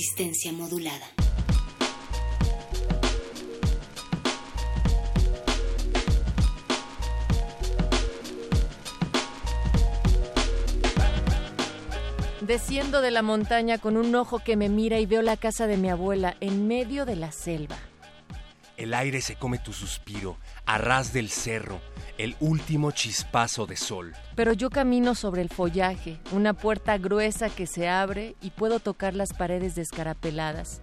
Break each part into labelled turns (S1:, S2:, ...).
S1: Resistencia modulada.
S2: Desciendo de la montaña con un ojo que me mira y veo la casa de mi abuela en medio de la selva.
S3: El aire se come tu suspiro, a ras del cerro, el último chispazo de sol.
S2: Pero yo camino sobre el follaje, una puerta gruesa que se abre y puedo tocar las paredes descarapeladas.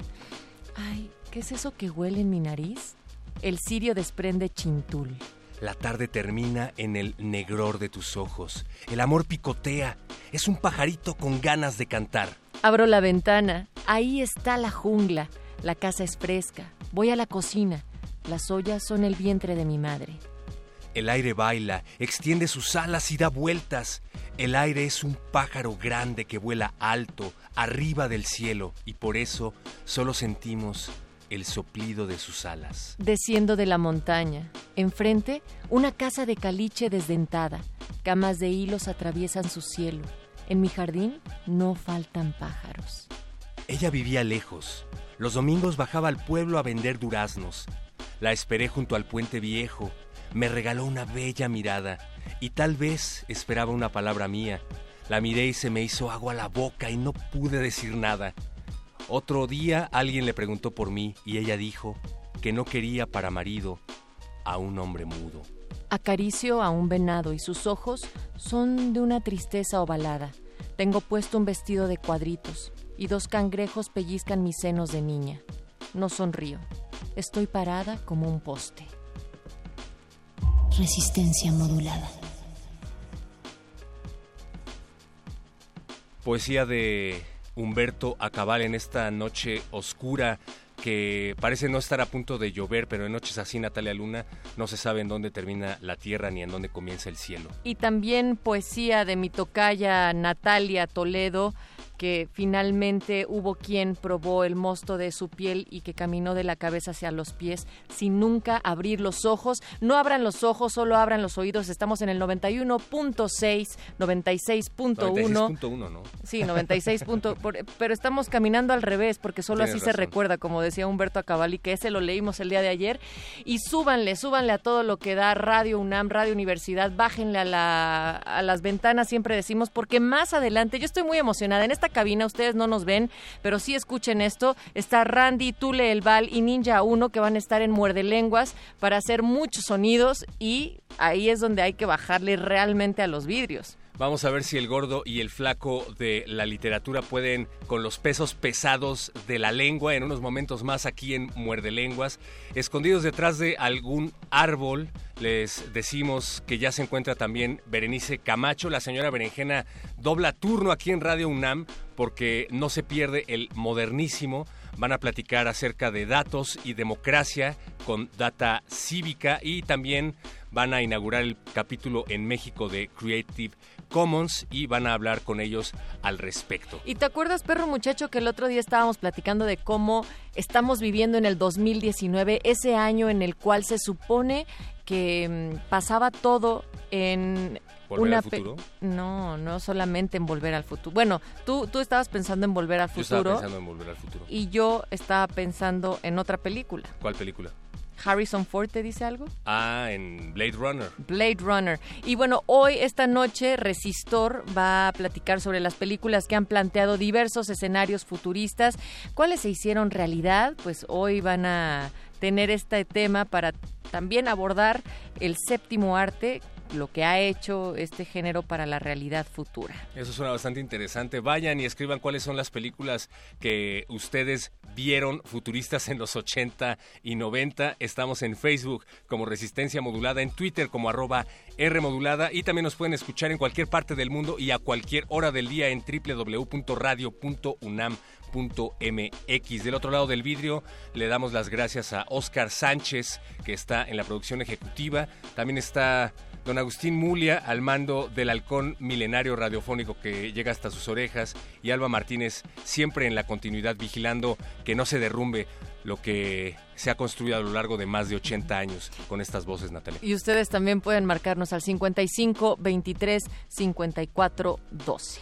S2: Ay, ¿qué es eso que huele en mi nariz? El cirio desprende chintul.
S3: La tarde termina en el negror de tus ojos. El amor picotea. Es un pajarito con ganas de cantar.
S2: Abro la ventana. Ahí está la jungla. La casa es fresca. Voy a la cocina. Las ollas son el vientre de mi madre.
S3: El aire baila, extiende sus alas y da vueltas. El aire es un pájaro grande que vuela alto, arriba del cielo, y por eso solo sentimos el soplido de sus alas.
S2: Desciendo de la montaña. Enfrente, una casa de caliche desdentada. Camas de hilos atraviesan su cielo. En mi jardín no faltan pájaros.
S3: Ella vivía lejos. Los domingos bajaba al pueblo a vender duraznos. La esperé junto al puente viejo. Me regaló una bella mirada y tal vez esperaba una palabra mía. La miré y se me hizo agua la boca y no pude decir nada. Otro día alguien le preguntó por mí y ella dijo que no quería para marido a un hombre mudo.
S2: Acaricio a un venado y sus ojos son de una tristeza ovalada. Tengo puesto un vestido de cuadritos y dos cangrejos pellizcan mis senos de niña. No sonrío. Estoy parada como un poste.
S1: Resistencia modulada.
S3: Poesía de Humberto Acabal en esta noche oscura que parece no estar a punto de llover, pero en noches así, Natalia Luna, no se sabe en dónde termina la tierra ni en dónde comienza el cielo.
S2: Y también poesía de mi tocaya Natalia Toledo, que finalmente hubo quien probó el mosto de su piel y que caminó de la cabeza hacia los pies sin nunca abrir los ojos. No abran los ojos, solo abran los oídos. Estamos en el 91.6, 96.1.
S3: 96.1, ¿no?
S2: Sí, 96. pero estamos caminando al revés porque solo
S3: Tienes
S2: así se recuerda, como decía Humberto Acabali, que ese lo leímos el día de ayer. Y súbanle, súbanle a todo lo que da Radio UNAM, Radio Universidad, bájenle a, la, a las ventanas, siempre decimos, porque más adelante, yo estoy muy emocionada. En esta cabina ustedes no nos ven, pero sí escuchen esto. Está Randy, Tule El Val y Ninja 1 que van a estar en Muerde Lenguas para hacer muchos sonidos y ahí es donde hay que bajarle realmente a los vidrios.
S3: Vamos a ver si el gordo y el flaco de la literatura pueden, con los pesos pesados de la lengua, en unos momentos más aquí en Muerde Lenguas, escondidos detrás de algún árbol, les decimos que ya se encuentra también Berenice Camacho, la señora Berenjena dobla turno aquí en Radio UNAM, porque no se pierde el modernísimo. Van a platicar acerca de datos y democracia con Data Cívica y también van a inaugurar el capítulo en México de Creative Commons y van a hablar con ellos al respecto.
S2: ¿Y te acuerdas, perro muchacho, que el otro día estábamos platicando de cómo estamos viviendo en el 2019, ese año en el cual se supone que mm, pasaba todo en
S3: ¿Volver
S2: una
S3: al futuro?
S2: No, no solamente en volver al futuro. Bueno, tú, tú estabas pensando en volver al
S3: Yo estaba
S2: futuro
S3: pensando en volver al futuro.
S2: y yo estaba pensando en otra película.
S3: ¿Cuál película?
S2: Harrison Ford, ¿te dice algo?
S3: Ah, en Blade Runner.
S2: Blade Runner. Y bueno, hoy, esta noche, Resistor va a platicar sobre las películas que han planteado diversos escenarios futuristas. ¿Cuáles se hicieron realidad? Pues hoy van a tener este tema para también abordar el séptimo arte lo que ha hecho este género para la realidad futura.
S3: Eso suena bastante interesante. Vayan y escriban cuáles son las películas que ustedes vieron futuristas en los 80 y 90. Estamos en Facebook como Resistencia Modulada, en Twitter como arroba R Modulada y también nos pueden escuchar en cualquier parte del mundo y a cualquier hora del día en www.radio.unam.mx. Del otro lado del vidrio le damos las gracias a Oscar Sánchez que está en la producción ejecutiva. También está don Agustín Mulia al mando del halcón milenario radiofónico que llega hasta sus orejas y Alba Martínez siempre en la continuidad vigilando que no se derrumbe lo que se ha construido a lo largo de más de 80 años con estas voces, Natalia.
S2: Y ustedes también pueden marcarnos al 55 23 54 12.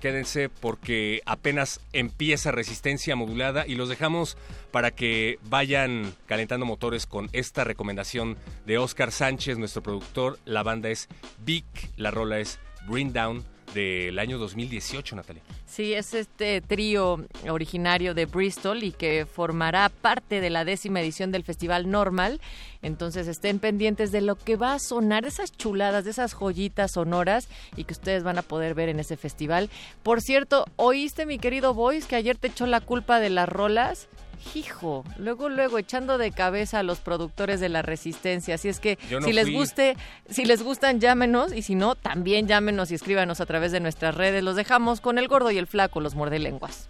S3: Quédense porque apenas empieza resistencia modulada y los dejamos para que vayan calentando motores con esta recomendación de Oscar Sánchez, nuestro productor. La banda es Big, la rola es Bring Down del año 2018, Natalia.
S2: Sí, es este trío originario de Bristol y que formará parte de la décima edición del Festival Normal. Entonces estén pendientes de lo que va a sonar, de esas chuladas, de esas joyitas sonoras y que ustedes van a poder ver en ese festival. Por cierto, ¿oíste mi querido Boyce que ayer te echó la culpa de las rolas? Hijo, luego, luego echando de cabeza a los productores de la resistencia. Así es que
S3: no
S2: si les
S3: fui.
S2: guste, si les gustan, llámenos y si no, también llámenos y escríbanos a través de nuestras redes. Los dejamos con el gordo y el flaco, los muerdelenguas.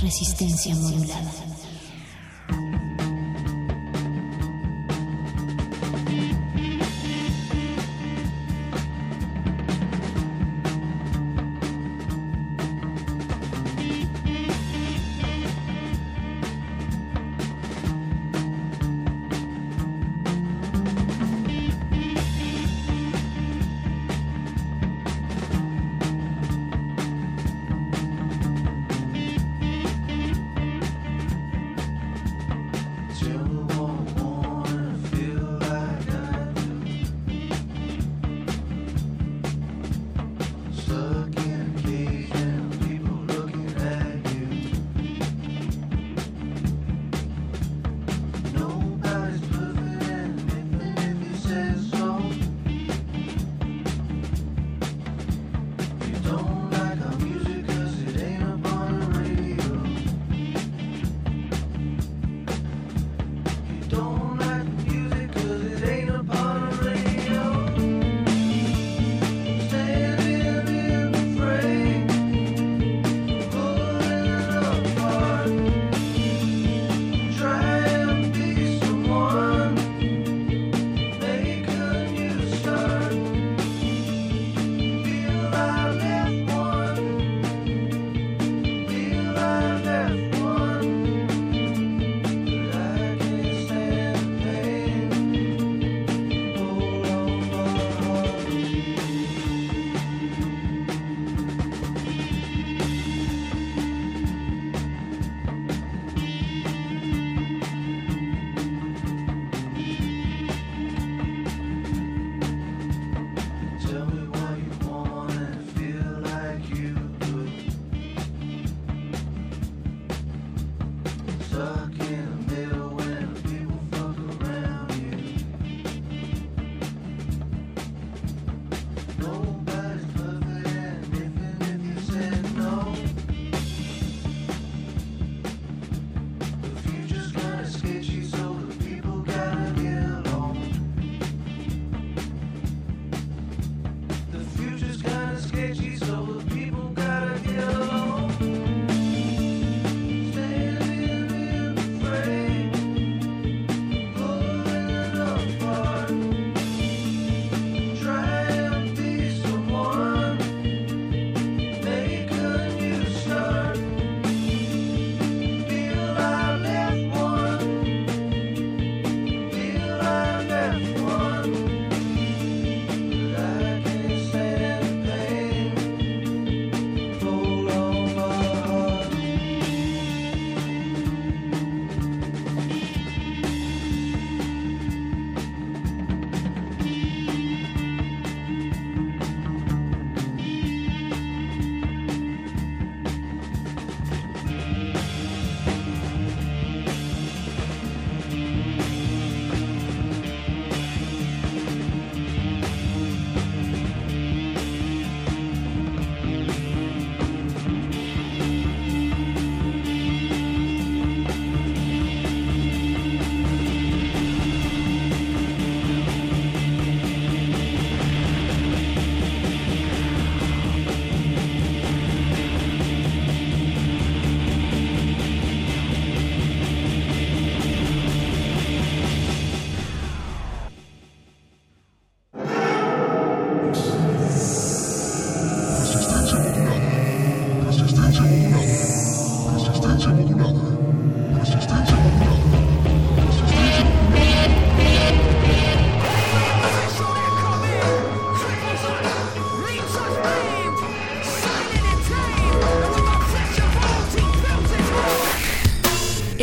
S1: Resistencia modulada.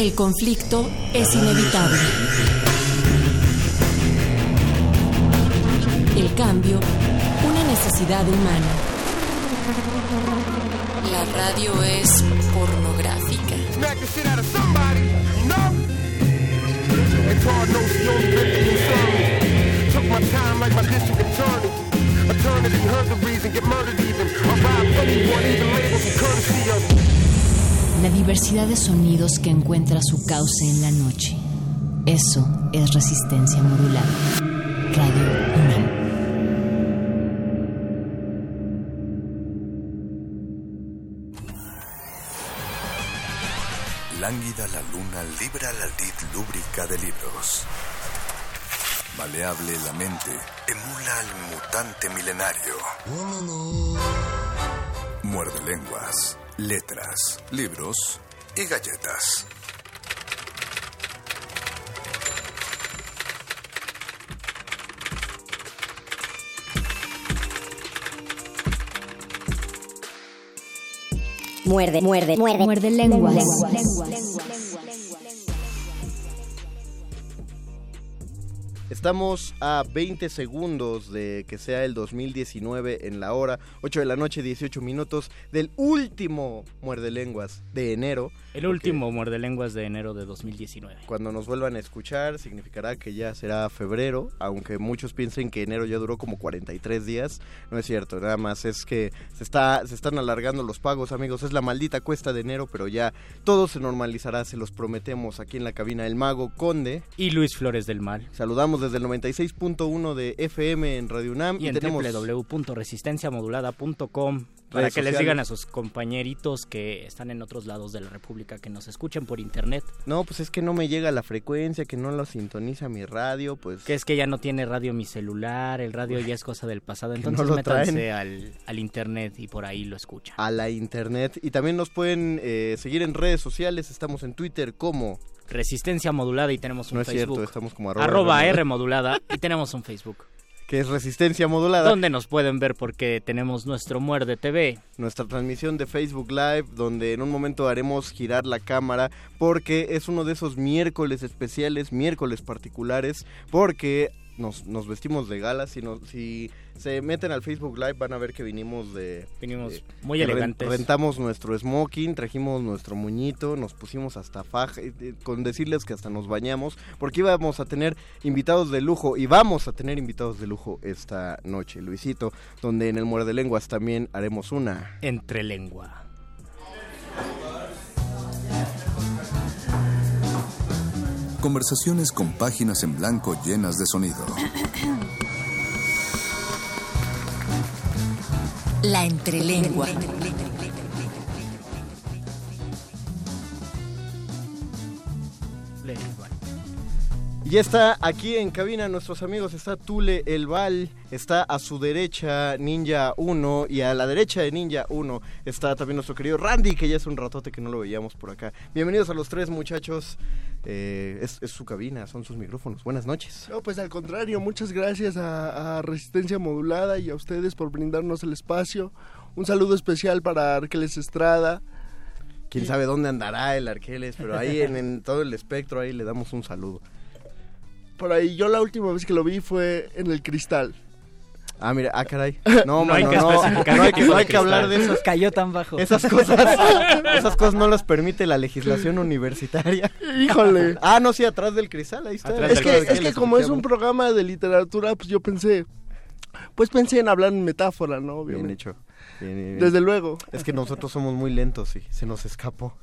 S1: El conflicto es inevitable. El cambio, una necesidad humana. La radio es pornográfica.
S4: District attorney. Eternity heard the reason, get murdered even. I anyone, even labels and courtesy of.
S1: La diversidad de sonidos que encuentra su cauce en la noche. Eso es resistencia modulada. Radio UNAM.
S5: Lánguida la luna libra la lid lúbrica de libros. Maleable la mente emula al mutante milenario. Muerde lenguas, letras, libros y galletas.
S6: Muerde, muerde, muerde.
S1: Muerde lenguas.
S7: Estamos a 20 segundos de que sea el 2019 en la hora, 8 de la noche, 18 minutos del último Muerde Lenguas de enero.
S8: El último Muerde Lenguas de enero de 2019.
S7: Cuando nos vuelvan a escuchar significará que ya será febrero, aunque muchos piensen que enero ya duró como 43 días. No es cierto, nada más es que se, está, se están alargando los pagos, amigos. Es la maldita cuesta de enero, pero ya todo se normalizará, se los prometemos aquí en la cabina El Mago Conde.
S8: Y Luis Flores del Mal.
S7: Saludamos desde el 96.1 de FM en Radio UNAM.
S8: Y en
S7: tenemos
S8: www.resistenciamodulada.com para que les digan a sus compañeritos que están en otros lados de la República que nos escuchen por internet.
S7: No, pues es que no me llega la frecuencia, que no lo sintoniza mi radio, pues...
S8: Que es que ya no tiene radio mi celular, el radio ya es cosa del pasado. Entonces
S7: no lo
S8: métanse al, al internet y por ahí lo escuchan.
S7: A la internet. Y también nos pueden eh, seguir en redes sociales. Estamos en Twitter como...
S8: Resistencia modulada y tenemos un
S7: No es
S8: Facebook.
S7: cierto, estamos como arroba
S8: arroba
S7: R
S8: modulada y tenemos un Facebook.
S7: Que es Resistencia Modulada.
S8: Donde nos pueden ver porque tenemos nuestro Muerde TV.
S7: Nuestra transmisión de Facebook Live, donde en un momento haremos girar la cámara, porque es uno de esos miércoles especiales, miércoles particulares, porque nos, nos vestimos de gala. Si, nos, si se meten al Facebook Live van a ver que vinimos de...
S8: Vinimos
S7: de-
S8: muy elegantes.
S7: Rentamos nuestro smoking, trajimos nuestro muñito, nos pusimos hasta faja, eh, eh, con decirles que hasta nos bañamos, porque íbamos a tener invitados de lujo, y vamos a tener invitados de lujo esta noche, Luisito, donde en el Muerde Lenguas también haremos una...
S8: Entre lengua.
S5: Conversaciones con páginas en blanco llenas de sonido.
S1: La entrelengua.
S7: Y está aquí en cabina nuestros amigos, está Tule El Val, está a su derecha Ninja 1 y a la derecha de Ninja 1 está también nuestro querido Randy, que ya es un ratote que no lo veíamos por acá. Bienvenidos a los tres muchachos, Eh, es, es su cabina, son sus micrófonos. Buenas noches.
S9: No, pues al contrario, muchas gracias a, a Resistencia Modulada y a ustedes por brindarnos el espacio. Un saludo especial para Arqueles Estrada.
S7: Quién sabe dónde andará el Arqueles, pero ahí en, en todo el espectro ahí le damos un saludo.
S9: Por ahí, yo la última vez que lo vi fue en el Cristal.
S7: Ah, mira, ah, caray. No,
S8: No hay que
S7: no, no hay que,
S8: tipo
S7: no
S8: de
S7: hay que hablar de esas
S10: Cayó tan bajo.
S7: Esas cosas, esas cosas no las permite la legislación universitaria.
S9: Híjole.
S7: Ah, no, sí, atrás del cristal, ahí está.
S8: Atrás
S9: Es que, es que como es un programa de literatura, pues yo pensé, pues pensé en hablar en metáfora, ¿no?
S7: Bien
S9: Obviamente.
S7: hecho. Bien, bien, bien.
S9: Desde luego.
S7: Es que nosotros somos muy lentos y se nos escapó.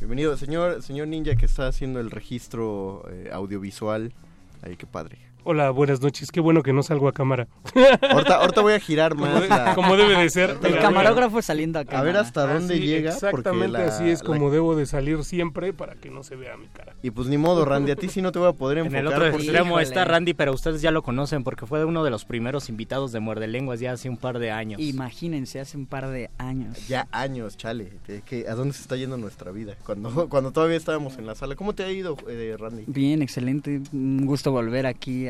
S7: Bienvenido, señor, señor Ninja que está haciendo el registro eh, audiovisual. Ay, qué padre.
S11: Hola, buenas noches. Qué bueno que no salgo a cámara.
S7: Ahorita, ahorita voy a girar más. la-
S11: como debe de ser.
S10: El camarógrafo saliendo acá.
S7: A ver hasta dónde
S11: Así,
S7: llega.
S11: Exactamente
S7: la-
S11: así es
S7: la-
S11: como debo de salir siempre para que no se vea mi cara.
S7: Y pues ni modo, Randy, a ti sí no te voy a poder
S8: En
S7: enfocar.
S8: el otro extremo está Randy, pero ustedes ya lo conocen porque fue uno de los primeros invitados de Muerde Lenguas ya hace un par de años.
S10: Imagínense, hace un par de años.
S7: Ya años, chale. que- que- ¿A dónde se está yendo nuestra vida? Cuando, cuando todavía estábamos en la sala. ¿Cómo te ha ido, eh, Randy?
S10: Bien, excelente. Un gusto volver aquí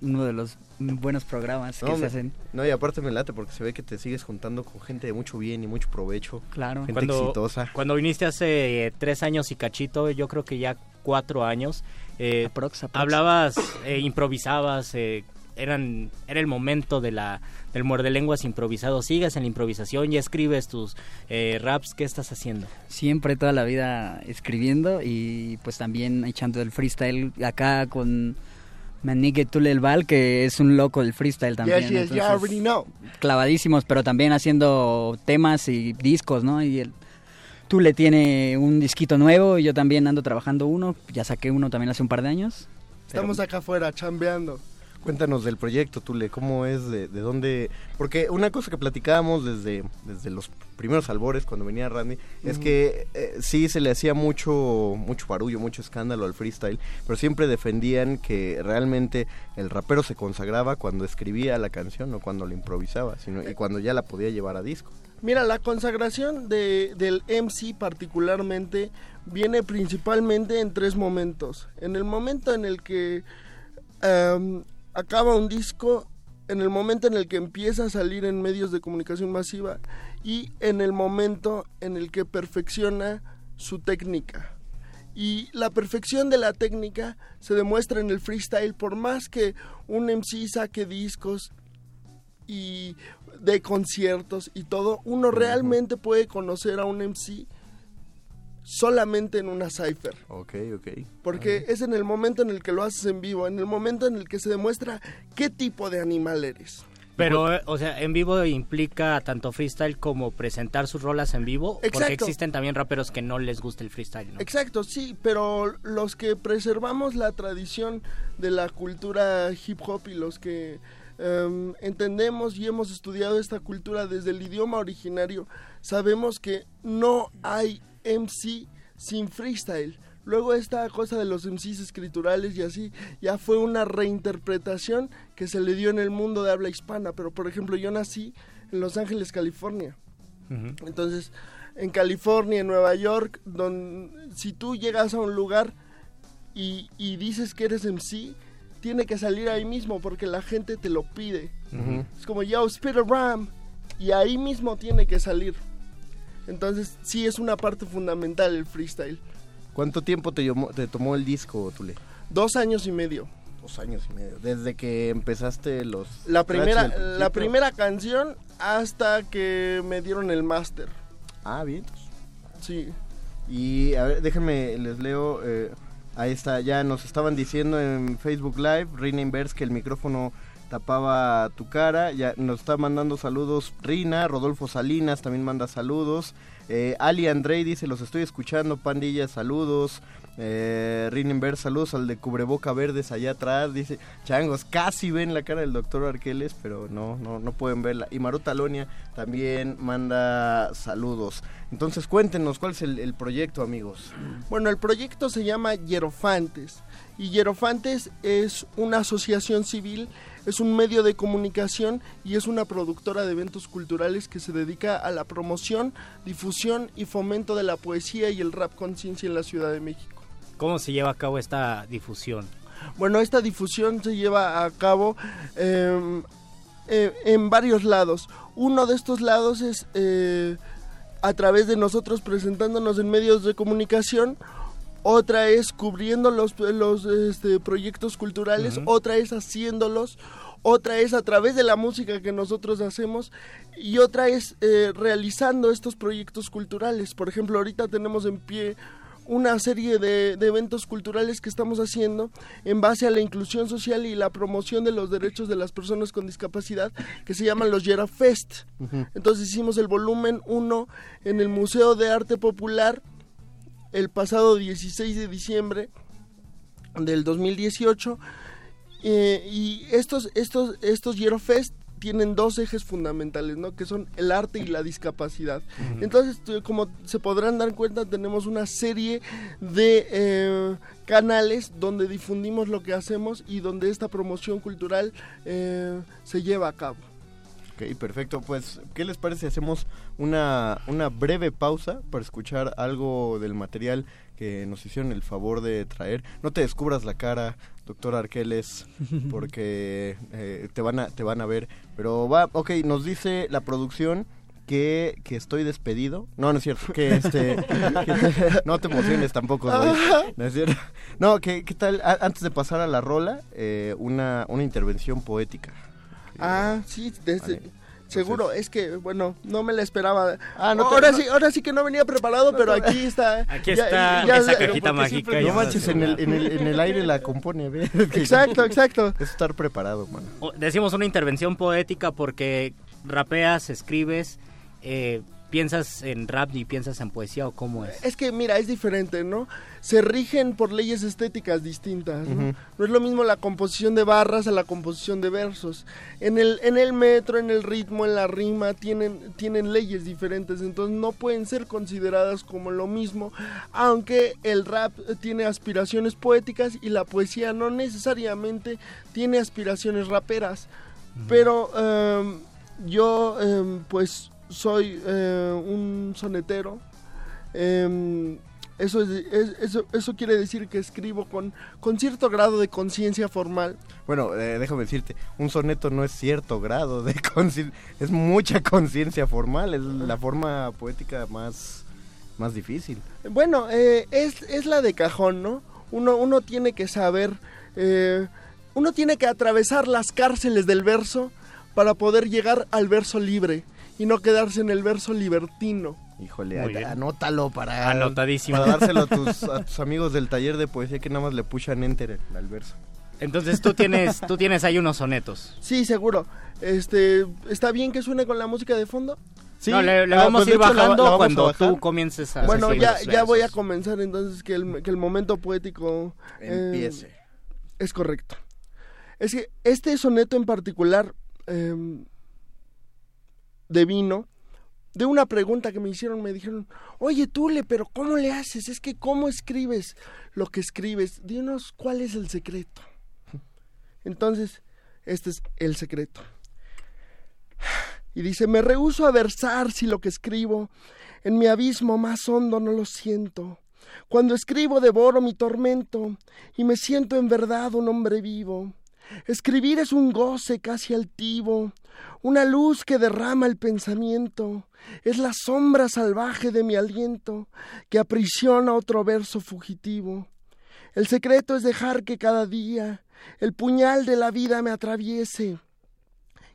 S10: uno de los buenos programas que
S7: No,
S10: se hacen.
S7: no, y aparte me late porque se ve que te sigues juntando con gente de mucho bien y mucho provecho.
S10: Claro.
S7: Gente
S8: Cuando,
S7: exitosa.
S8: cuando viniste hace eh, tres años y cachito, yo creo que ya cuatro años, eh, hablabas, eh, improvisabas, eh, eran, era el momento de la, del muerde lenguas improvisado. Sigues en la improvisación, ya escribes tus eh, raps, ¿qué estás haciendo?
S10: Siempre toda la vida escribiendo y pues también echando el freestyle acá con Manique Tule el Val, que es un loco del freestyle también.
S9: Yes, yes, you
S10: entonces,
S9: already know.
S10: Clavadísimos, pero también haciendo temas y discos, ¿no? Y el Tule tiene un disquito nuevo y yo también ando trabajando uno. Ya saqué uno también hace un par de años.
S9: Estamos acá afuera chambeando.
S7: Cuéntanos del proyecto, Tule, cómo es, de, de dónde... Porque una cosa que platicábamos desde, desde los primeros albores, cuando venía Randy, es que eh, sí se le hacía mucho, mucho barullo, mucho escándalo al freestyle, pero siempre defendían que realmente el rapero se consagraba cuando escribía la canción, no cuando la improvisaba, sino y cuando ya la podía llevar a disco.
S9: Mira, la consagración de, del MC particularmente viene principalmente en tres momentos. En el momento en el que acaba un disco, en el momento en el que empieza a salir en medios de comunicación masiva y en el momento en el que perfecciona su técnica. Y la perfección de la técnica se demuestra en el freestyle, por más que un MC saque discos y de conciertos y todo, uno realmente puede conocer a un MC solamente en una cipher.
S7: Ok, ok.
S9: Porque es en el momento en el que lo haces en vivo, en el momento en el que se demuestra qué tipo de animal eres.
S8: Pero, eh, o sea, en vivo implica tanto freestyle como presentar sus rolas en vivo, porque
S9: Exacto.
S8: existen también raperos que no les gusta el freestyle, ¿no?
S9: Exacto, sí, pero los que preservamos la tradición de la cultura hip hop y los que em, entendemos y hemos estudiado esta cultura desde el idioma originario, sabemos que no hay MC sin freestyle. Luego esta cosa de los MCs escriturales y así ya fue una reinterpretación que se le dio en el mundo de habla hispana, pero por ejemplo yo nací en Los Ángeles, California. Entonces, en California, en Nueva York, don, si tú llegas a un lugar y, y dices que eres MC, tiene que salir ahí mismo porque la gente te lo pide. Es como, yo, spit a ram. Y ahí mismo tiene que salir. Entonces, sí es una parte fundamental el freestyle.
S7: ¿Cuánto tiempo te, llamó- te tomó el disco, Tule?
S9: Dos años y medio.
S7: Dos años y medio. Desde que empezaste los...
S9: La primera, la primera canción hasta que me dieron el máster.
S7: Ah, bien.
S9: Sí.
S7: Y a ver, déjenme, les leo. eh, ahí está, ya nos estaban diciendo en Facebook Live, Rina Inverse, que el micrófono tapaba tu cara. Ya nos está mandando saludos Rina, Rodolfo Salinas también manda saludos. Eh, Ali Andrei dice, los estoy escuchando, pandilla, saludos. Eh, saludos al de cubreboca verdes allá atrás. Dice, changos, casi ven la cara del doctor Arqueles, pero no, no, no pueden verla. Y Maruta Lonia también manda saludos. Entonces cuéntenos, ¿cuál es el, el proyecto, amigos?
S9: Bueno, el proyecto se llama Hierofantes y Hierofantes es una asociación civil, es un medio de comunicación y es una productora de eventos culturales que se dedica a la promoción, difusión y fomento de la poesía y el rap conciencia en la Ciudad de México.
S8: ¿Cómo se lleva a cabo esta difusión?
S9: Bueno, esta difusión se lleva a cabo eh, eh, en varios lados. Uno de estos lados es eh, a través de nosotros presentándonos en medios de comunicación. Otra es cubriendo los, los este, proyectos culturales. Otra es haciéndolos. Otra es a través de la música que nosotros hacemos. Y otra es eh, realizando estos proyectos culturales. Por ejemplo, ahorita tenemos en pie una serie de, de eventos culturales que estamos haciendo en base a la inclusión social y la promoción de los derechos de las personas con discapacidad que se llaman los Yera Fest. Entonces hicimos el volumen 1 en el Museo de Arte Popular el pasado 16 de diciembre del 2018 eh, y estos estos estos Yero Fest tienen dos ejes fundamentales, ¿no? Que son el arte y la discapacidad. Entonces, como se podrán dar cuenta, tenemos una serie de eh, canales donde difundimos lo que hacemos y donde esta promoción cultural eh, se lleva a cabo.
S7: Ok, perfecto. Pues, ¿qué les parece si hacemos una, una breve pausa para escuchar algo del material que nos hicieron el favor de traer. No te descubras la cara, doctor Arqueles, porque eh, te van a te van a ver. Pero va, ok, nos dice la producción que, que estoy despedido. No, no es cierto. Que este. que- no te emociones tampoco, güey. No es cierto. No, que qué tal? A- antes de pasar a la rola, eh, una, una intervención poética.
S9: Ah, sí, desde-
S7: Vale.
S9: seguro, es que, bueno, no me la esperaba.
S7: Ah, no
S9: ahora
S7: no-
S9: sí, ahora sí que no venía preparado, pero aquí está.
S8: Aquí
S9: Ya-
S8: está
S9: ya-
S8: esa
S9: ya-
S8: cajita mágica.
S7: No manches, en el, en, el, en el aire la compone. ve.
S9: Exacto, exacto.
S7: Es estar preparado, mano.
S8: Decimos una intervención poética porque rapeas, escribes, eh, piensas en rap y piensas en poesía o cómo es.
S9: Es que, mira, es diferente, ¿no? Se rigen por leyes estéticas distintas, ¿no?
S8: Ujú.
S9: No es lo mismo la composición de barras a la composición de versos. En el, en el metro, en el ritmo, en la rima, tienen, tienen leyes diferentes, entonces no pueden ser consideradas como lo mismo, aunque el rap tiene aspiraciones poéticas y la poesía no necesariamente tiene aspiraciones raperas. Pero em, yo, em, pues, soy eh, un sonetero. Em, eso, es, es- eso, eso quiere decir que escribo con, con cierto grado de conciencia formal.
S7: Bueno, eh, déjame decirte, un soneto no es cierto grado de conciencia, es mucha conciencia formal, es la forma poética más, más difícil.
S9: Bueno, eh, es, es la de cajón, ¿no? Uno, uno tiene que saber, eh, uno tiene que atravesar las cárceles del verso para poder llegar al verso libre y no quedarse en el verso libertino.
S7: Híjole, a- anótalo para,
S8: Anotadísimo.
S7: para dárselo a tus, a tus amigos del taller de poesía que nada más le pushan enter al verso.
S8: Entonces tú tienes, tú tienes ahí unos sonetos.
S9: Sí, seguro. Este, ¿Está bien que suene con la música de fondo?
S8: no, le, le
S7: ah,
S8: vamos
S7: pues,
S8: a ir
S7: hecho,
S8: bajando
S7: vamos
S8: cuando tú comiences a
S9: Bueno, ya, voy a comenzar entonces que el, que el momento poético eh,
S7: Empiece.
S9: es correcto. Es que este soneto en particular eh, de vino de una pregunta que me hicieron, me dijeron, oye Tule, pero ¿cómo le haces? Es que ¿cómo escribes lo que escribes? Dinos cuál es el secreto. Entonces, este es el secreto. Y dice, me rehúso a versar si lo que escribo en mi abismo más hondo no lo siento. Cuando escribo devoro mi tormento y me siento en verdad un hombre vivo. Escribir es un goce casi altivo, una luz que derrama el pensamiento, es la sombra salvaje de mi aliento que aprisiona otro verso fugitivo. El secreto es dejar que cada día el puñal de la vida me atraviese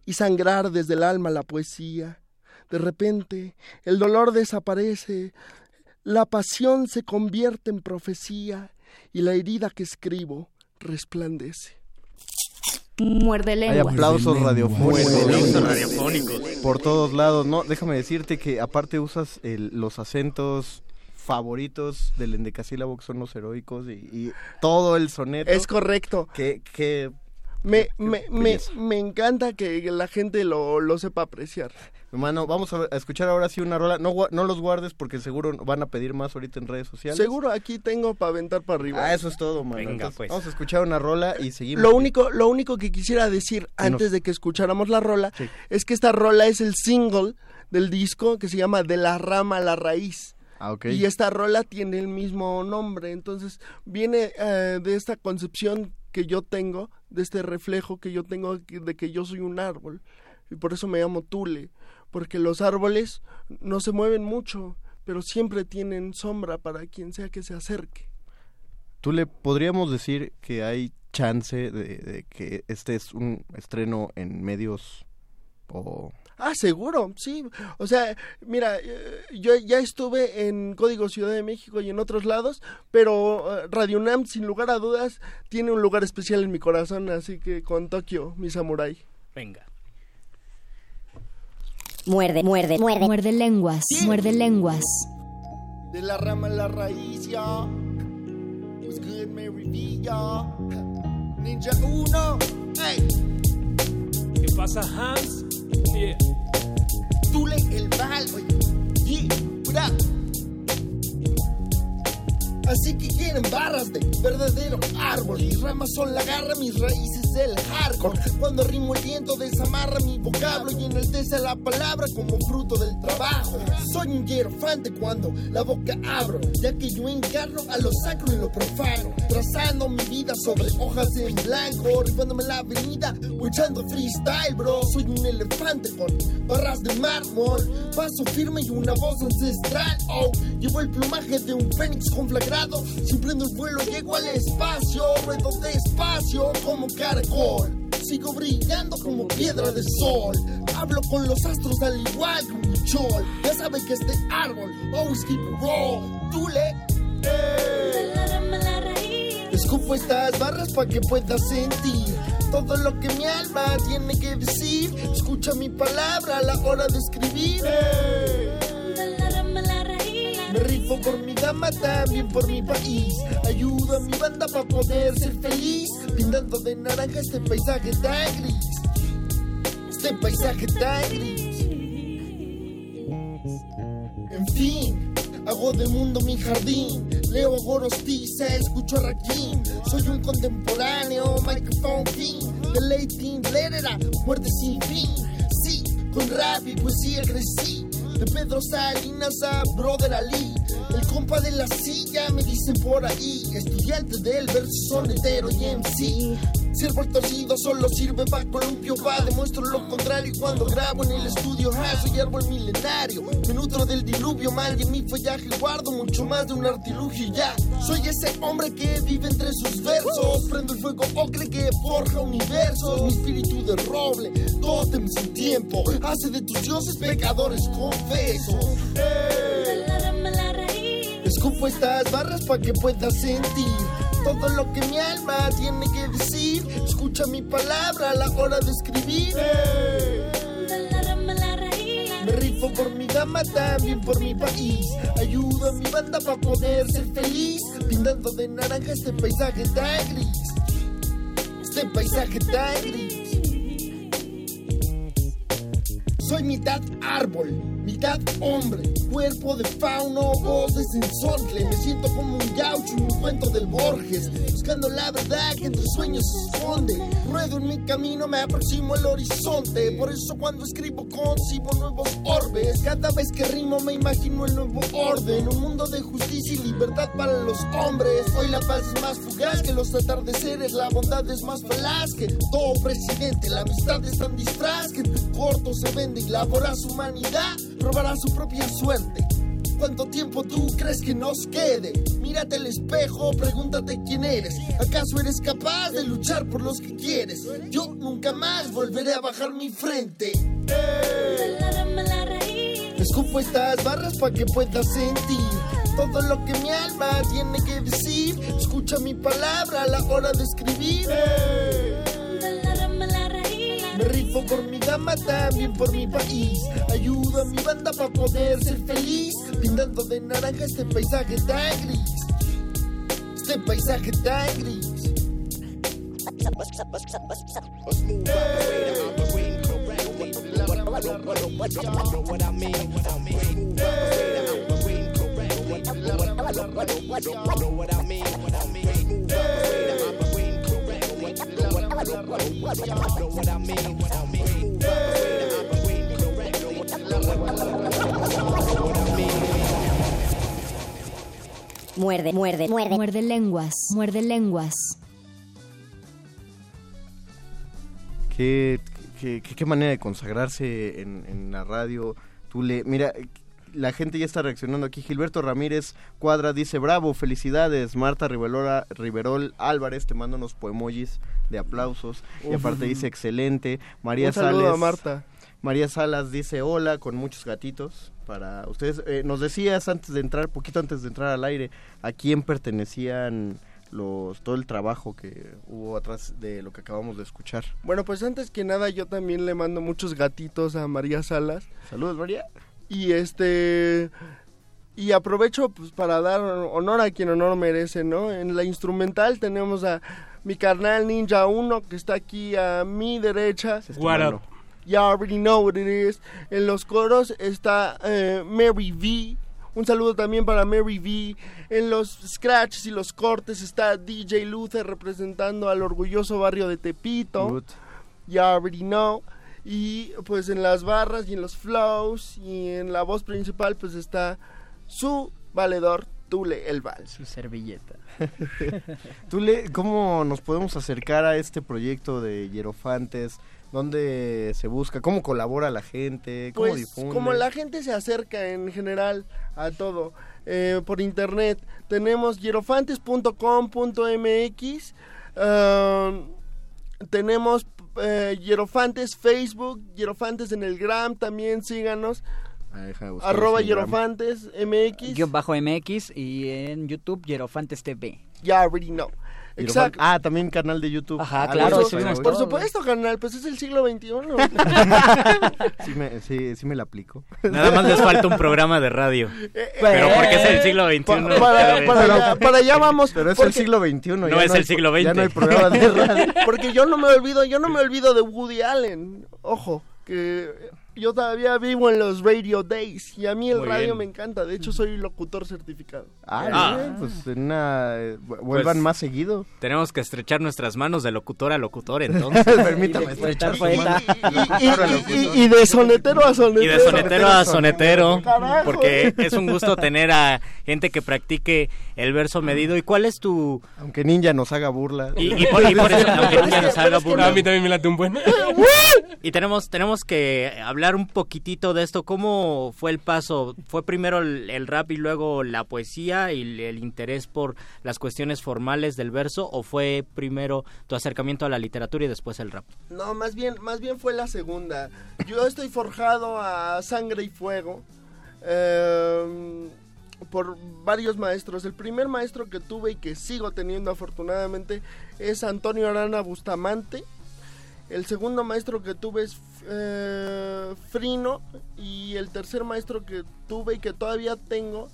S9: y sangrar desde el alma la poesía. De repente el dolor desaparece, la pasión se convierte en profecía y la herida que escribo resplandece.
S1: Muerde
S7: Hay aplausos radiofónicos. Por todos lados, ¿no? Déjame decirte que aparte usas el- los acentos favoritos del endecasílabo que son los heroicos y, y todo el soneto.
S9: Es correcto.
S7: Que, que
S9: Me, me, me, me encanta que la gente lo, lo sepa apreciar.
S7: Hermano, vamos a, escuchar ahora sí una rola. No, no los guardes porque seguro van a pedir más ahorita en redes sociales.
S9: Seguro aquí tengo para aventar para arriba.
S7: Ah, eso es todo, mano.
S8: Venga,
S7: Entonces,
S8: pues.
S7: Vamos a escuchar una rola y seguimos.
S9: Lo único, lo único que quisiera decir antes de que escucháramos la rola es que esta rola es el single del disco que se llama De la rama a la raíz.
S7: Ah, ok.
S9: Y esta rola tiene el mismo nombre, entonces viene eh, de esta concepción que yo tengo, de este reflejo que yo tengo de que yo soy un árbol. Y por eso me llamo Tule, porque los árboles no se mueven mucho, pero siempre tienen sombra para quien sea que se acerque.
S7: ¿Tú le podríamos decir que hay chance de, de que este es un estreno en medios o...
S9: Ah, seguro, sí. O sea, mira, eh, yo ya estuve en Código Ciudad de México y en otros lados, pero eh, Radio UNAM, sin lugar a dudas, tiene un lugar especial en mi corazón, así que con Tokio, mi samurái.
S8: Venga.
S1: Muerde, muerde, muerde. Muerde lenguas. Muerde lenguas.
S9: De la rama a la raíz, ya. What's good, Mary V, ya. Ninja Uno, hey.
S11: ¿Qué pasa, Hans? Yeah.
S9: Tule el Val, oye. Yeah, what up? Así que quieren barras de verdadero árbol. Mis ramas son la garra, mis raíces el hardcore. Cuando rimo el viento desamarra mi vocablo y enaltece la palabra como fruto del trabajo. Soy un hierofante cuando la boca abro, ya que yo encarno a lo sacro y lo profano. Trazando mi vida sobre hojas en blanco, rifándome la avenida o echando freestyle, bro. Soy un elefante con barras de mármol, paso firme y una voz ancestral. Oh, llevo el plumaje de un fénix conflagrado. Si el vuelo, llego al espacio, ruedo despacio como caracol. Sigo brillando como piedra de sol. Hablo con los astros al igual que un chol. Ya sabe que este árbol always keep it raw. Dule, Escupo estas barras para que puedas sentir todo lo que mi alma tiene que decir. Escucha mi palabra a la hora de escribir. Me rifo por mi dama, también por mi país. Ayudo a mi banda para poder ser feliz. Pintando de naranja este paisaje tan gris. Este paisaje tan gris. En fin, hago del mundo mi jardín. Leo Gorostiza, escucho a Rakim. Soy un contemporáneo, microphone king. De late Lerera, muerte sin fin. Sí, con rap y poesía crecí. De Pedro Salinas a Brother Ali. El compa de la silla me dicen por ahí. Estudiante del verso sonetero y MC. Siervo el torcido solo sirve pa' columpio va Demuestro lo contrario. Cuando grabo en el estudio ah, Soy árbol milenario. Me nutro del diluvio mal y en mi follaje guardo mucho más de un artilugio ya. Soy ese hombre que vive entre sus versos. Prendo el fuego ocre que forja universos. Mi espíritu de roble Tótem sin tiempo. Hace de tus dioses pecadores confeso Escupo estas barras pa' que puedas sentir todo lo que mi alma tiene que decir. Escucha mi palabra a la hora de escribir. Me rifo por mi dama, también por mi país. Ayudo a mi banda para poder ser feliz. Pintando de naranja este paisaje tan gris. Este paisaje tan gris. Soy mitad árbol, hombre, cuerpo de fauno, voz de sensontle. Me siento como un gaucho en un cuento del Borges, buscando la verdad que entre sueños se esconde. Ruedo en mi camino, me aproximo al horizonte. Por eso cuando escribo concibo nuevos orbes. Cada vez que rimo me imagino el nuevo orden. Un mundo de justicia y libertad para los hombres. Hoy la paz es más fugaz que los atardeceres. La bondad es más falaz que todo presidente. La amistad es tan disfraz que en corto se vende y labora su humanidad. Robará su propia suerte. ¿Cuánto tiempo tú crees que nos quede? Mírate al espejo, pregúntate quién eres. ¿Acaso eres capaz de luchar por los que quieres? Yo nunca más volveré a bajar mi frente. Escupo estas barras para que puedas sentir todo lo que mi alma tiene que decir. Escucha mi palabra a la hora de escribir. Me rifo por mi dama, también por mi país. Ayudo a mi banda para poder ser feliz. Pintando de naranja este paisaje tan gris. Este paisaje tan gris.
S1: Muerde, muerde, muerde. Muerde lenguas, muerde lenguas.
S7: Qué, qué, qué- qué manera de consagrarse en, en la radio. Tú le, mira, la gente ya está reaccionando aquí. Gilberto Ramírez Cuadra dice, bravo, felicidades. Marta Rivelora, Riverol Álvarez te manda unos poemojis de aplausos. Y aparte dice, excelente. María
S9: Un saludo
S7: Sales,
S9: a Marta.
S7: María Salas dice, hola, con muchos gatitos para ustedes. Eh, nos decías antes de entrar, poquito antes de entrar al aire, a quién pertenecían los todo el trabajo que hubo atrás de lo que acabamos de escuchar.
S9: Bueno, pues antes que nada yo también le mando muchos gatitos a María Salas.
S7: Saludos, María.
S9: Y este y aprovecho pues para dar honor a quien honor merece, ¿no? En la instrumental tenemos a mi carnal Ninja 1 que está aquí a mi derecha.
S11: What up?
S9: You already know what it is. En los coros está eh, Mary V, Un saludo también para Mary V. En los scratches y los cortes está DJ Luther representando al orgulloso barrio de Tepito. Ya already know. Y pues en las barras y en los flows y en la voz principal pues está su valedor Tule el Val.
S10: Su servilleta.
S7: Tule, ¿cómo nos podemos acercar a este proyecto de Hierofantes? ¿Dónde se busca? ¿Cómo colabora la gente? ¿Cómo
S9: Pues
S7: difunde?
S9: como la gente se acerca en general a todo eh, por internet, tenemos hierofantes.com.mx, um, tenemos eh, Hierofantes Facebook, Hierofantes en el Gram, también síganos,
S7: Ah,
S9: arroba. Hierofantes MX,
S10: Guión bajo MX y en YouTube Hierofantes TV.
S9: ya already know. Exacto.
S7: Ah, también canal de YouTube.
S10: Ajá,
S7: Ah,
S10: claro,
S7: eso.
S9: Por supuesto, canal, pues es el siglo XXI.
S7: Sí me, sí, sí me la aplico.
S8: Nada más les falta un programa de radio.
S9: Eh,
S8: Pero porque es el siglo XXI.
S9: Pa- para, para allá, para allá vamos.
S7: Pero es el siglo XXI.
S8: No es el siglo
S7: pro- Ya
S8: XX.
S7: no hay programa de radio.
S9: Porque yo no me olvido, yo no me olvido de Woody Allen. Ojo, que yo todavía vivo en los Radio Days y a mí el
S8: Muy
S9: radio
S8: bien.
S9: me encanta. De hecho, soy locutor certificado.
S7: Ah,
S8: Ah.
S7: bien, pues en una, eh, vu- vuelvan
S8: Pues-
S7: más seguido.
S8: Tenemos que estrechar nuestras manos de locutor a locutor, entonces.
S7: Permítame
S10: Estrechar poeta.
S9: Y, y- y- y de sonetero a sonetero.
S8: Y de sonetero a sonetero,
S9: Carajo.
S8: porque es un gusto tener a gente que practique el verso medido. ¿Y cuál es tu...?
S7: Aunque Ninja nos haga burla.
S8: Y, y por, y por eso, aunque
S9: que-
S8: nos haga burla.
S3: A mí también me late un buen.
S8: Y tenemos, tenemos que hablar un poquitito de esto. ¿Cómo fue el paso? ¿Fue primero el, rap y luego la poesía y el, interés por las cuestiones formales del verso? ¿O fue primero tu acercamiento a la literatura y después el rap?
S9: No, más bien, más bien fue la segunda. Yo estoy forjado a sangre y fuego eh, por varios maestros. El primer maestro que tuve y que sigo teniendo afortunadamente es Antonio Arana Bustamante. El segundo maestro que tuve es eh, Frino y el tercer maestro que tuve y que todavía tengo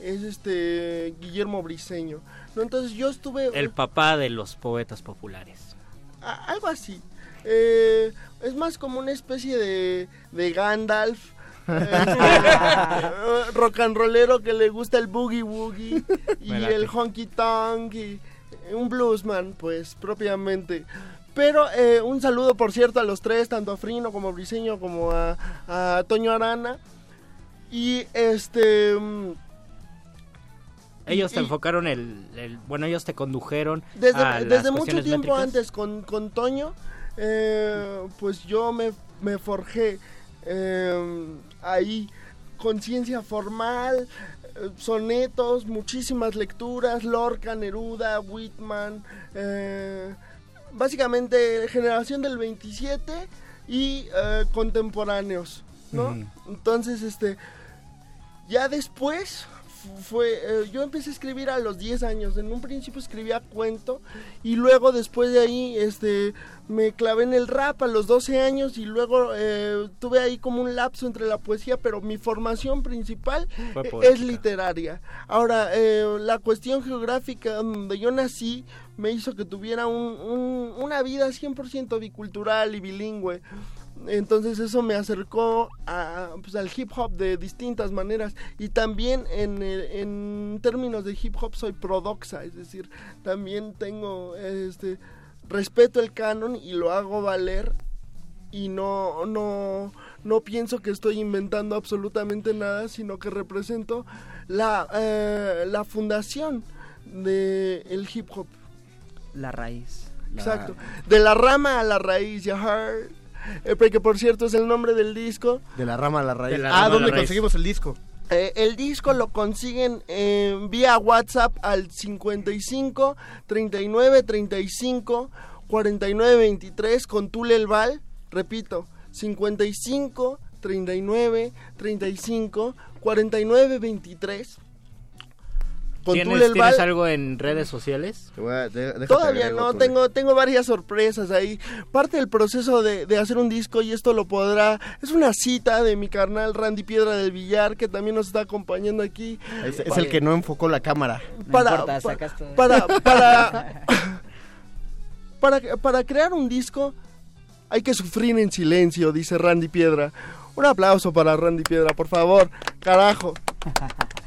S9: es este Guillermo Briseño. ¿no? Entonces yo estuve
S8: El papá de los poetas populares.
S9: a- algo así. Eh, es más como una especie de, de Gandalf. eh, rock and rollero que le gusta el boogie woogie y el honky tonk y un bluesman pues propiamente pero eh, un saludo por cierto a los tres tanto a Frino como a Briseño como a, a Toño Arana y este mm,
S8: Ellos te
S9: y-
S8: enfocaron el, el- Bueno, ellos te condujeron
S9: Desde,
S8: a las
S9: desde mucho tiempo
S8: métricas.
S9: antes con, con Toño, eh, pues yo me, me forjé eh, ahí conciencia formal, eh, sonetos, muchísimas lecturas, Lorca, Neruda, Whitman, eh, básicamente generación del 27 y eh, contemporáneos, ¿no? Entonces, este, ya después fu- fue, eh, yo empecé a escribir a los 10 años, en un principio escribía cuento y luego después de ahí, este, me clavé en el rap a los 12 años y luego eh, tuve ahí como un lapso entre la poesía, pero mi formación principal
S8: poética.
S9: es literaria. Ahora, eh, la cuestión geográfica donde yo nací me hizo que tuviera un- un- una vida 100% bicultural y bilingüe. Entonces eso me acercó a, pues, al hip hop de distintas maneras y también en, el- en términos de hip hop soy prodoxa, es decir, también tengo este respeto el canon y lo hago valer y no no no pienso que estoy inventando absolutamente nada, sino que represento la eh, fundación del el hip hop.
S10: La raíz. La-
S9: Exacto. De la rama a la raíz, ya. Eh, porque por cierto es el nombre del disco.
S7: De la rama a la raíz.
S8: La
S7: ah, ¿dónde
S8: raíz.
S7: conseguimos el disco?
S9: Eh, el disco lo consiguen eh, vía WhatsApp al 55 39 35 49 23 con Tule el Val. Repito, 55 39 35 49 23 con
S8: ¿Tienes,
S9: Tule el
S8: ¿tienes
S9: Val.
S8: algo en redes sociales?
S7: A- de-
S9: Todavía
S7: agrego,
S9: no, tengo, tengo varias sorpresas ahí. Parte del proceso de, de hacer un disco, y esto lo podrá. Es una cita de mi carnal Randy Piedra del Villar, que también nos está acompañando aquí.
S7: Es, es el que no enfocó la cámara.
S10: No
S9: Para,
S10: importa,
S9: pa-
S10: sacas todo.
S9: para, para, para, para crear un disco hay que sufrir en silencio, dice Randy Piedra. Un aplauso para Randy Piedra, por favor. Carajo.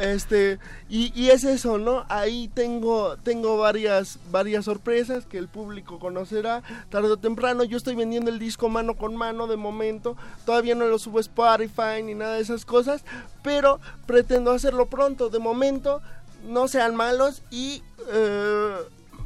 S9: Este, y, es eso, ¿no? Ahí tengo, tengo varias, varias sorpresas que el público conocerá tarde o temprano. Yo estoy vendiendo el disco mano con mano de momento. Todavía no lo subo a Spotify ni nada de esas cosas. Pero pretendo hacerlo pronto. De momento, no sean malos y eh,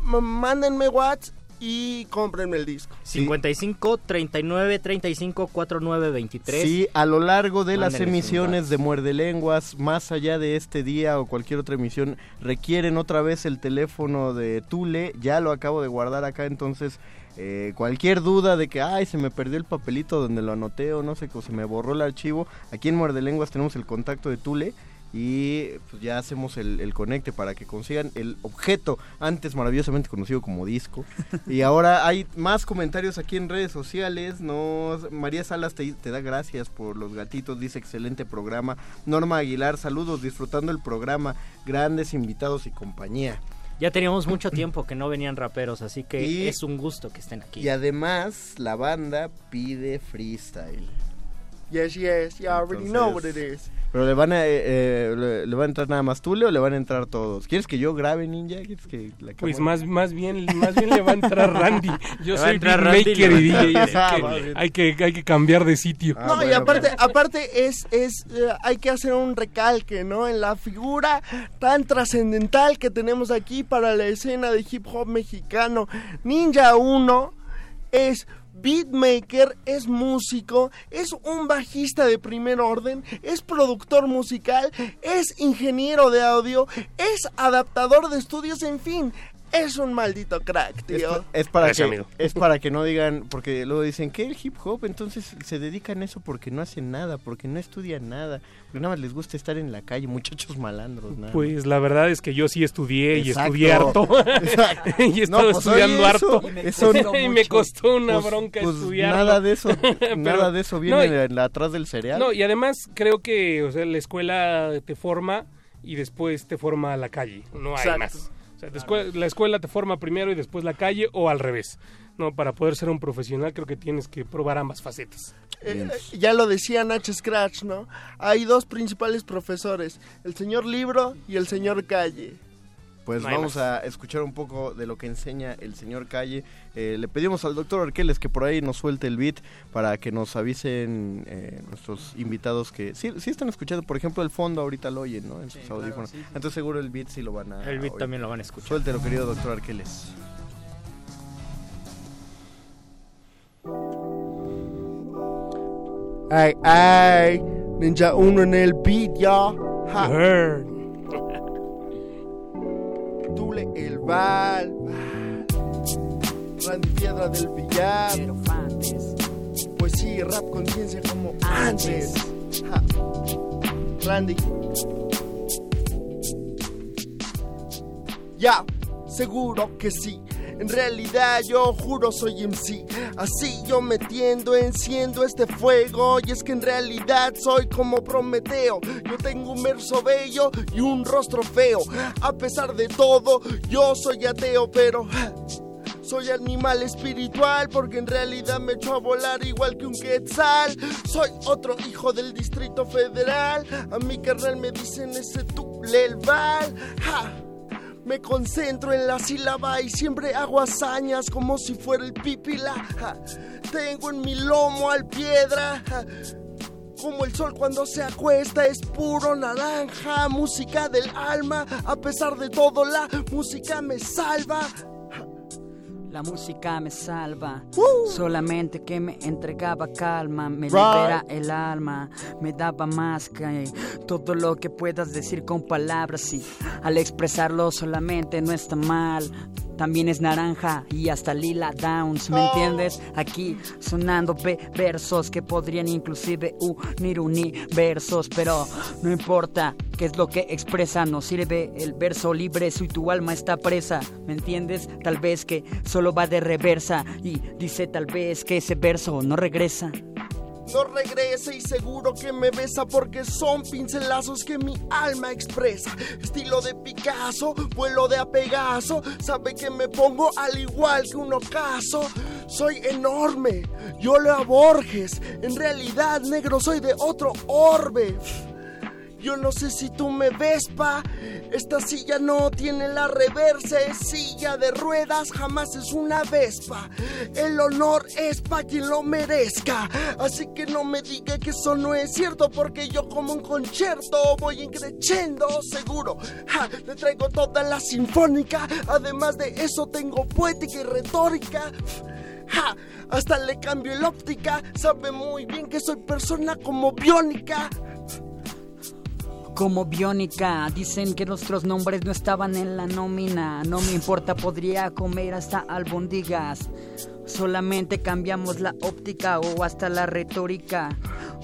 S9: mándenme Whats y cómprenme el disco.
S8: 55 39 35 49 23.
S7: Sí, a lo largo de las
S8: Mándenles
S7: emisiones de Muerde Lenguas, más allá de este día o cualquier otra emisión, requieren otra vez el teléfono de Tule. Ya lo acabo de guardar acá, entonces eh, cualquier duda de que, ay, se me perdió el papelito donde lo anoté o no sé, o se me borró el archivo, aquí en Muerde Lenguas tenemos el contacto de Tule. Y pues ya hacemos el, el conecte para que consigan el objeto antes maravillosamente conocido como disco. y ahora hay más comentarios aquí en redes sociales. Nos, María Salas te, te da gracias por los gatitos, dice excelente programa. Norma Aguilar, saludos, disfrutando el programa, grandes invitados y compañía.
S8: Ya teníamos mucho tiempo que no venían raperos, así que
S7: Y-
S8: es un gusto que estén aquí.
S7: Y además la banda pide freestyle.
S9: Yes, yes, you already know what it is.
S7: Pero le van a, eh, eh, le, le va a entrar nada más Tule o le van a entrar todos. ¿Quieres que yo grabe Ninja? ¿Quieres que la
S11: Pues más, más bien, más bien le va a entrar Randy. Yo soy beatmaker y DJ,
S7: Ah,
S11: hay que hay que cambiar de sitio.
S7: Ah,
S9: No, y aparte, aparte es, es eh, hay que hacer un recalque, ¿no? En la figura tan trascendental que tenemos aquí para la escena de hip hop mexicano. Ninja 1 es beatmaker, es músico, es un bajista de primer orden, es productor musical, es ingeniero de audio, es adaptador de estudios, en fin, es un maldito crack, tío.
S7: es para
S9: Gracias,
S7: que,
S9: amigo.
S7: es para que no digan, porque luego dicen que el hip hop, entonces se dedican a eso porque no hacen nada, porque no estudian nada, porque nada más les gusta estar en la calle, muchachos malandros. nada
S11: Pues la verdad es que yo sí estudié y estudié harto.
S7: Exacto.
S11: y he
S7: No, pues,
S11: estudiando harto.
S7: eso-
S11: y me costó una
S7: Pues-
S11: bronca
S7: pues
S11: estudiar.
S7: Nada de eso, nada de eso viene
S11: no, y-
S7: en la- atrás del cereal.
S11: No, y además creo que o sea, la escuela te forma y después te forma la calle. No hay
S9: Exacto.
S11: más. Sea, la escuela te forma primero y después la calle o al revés. No, para poder ser un profesional creo que tienes que probar ambas facetas.
S9: Eh, eh, ya lo decía Nach Scratch, ¿no? Hay dos principales profesores, el señor Libro y el señor Calle.
S7: Pues
S9: No
S7: vamos a escuchar un poco de lo que enseña el señor Calle. Eh, le pedimos al doctor Arqueles que por ahí nos suelte el beat para que nos avisen eh, nuestros invitados que sí, sí están escuchando. Por ejemplo, el fondo ahorita lo oyen, ¿no? En sus audífonos.
S8: sí, sí.
S7: Entonces seguro el beat sí lo van a
S8: El beat
S7: oír.
S8: también lo van a escuchar.
S7: Suéltelo, querido doctor Arqueles.
S9: Ay, ay, Ninja 1 en el beat, ya. Ja. Tule el Val. Randy Piedra del Villar. Pues sí, rap conciencia como antes. Ja. Randy. Ya, seguro que sí. En realidad yo juro soy MC. Así yo metiendo, enciendo este fuego. Y es que en realidad soy como Prometeo. Yo tengo un verso bello y un rostro feo. A pesar de todo, yo soy ateo, pero... Soy animal espiritual porque en realidad me echo a volar igual que un quetzal. Soy otro hijo del Distrito Federal. A mi carnal me dicen ese tulelval. ¡Ja! Me concentro en la sílaba y siempre hago hazañas como si fuera el pipila. Tengo en mi lomo al piedra. Como el sol cuando se acuesta es puro naranja, música del alma. A pesar de todo, la música me salva.
S10: La música me salva, solamente que me entregaba calma, me
S9: Right.
S10: libera el alma, me daba más que todo lo que puedas decir con palabras y al expresarlo solamente no está mal. También es naranja y hasta lila downs, ¿me entiendes? Aquí sonando ve- versos que podrían inclusive unir universos, pero no importa qué es lo que expresa, nos sirve el verso libre, si tu alma está presa, ¿me entiendes? Tal vez que solo va de reversa y dice tal vez que ese verso no regresa.
S9: No regrese y seguro que me besa porque son pincelazos que mi alma expresa. Estilo de Picasso, vuelo de apegazo. Sabe que me pongo al igual que un ocaso. Soy enorme, yo leo a Borges. En realidad, negro, soy de otro orbe. Yo no sé si tú me ves, pa. Esta silla no tiene la reversa, es silla de ruedas, jamás es una vespa. El honor es pa' quien lo merezca. Así que no me diga que eso no es cierto, porque yo como un concierto voy increciendo, seguro. Ja, le traigo toda la sinfónica. Además de eso, tengo poética y retórica. Hasta le cambio el óptica. Sabe muy bien que soy persona como biónica.
S10: Como biónica, dicen que nuestros nombres no estaban en la nómina. No me importa, podría comer hasta albondigas. Solamente cambiamos la óptica o hasta la retórica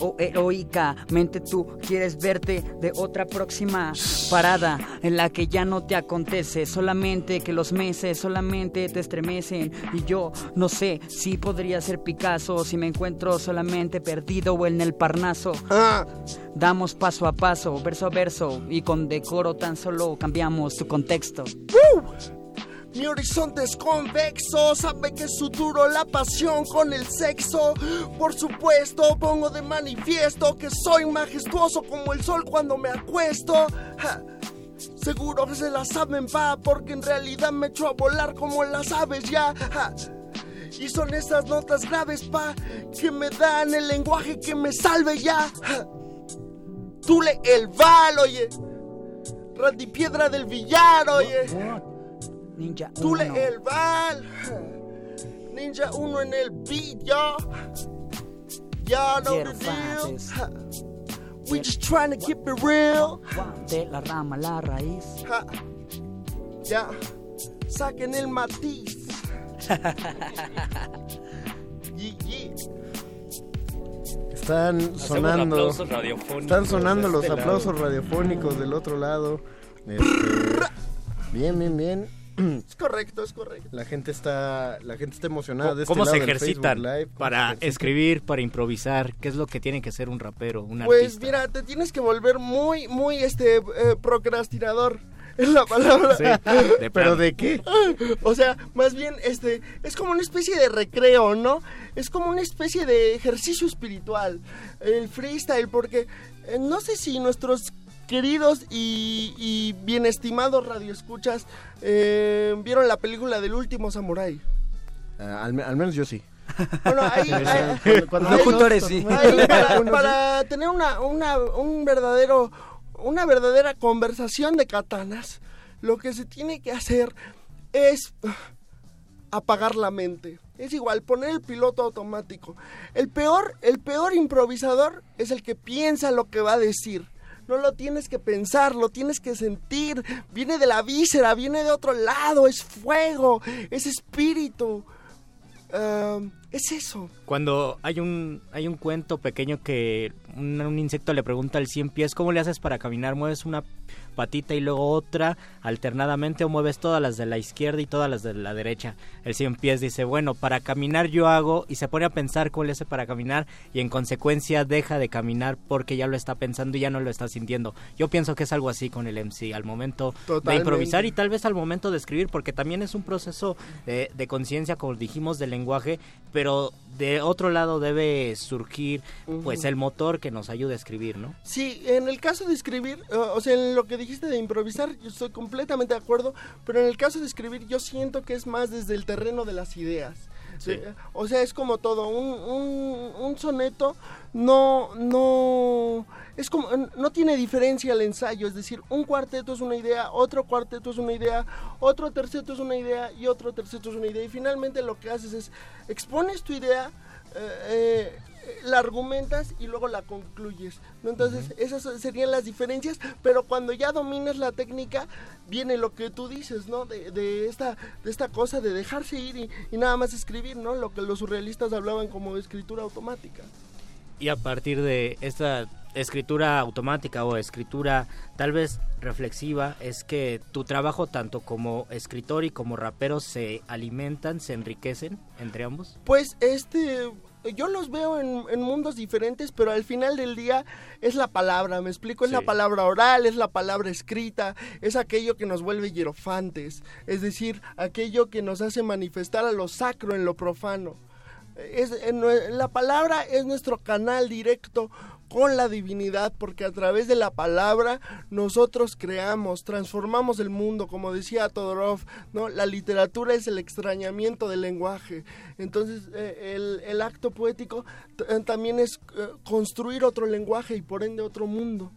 S10: o heroicamente tú quieres verte de otra próxima parada en la que ya no te acontece, solamente que los meses solamente te estremecen. Y yo no sé si podría ser Picasso si me encuentro solamente perdido o en el Parnaso. Damos paso a paso, verso a verso y con decoro tan solo cambiamos tu contexto.
S9: Mi horizonte es convexo, sabe que suturo la pasión con el sexo. Por supuesto, pongo de manifiesto que soy majestuoso como el sol cuando me acuesto. Seguro que se la saben, pa, porque en realidad me echo a volar como las aves ya. Y son esas notas graves, pa, que me dan el lenguaje que me salve ya. Ja. Tule el val, oye. Randy Piedra del Villar, oye.
S10: Ninja
S9: Tule
S10: uno.
S9: el Val. Ninja 1 en el beat, ya. Ya know
S10: Quiero
S9: the deal.
S10: fases.
S9: Ha. We just trying to keep it real.
S10: De la rama a la raíz.
S9: Ya. Saquen el matiz. Ye- ye.
S7: Están sonando. Están sonando los aplausos radiofónicos del otro lado. Este, bien, bien, bien.
S9: Es correcto, es correcto.
S7: La gente está, la gente está emocionada de este
S8: ¿Cómo
S7: lado
S8: se ejercitan
S7: Facebook Live. ¿Cómo
S8: para
S7: se
S8: escribir, para improvisar? ¿Qué es lo que tiene que ser un rapero, un
S9: Pues
S8: artista?
S9: mira, te tienes que volver muy, muy este eh, procrastinador. Es la palabra.
S8: Sí, de
S7: ¿Pero de qué?
S9: O sea, más bien, este, es como una especie de recreo, ¿no? Es como una especie de ejercicio espiritual, el freestyle, porque eh, no sé si nuestros queridos y, y bien estimados radioescuchas eh, vieron la película del último samurái.
S7: Ah, al, me- al menos yo sí.
S9: Bueno, ahí,
S7: Sí,
S9: ahí-.
S7: Cuando-
S10: locutores,
S9: para, para tener una, una, un verdadero, una verdadera conversación de katanas, lo que se tiene que hacer es apagar la mente. Es igual, poner el piloto automático. El peor, el peor improvisador es el que piensa lo que va a decir. No lo tienes que pensar, lo tienes que sentir. Viene de la víscera, viene de otro lado, es fuego, es espíritu. Es eso.
S8: Cuando hay un hay un cuento pequeño que un, un insecto le pregunta al cien pies, ¿cómo le haces para caminar? ¿Mueves una patita y luego otra alternadamente o mueves todas las de la izquierda y todas las de la derecha? El cien pies dice, bueno, para caminar yo hago y se pone a pensar le hace para caminar y en consecuencia deja de caminar porque ya lo está pensando y ya no lo está sintiendo. Yo pienso que es algo así con el MC al momento de improvisar y tal vez al momento de escribir porque también es un proceso de conciencia, como dijimos, del lenguaje, pero de otro lado debe surgir pues el motor que nos ayude a escribir, ¿no?
S9: Sí, en el caso de escribir, o sea, en lo que dijiste de improvisar, yo estoy completamente de acuerdo, pero en el caso de escribir yo siento que es más desde el terreno de las ideas.
S8: Sí.
S9: Eh, O sea, es como todo, un, un, un soneto no, no, es como, no tiene diferencia al ensayo, es decir, un cuarteto es una idea, otro cuarteto es una idea, otro terceto es una idea y otro terceto es una idea, y finalmente lo que haces es, expones tu idea, eh, eh, la argumentas y luego la concluyes. ¿no? Entonces, esas serían las diferencias, pero cuando ya dominas la técnica, viene lo que tú dices, ¿no? De, de esta, de esta cosa de dejarse ir y, y nada más escribir, ¿no? Lo que los surrealistas hablaban como escritura automática.
S8: Y a partir de esta escritura automática o escritura tal vez reflexiva es que tu trabajo tanto como escritor y como rapero se alimentan, se enriquecen entre ambos.
S9: Pues este, yo los veo en, en mundos diferentes, pero al final del día es la palabra, me explico, es la palabra oral, es la palabra escrita, es aquello que nos vuelve hierofantes, es decir, aquello que nos hace manifestar a lo sacro en lo profano. Es, eh, nue- la palabra es nuestro canal directo con la divinidad, porque a través de la palabra nosotros creamos, transformamos el mundo, como decía Todorov, ¿no? La literatura es el extrañamiento del lenguaje. Entonces, eh, el, acto poético también es eh, construir otro lenguaje y por ende otro mundo.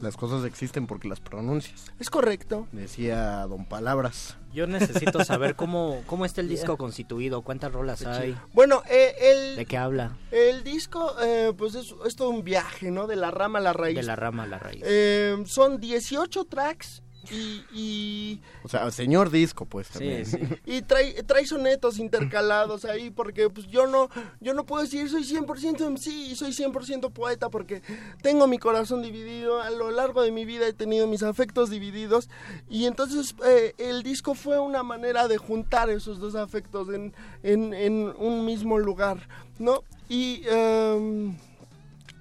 S7: Las cosas existen porque las pronuncias.
S9: Es correcto.
S7: Decía Don Palabras.
S8: Yo necesito saber cómo, cómo está el disco constituido, cuántas rolas hay,
S9: Bueno, eh, el,
S8: de qué habla,
S9: el disco, eh, pues es, es todo un viaje, ¿no? De la rama a la raíz.
S8: de la rama a la raíz.
S9: Eh, son 18 tracks y, y,
S7: O sea, señor disco, pues también.
S9: y trae, trae sonetos intercalados ahí porque pues yo no yo no puedo decir soy 100% MC y soy 100% poeta porque tengo mi corazón dividido a lo largo de mi vida he tenido mis afectos divididos y entonces eh, el disco fue una manera de juntar esos dos afectos en, en, en un mismo lugar ¿no? y em,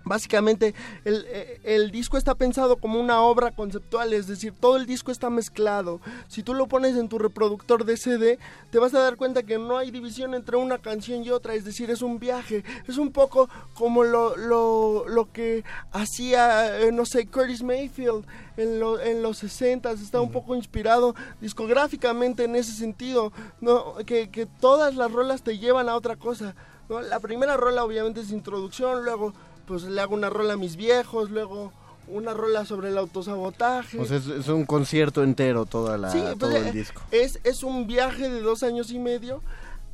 S9: Básicamente, el, eh, el disco está pensado como una obra conceptual, es decir, todo el disco está mezclado. Si tú lo pones en tu reproductor de CD, te vas a dar cuenta que no hay división entre una canción y otra, es decir, es un viaje. Es un poco como lo, lo, lo que hacía, eh, no sé, Curtis Mayfield en, lo- en los 60, está un poco inspirado discográficamente en ese sentido, ¿no? que, que todas las rolas te llevan a otra cosa. ¿no? La primera rola obviamente es introducción, luego pues le hago una rola a mis viejos, luego una rola sobre el autosabotaje.
S7: O sea, es, es un concierto entero toda la,
S9: Sí, pues,
S7: todo el disco.
S9: Es, es un viaje de dos años y medio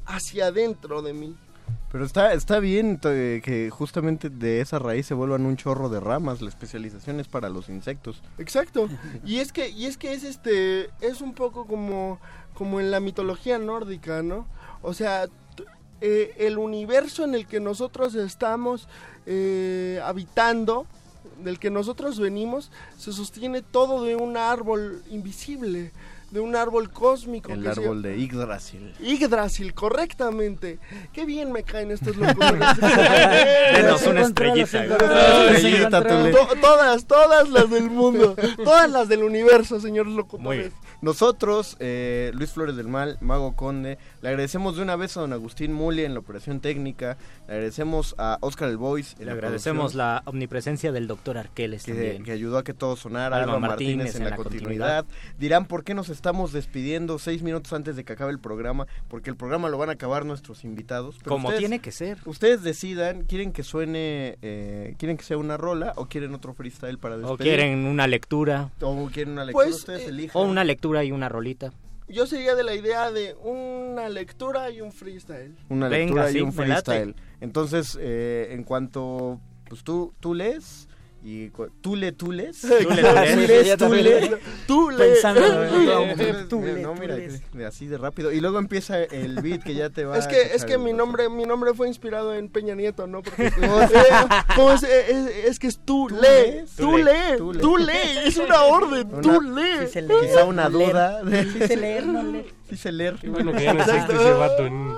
S9: hacia adentro de mí.
S7: Pero está, está bien eh, que justamente de esa raíz se vuelvan un chorro de ramas. La especialización es para los insectos.
S9: Exacto. Y es que, y es que es este, es un poco como, como en la mitología nórdica, ¿no? O sea, eh, el universo en el que nosotros estamos eh, habitando, del que nosotros venimos, se sostiene todo de un árbol invisible, de un árbol cósmico.
S7: El
S9: que
S7: árbol de Yggdrasil.
S9: Yggdrasil, correctamente. Qué bien me caen estos locutores.
S8: Denos una estrellita.
S7: Estrellita, Tule.
S9: To- todas, todas las del mundo. Todas las del universo, señor locutores.
S7: Muy bien. Nosotros, eh, Luis Flores del Mal, Mago Conde, le agradecemos de una vez a don Agustín Muli en la operación técnica, le agradecemos a Oscar el Voice
S8: Le
S7: la
S8: agradecemos la omnipresencia del doctor Arqueles
S7: que,
S8: también.
S7: que ayudó a que todo sonara,
S8: Alba Martínez
S7: Martínez, en la, continuidad. Dirán, ¿por qué nos estamos despidiendo seis minutos antes de que acabe el programa? Porque el programa lo van a acabar nuestros invitados. pero
S8: Como
S7: ustedes-
S8: tiene que ser.
S7: Ustedes decidan, ¿quieren que suene, eh, quieren que sea una rola o quieren otro freestyle para despedir?
S8: O quieren una lectura.
S7: O quieren una lectura,
S9: Pues,
S7: ustedes
S9: eh,
S7: elijan.
S8: O una lectura y una rolita.
S9: Yo sería de la idea de una lectura y un freestyle.
S7: Una
S8: Venga,
S7: lectura y
S8: sí,
S7: un freestyle. Entonces, eh, en cuanto pues tú, tú lees y cu- tú le, tú lees.
S8: Tú le, tú lees.
S7: Tú lees, tú lees.
S9: Tú le.
S10: Pensando en-
S7: No, mira, así de rápido. Y luego empieza el beat que ya te va
S9: Es
S7: a
S9: que, es que mi nombre, mi nombre fue inspirado en Peña Nieto, ¿no? Porque eh, ¿cómo es, Eh, es, es que es tú lee,
S7: lees.
S9: es una orden, lee.
S7: Quizá una duda.
S10: sé leer, no leer.
S7: Sí sé leer.
S11: Bueno que ya no existe ese vato en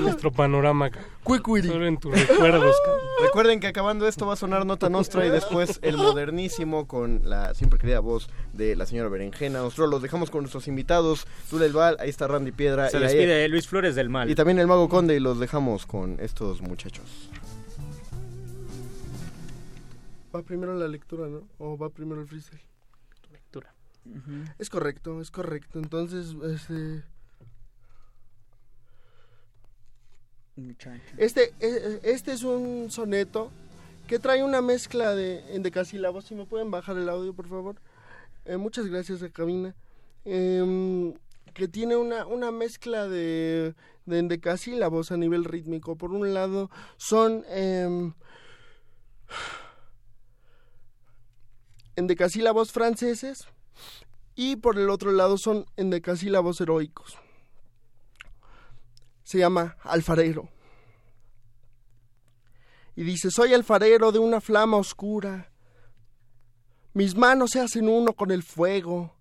S11: nuestro panorama.
S9: Quiquiri.
S11: Solo en tus recuerdos.
S7: Recuerden que acabando esto va a sonar Nota Nostra y después el modernísimo con la siempre querida voz de la señora Berenjena. Nosotros los dejamos con nuestros invitados. Tula El Val, ahí está Randy Piedra.
S8: Se
S7: y, ahí-
S8: despide Luis Flores del Mal.
S7: y también el Mago Conde y los dejamos con estos muchachos.
S9: Va primero la lectura, ¿no? O va primero el freestyle.
S8: Lectura.
S9: Es correcto, es correcto. Entonces, este,
S10: Muchacho.
S9: Este, eh, este es un soneto que trae una mezcla de en decasílabos. Si me pueden bajar el audio, por favor. Eh, muchas gracias a cabina. Em, que tiene una, una mezcla de, de endecasílabos a nivel rítmico. Por un lado, son em, endecasílabos franceses y por el otro lado son endecasílabos heroicos. Se llama alfarero. Y dice, soy alfarero de una flama oscura. Mis manos se hacen uno con el fuego.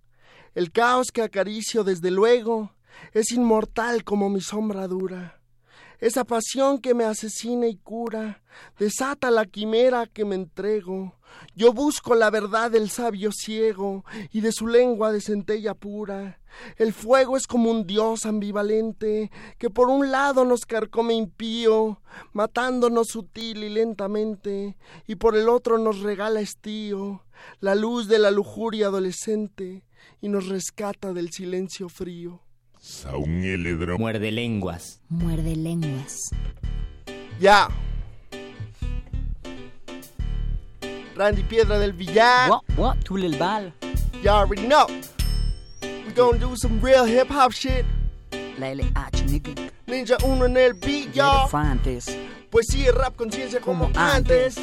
S9: El caos que acaricio desde luego es inmortal como mi sombra dura. Esa pasión que me asesina y cura, desata la quimera que me entrego. Yo busco la verdad del sabio ciego y de su lengua de centella pura. El fuego es como un dios ambivalente que por un lado nos carcome impío, matándonos sutil y lentamente, y por el otro nos regala estío, la luz de la lujuria adolescente, y nos rescata del silencio frío.
S8: Muerde lenguas.
S1: Muerde lenguas.
S9: Ya. Randy Piedra del Villar.
S10: What, what? Tule el Bal.
S9: You already know. We gonna do some real hip hop shit.
S10: La LH, nigga.
S9: Ninja uno en el beat, y'all. Poesía, rap, conciencia como,
S10: Como
S9: antes.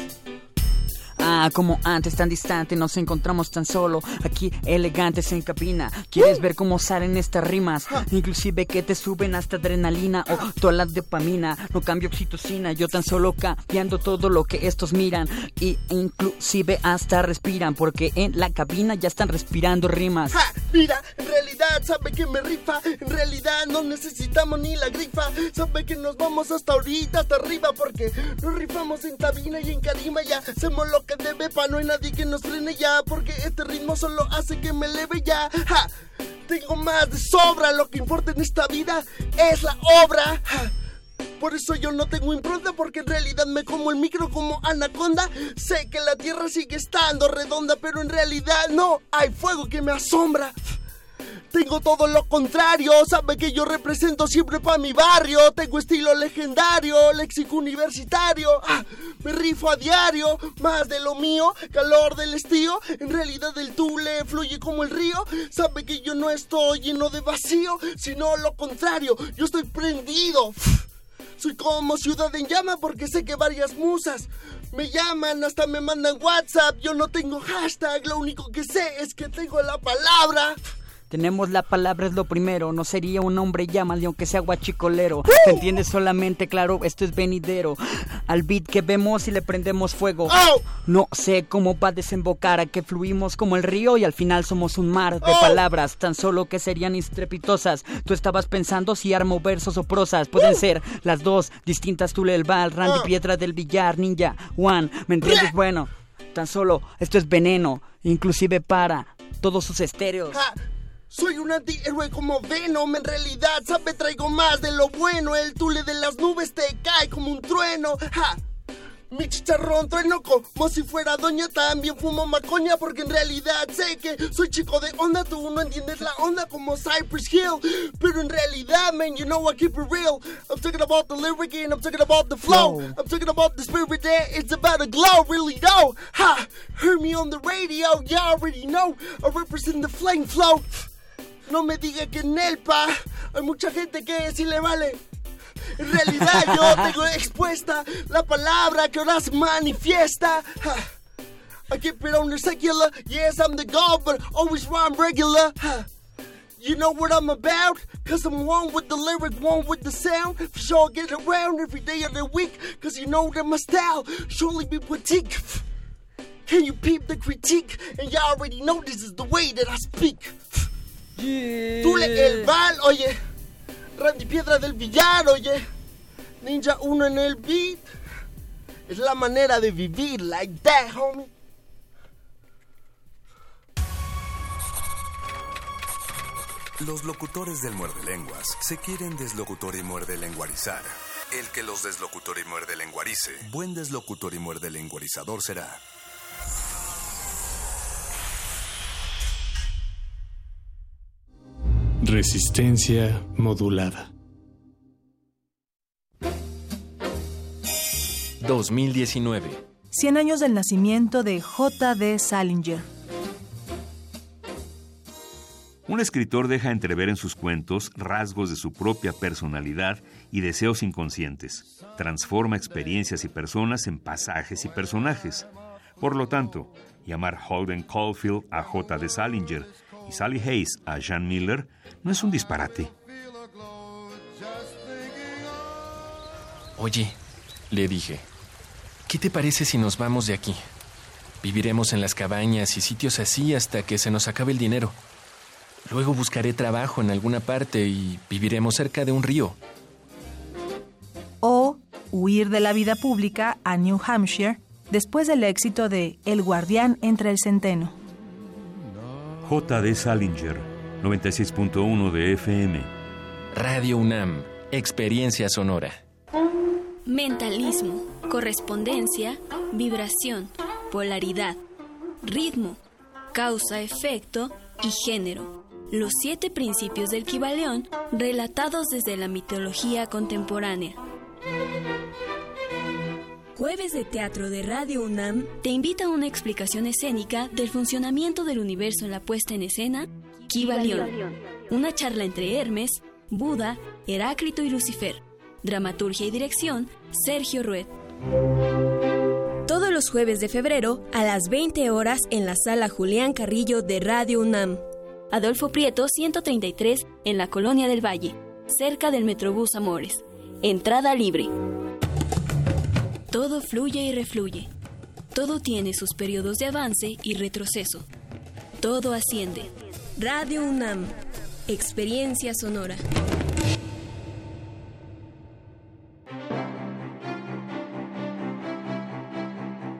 S10: Ah, como antes, tan distante, nos encontramos tan solo, aquí elegantes en cabina. ¿Quieres ver cómo salen estas rimas? Inclusive que te suben hasta adrenalina o toda la dopamina. No cambio oxitocina, yo tan solo cambiando todo lo que estos miran. Y inclusive hasta respiran, porque en la cabina ya están respirando rimas.
S9: Ja, mira, en realidad sabe que me rifa. En realidad no necesitamos ni la grifa. Sabe que nos vamos hasta ahorita, hasta arriba, porque nos rifamos en cabina y en calima. Ya hacemos lo que debe, pa' no hay nadie que nos frene ya. Porque este ritmo solo hace que me eleve ya. Tengo más de sobra. Lo que importa en esta vida es la obra. Por eso yo no tengo impronta porque en realidad me como el micro como anaconda. Sé que la tierra sigue estando redonda, pero en realidad no hay fuego que me asombra. Tengo todo lo contrario, sabe que yo represento siempre pa' mi barrio. Tengo estilo legendario, léxico universitario. Ah, me rifo a diario, más de lo mío, calor del estío. En realidad el tule fluye como el río. Sabe que yo no estoy lleno de vacío, sino lo contrario, yo estoy prendido. Soy como ciudad en llama porque sé que varias musas me llaman, hasta me mandan WhatsApp. Yo no tengo hashtag, lo único que sé es que tengo la palabra.
S10: Tenemos la palabra es lo primero, no sería un hombre llámale aunque sea guachicolero. ¿Te entiendes solamente? Claro, esto es venidero. Al beat que vemos y le prendemos fuego. No sé cómo va a desembocar, a que fluimos como el río y al final somos un mar de palabras, tan solo que serían estrepitosas. Tú estabas pensando si armo versos o prosas, pueden ser las dos distintas, Tule del Val, Randy Piedra del Villar, Ninja, Juan, ¿me entiendes? Bueno, tan solo esto es veneno, inclusive para todos sus estéreos.
S9: Soy un antihéroe como Venom, en realidad, sabe, traigo más de lo bueno. El tule de las nubes te cae como un trueno. Ja. Mi chicharrón trueno como si fuera doña También fumo macoña porque en realidad sé que soy chico de onda Tú no entiendes la onda como Cypress Hill Pero en realidad, man, you know I keep it real I'm talking about the lyric and I'm talking about the flow I'm talking about the spirit that it's about to glow Really though, ha, heard me on the radio You already know, I represent the flame flow No me diga que en Elpa Hay mucha gente que sí le vale en realidad yo tengo expuesta la palabra que ahora se manifiesta. I keep it on the secular. Yes, I'm the god, but always rhyme regular. You know what I'm about? Cause I'm one with the lyric, one with the sound. For sure, get around every day of the week. Cause you know that my style surely be boutique. Can you peep the critique? And y'all already know this is the way that I speak. Tule el Val, oye. Randy Piedra del Villar, oye. Ninja 1 en el beat. Es la manera de vivir, like that, homie.
S5: Los locutores del muerde lenguas se quieren deslocutor y muerde lenguarizar. El que los deslocutor y muerde lenguarice, buen deslocutor y muerde lenguarizador será.
S6: Resistencia modulada.
S12: 2019.
S13: 100 años del nacimiento de J.D. Salinger.
S14: Un escritor deja entrever en sus cuentos rasgos de su propia personalidad y deseos inconscientes. Transforma experiencias y personas en pasajes y personajes. Por lo tanto, llamar Holden Caulfield a J. de Salinger y Sally Hayes a Jean Miller no es un disparate.
S12: Oye, le dije, ¿qué te parece si nos vamos de aquí? Viviremos en las cabañas y sitios así hasta que se nos acabe el dinero. Luego buscaré trabajo en alguna parte y viviremos cerca de un río.
S13: huir de la vida pública a New Hampshire después del éxito de El guardián entre el centeno.
S14: J.D. Salinger, 96.1 de FM.
S12: Radio UNAM, experiencia sonora.
S15: Mentalismo, correspondencia, vibración, polaridad, ritmo, causa-efecto y género. Los siete principios del Kibaleón relatados desde la mitología contemporánea. Jueves de Teatro de Radio UNAM te invita a una explicación escénica del funcionamiento del universo en la puesta en escena Kibalión. Una charla entre Hermes, Buda, Heráclito y Lucifer. Dramaturgia y dirección Sergio Rued. Todos los jueves de febrero a las 20 horas en la sala Julián Carrillo de Radio UNAM. Adolfo Prieto 133 en la Colonia del Valle, cerca del Metrobús Amores. Entrada libre. Todo fluye y refluye. Todo tiene sus periodos de avance y retroceso. Todo asciende. Radio UNAM. Experiencia sonora.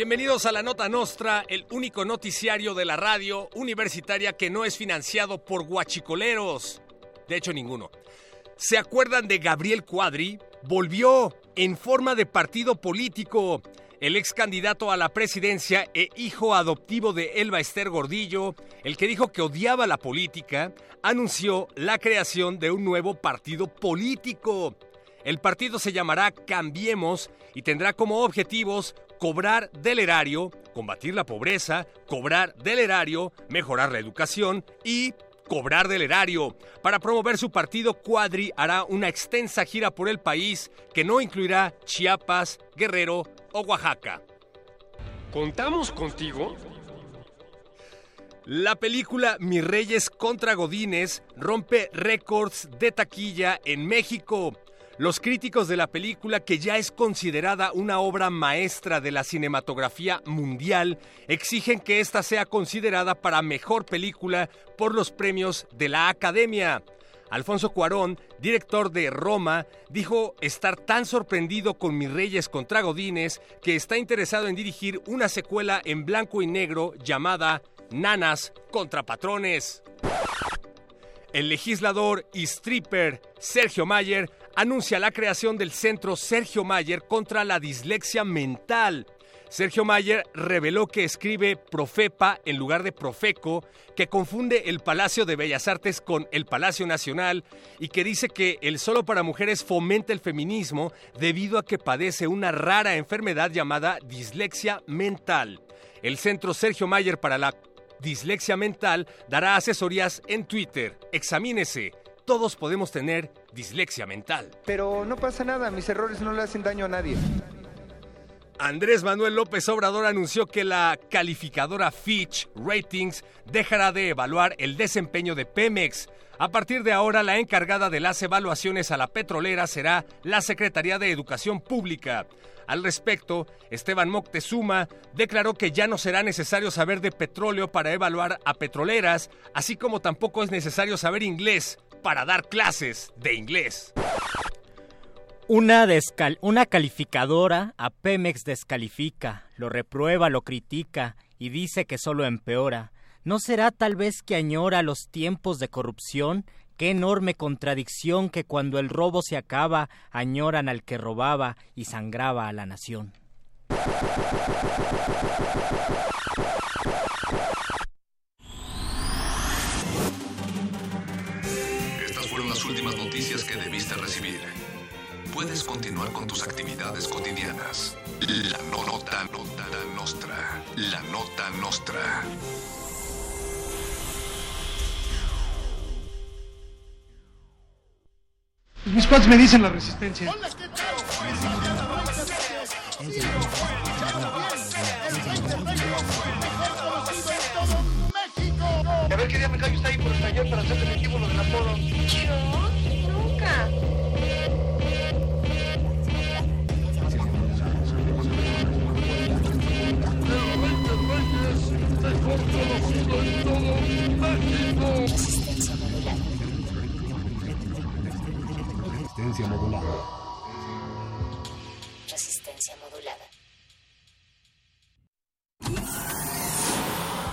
S3: Bienvenidos a la Nota Nostra, el único noticiario de la radio universitaria que no es financiado por guachicoleros. De hecho, ninguno. ¿Se acuerdan de Gabriel Cuadri? Volvió en forma de partido político. El ex candidato a la presidencia e hijo adoptivo de Elba Ester Gordillo, el que dijo que odiaba la política, anunció la creación de un nuevo partido político. El partido se llamará Cambiemos y tendrá como objetivos cobrar del erario, combatir la pobreza, cobrar del erario, mejorar la educación y cobrar del erario. Para promover su partido, Cuadri hará una extensa gira por el país que no incluirá Chiapas, Guerrero o Oaxaca.
S11: ¿Contamos contigo?
S3: La película Mis Reyes contra Godines rompe récords de taquilla en México. Los críticos de la película, que ya es considerada una obra maestra de la cinematografía mundial, exigen que esta sea considerada para mejor película por los premios de la Academia. Alfonso Cuarón, director de Roma, dijo estar tan sorprendido con Mis Reyes contra Godines que está interesado en dirigir una secuela en blanco y negro llamada Nanas contra Patrones. El legislador y stripper Sergio Mayer anuncia la creación del Centro Sergio Mayer contra la dislexia mental. Sergio Mayer reveló que escribe Profepa en lugar de Profeco, que confunde el Palacio de Bellas Artes con el Palacio Nacional y que dice que el solo para mujeres fomenta el feminismo debido a que padece una rara enfermedad llamada dislexia mental. El Centro Sergio Mayer para la dislexia mental dará asesorías en Twitter. Examínese. Todos podemos tener dislexia mental.
S16: Pero no pasa nada, mis errores no le hacen daño a nadie.
S3: Andrés Manuel López Obrador anunció que la calificadora Fitch Ratings dejará de evaluar el desempeño de Pemex. A partir de ahora, la encargada de las evaluaciones a la petrolera será la Secretaría de Educación Pública. Al respecto, Esteban Moctezuma declaró que ya no será necesario saber de petróleo para evaluar a petroleras, así como tampoco es necesario saber inglés para dar clases de inglés.
S8: Una, descal una calificadora a Pemex descalifica, lo reprueba, lo critica y dice que solo empeora. ¿No será tal vez que añora los tiempos de corrupción? Qué enorme contradicción que cuando el robo se acaba, añoran al que robaba y sangraba a la nación.
S5: Últimas noticias que debiste recibir. Puedes continuar con tus actividades cotidianas. La nota, nota nostra. La nota nostra.
S17: Mis cuates me dicen la resistencia.
S18: Día me está ahí por el taller para hacerte el equipo lo del apodo.
S19: ¿Yo? Nunca.
S1: Resistencia modulada.
S6: Resistencia modulada.
S1: Resistencia modulada.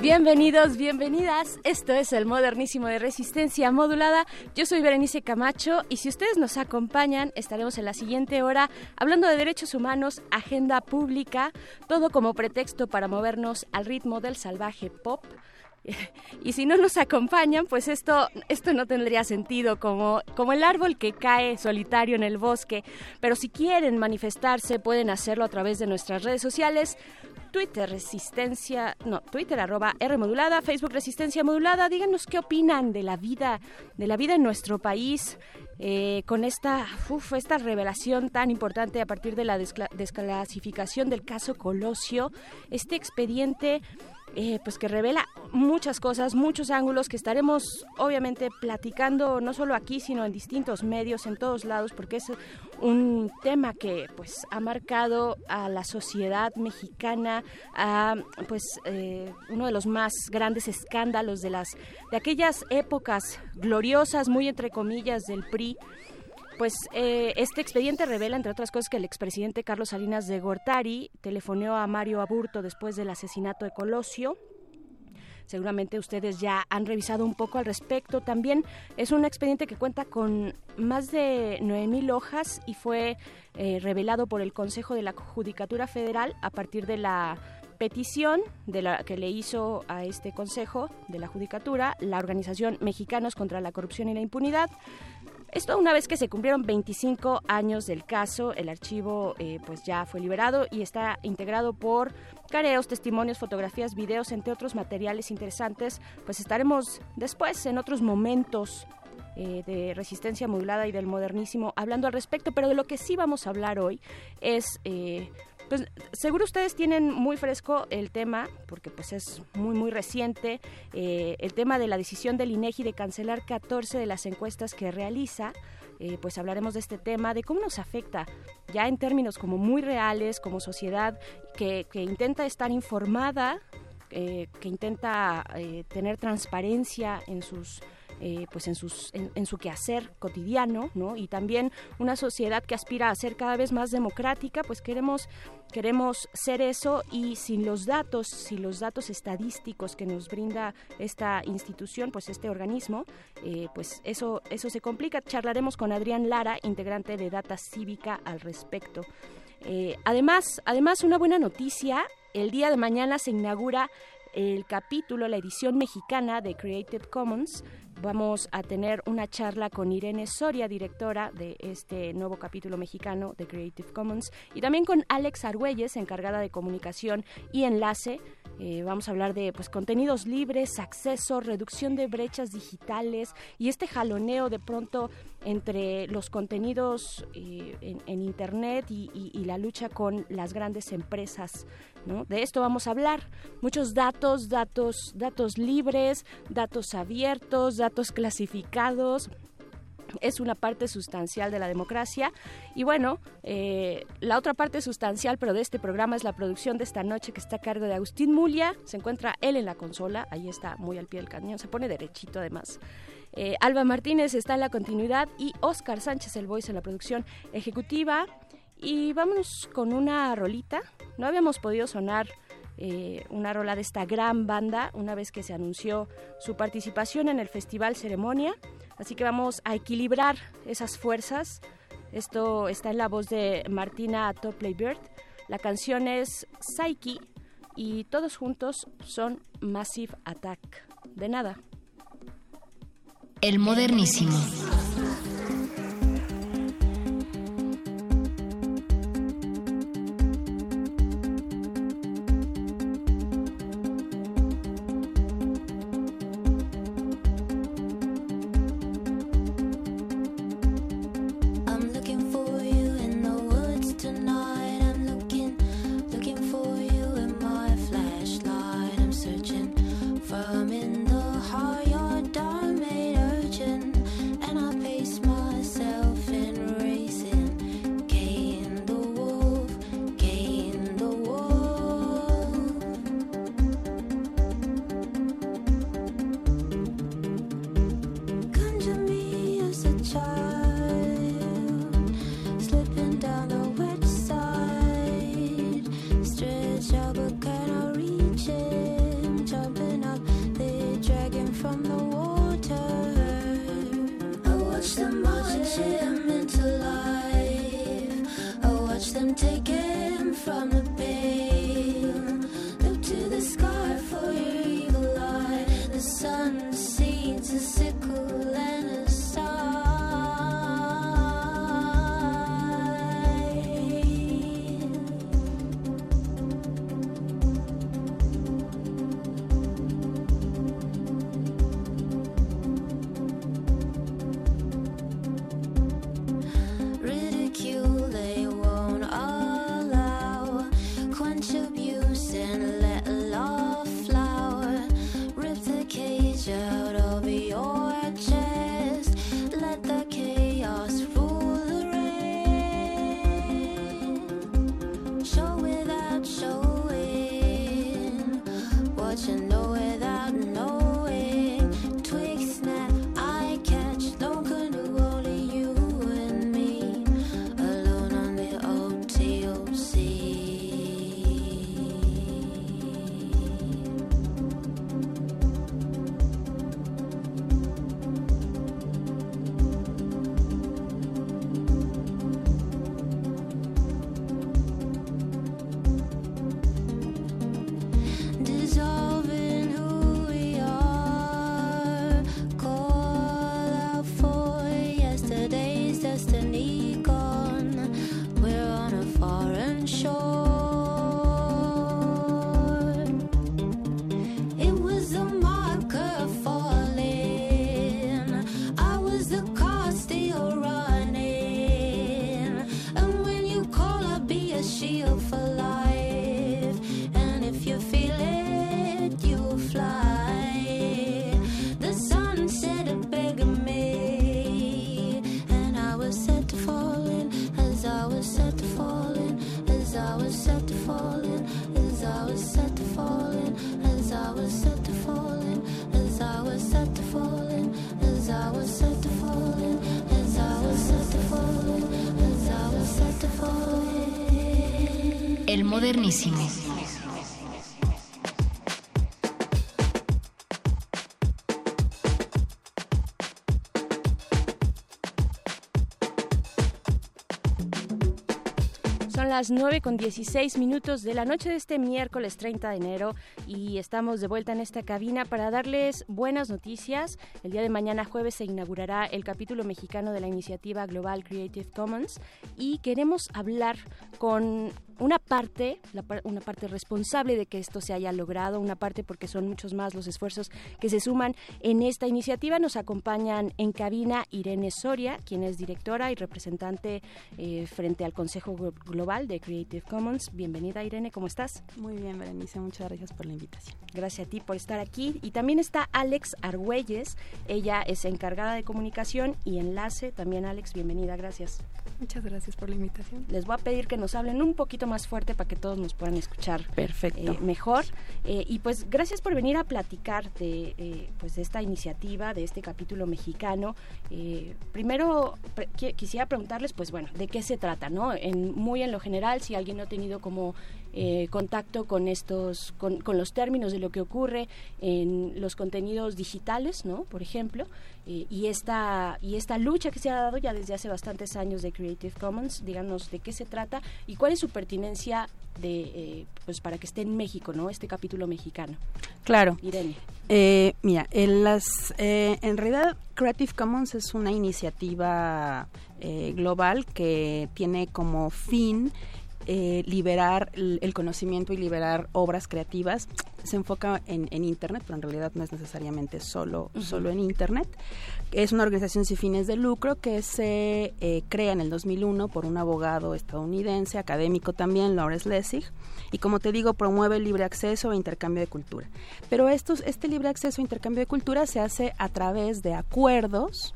S20: Bienvenidos, bienvenidas. Esto es el modernísimo de resistencia modulada. Yo soy Berenice Camacho y si ustedes nos acompañan, estaremos en la siguiente hora hablando de derechos humanos, agenda pública, todo como pretexto para movernos al ritmo del salvaje pop. Y si no nos acompañan, pues esto, esto no tendría sentido como, como el árbol que cae solitario en el bosque. Pero si quieren manifestarse, pueden hacerlo a través de nuestras redes sociales. Twitter Resistencia, no, Twitter arroba R modulada, Facebook Resistencia modulada. Díganos qué opinan de la vida, de la vida en nuestro país. eh, con esta, uf, esta revelación tan importante a partir de la descla- desclasificación del caso Colosio, este expediente eh, pues que revela muchas cosas, muchos ángulos que estaremos obviamente platicando no solo aquí, sino en distintos medios, en todos lados, porque es un tema que pues ha marcado a la sociedad mexicana, a pues eh, uno de los más grandes escándalos de las de aquellas épocas gloriosas, muy entre comillas, del PRI. Pues eh, este expediente revela, entre otras cosas, que el expresidente Carlos Salinas de Gortari telefoneó a Mario Aburto después del asesinato de Colosio. Seguramente ustedes ya han revisado un poco al respecto. También es un expediente que cuenta con más de 9.000 hojas y fue eh, revelado por el Consejo de la Judicatura Federal a partir de la petición de la que le hizo a este Consejo de la Judicatura la organización Mexicanos contra la Corrupción y la Impunidad. Esto una vez que se cumplieron 25 años del caso, el archivo eh, pues ya fue liberado y está integrado por careos, testimonios, fotografías, videos, entre otros materiales interesantes. Pues estaremos después en otros momentos eh, de resistencia modulada y del modernísimo hablando al respecto, pero de lo que sí vamos a hablar hoy es... eh, pues seguro ustedes tienen muy fresco el tema, porque pues es muy muy reciente, eh, el tema de la decisión del INEGI de cancelar 14 de las encuestas que realiza. Eh, pues hablaremos de este tema, de cómo nos afecta ya en términos como muy reales, como sociedad que, que intenta estar informada, eh, que intenta tener transparencia en sus eh, pues en, sus, en, su quehacer cotidiano, ¿no? Y también una sociedad que aspira a ser cada vez más democrática, pues queremos, queremos ser eso y sin los datos, sin los datos estadísticos que nos brinda esta institución, pues este organismo, eh, pues eso, eso se complica. Charlaremos con Adrián Lara, integrante de Data Cívica, al respecto. Eh, además, además, una buena noticia, el día de mañana se inaugura el capítulo, la edición mexicana de Creative Commons. Vamos a tener una charla con Irene Soria, directora de este nuevo capítulo mexicano de Creative Commons, y también con Alex Argüelles, encargada de comunicación y enlace eh, vamos a hablar de pues, contenidos libres, acceso, reducción de brechas digitales y este jaloneo de pronto entre los contenidos eh, en, Internet y, la lucha con las grandes empresas. De esto vamos a hablar. Muchos datos, datos, datos libres, datos abiertos, datos clasificados es una parte sustancial de la democracia. Y bueno, eh, la otra parte sustancial, pero de este programa, es la producción de esta noche que está a cargo de Agustín Mulia. Se encuentra él en la consola, ahí está muy al pie del cañón, se pone derechito además. Eh, Alba Martínez está en la continuidad y Oscar Sánchez, el voice en la producción ejecutiva. Y vámonos con una rolita. No habíamos podido sonar eh, una rola de esta gran banda una vez que se anunció su participación en el Festival Ceremonia. Así que vamos a equilibrar esas fuerzas. Esto está en la voz de Martina Topley Bird. La canción es Psyche y todos juntos son Massive Attack. De nada.
S1: El modernísimo.
S20: Las 9 con 16 minutos de la noche de este miércoles 30 de enero y estamos de vuelta en esta cabina para darles buenas noticias. El día de mañana jueves se inaugurará el capítulo mexicano de la iniciativa Global Creative Commons y queremos hablar con una parte, una parte responsable de que esto se haya logrado, una parte porque son muchos más los esfuerzos que se suman en esta iniciativa. Nos acompañan en cabina Irene Soria, quien es directora y representante eh, frente al Consejo Global de Creative Commons. Bienvenida Irene, ¿cómo estás?
S21: Muy bien, Berenice, muchas gracias por la invitación.
S20: Gracias a ti por estar aquí. Y también está Alex Argüelles, ella es encargada de comunicación y enlace. También Alex, bienvenida, gracias.
S21: Muchas gracias por la invitación.
S20: Les voy a pedir que nos hablen un poquito más fuerte para que todos nos puedan escuchar
S21: Perfecto.
S20: Eh, mejor. Eh, y pues gracias por venir a platicar de, eh, pues de esta iniciativa, de este capítulo mexicano. primero quisiera preguntarles, pues bueno, de qué se trata, ¿no? En, muy en lo general, si alguien no ha tenido como contacto con estos, con, con, los términos de lo que ocurre en los contenidos digitales, ¿no? Por ejemplo, y esta y esta lucha que se ha dado ya desde hace bastantes años de Creative Commons, díganos de qué se trata y cuál es su pertinencia de eh, pues para que esté en México, ¿no? Este capítulo mexicano.
S21: Claro.
S20: Irene.
S21: Eh, mira, en las eh, en realidad Creative Commons es una iniciativa global que tiene como fin eh, liberar el, conocimiento y liberar obras creativas. Se enfoca en, Internet, pero en realidad no es necesariamente solo, solo en Internet. Es una organización sin fines de lucro que se eh, crea en el 2001 por un abogado estadounidense, académico también, Lawrence Lessig, y como te digo, promueve el libre acceso e intercambio de cultura. Pero estos, este libre acceso e intercambio de cultura se hace a través de acuerdos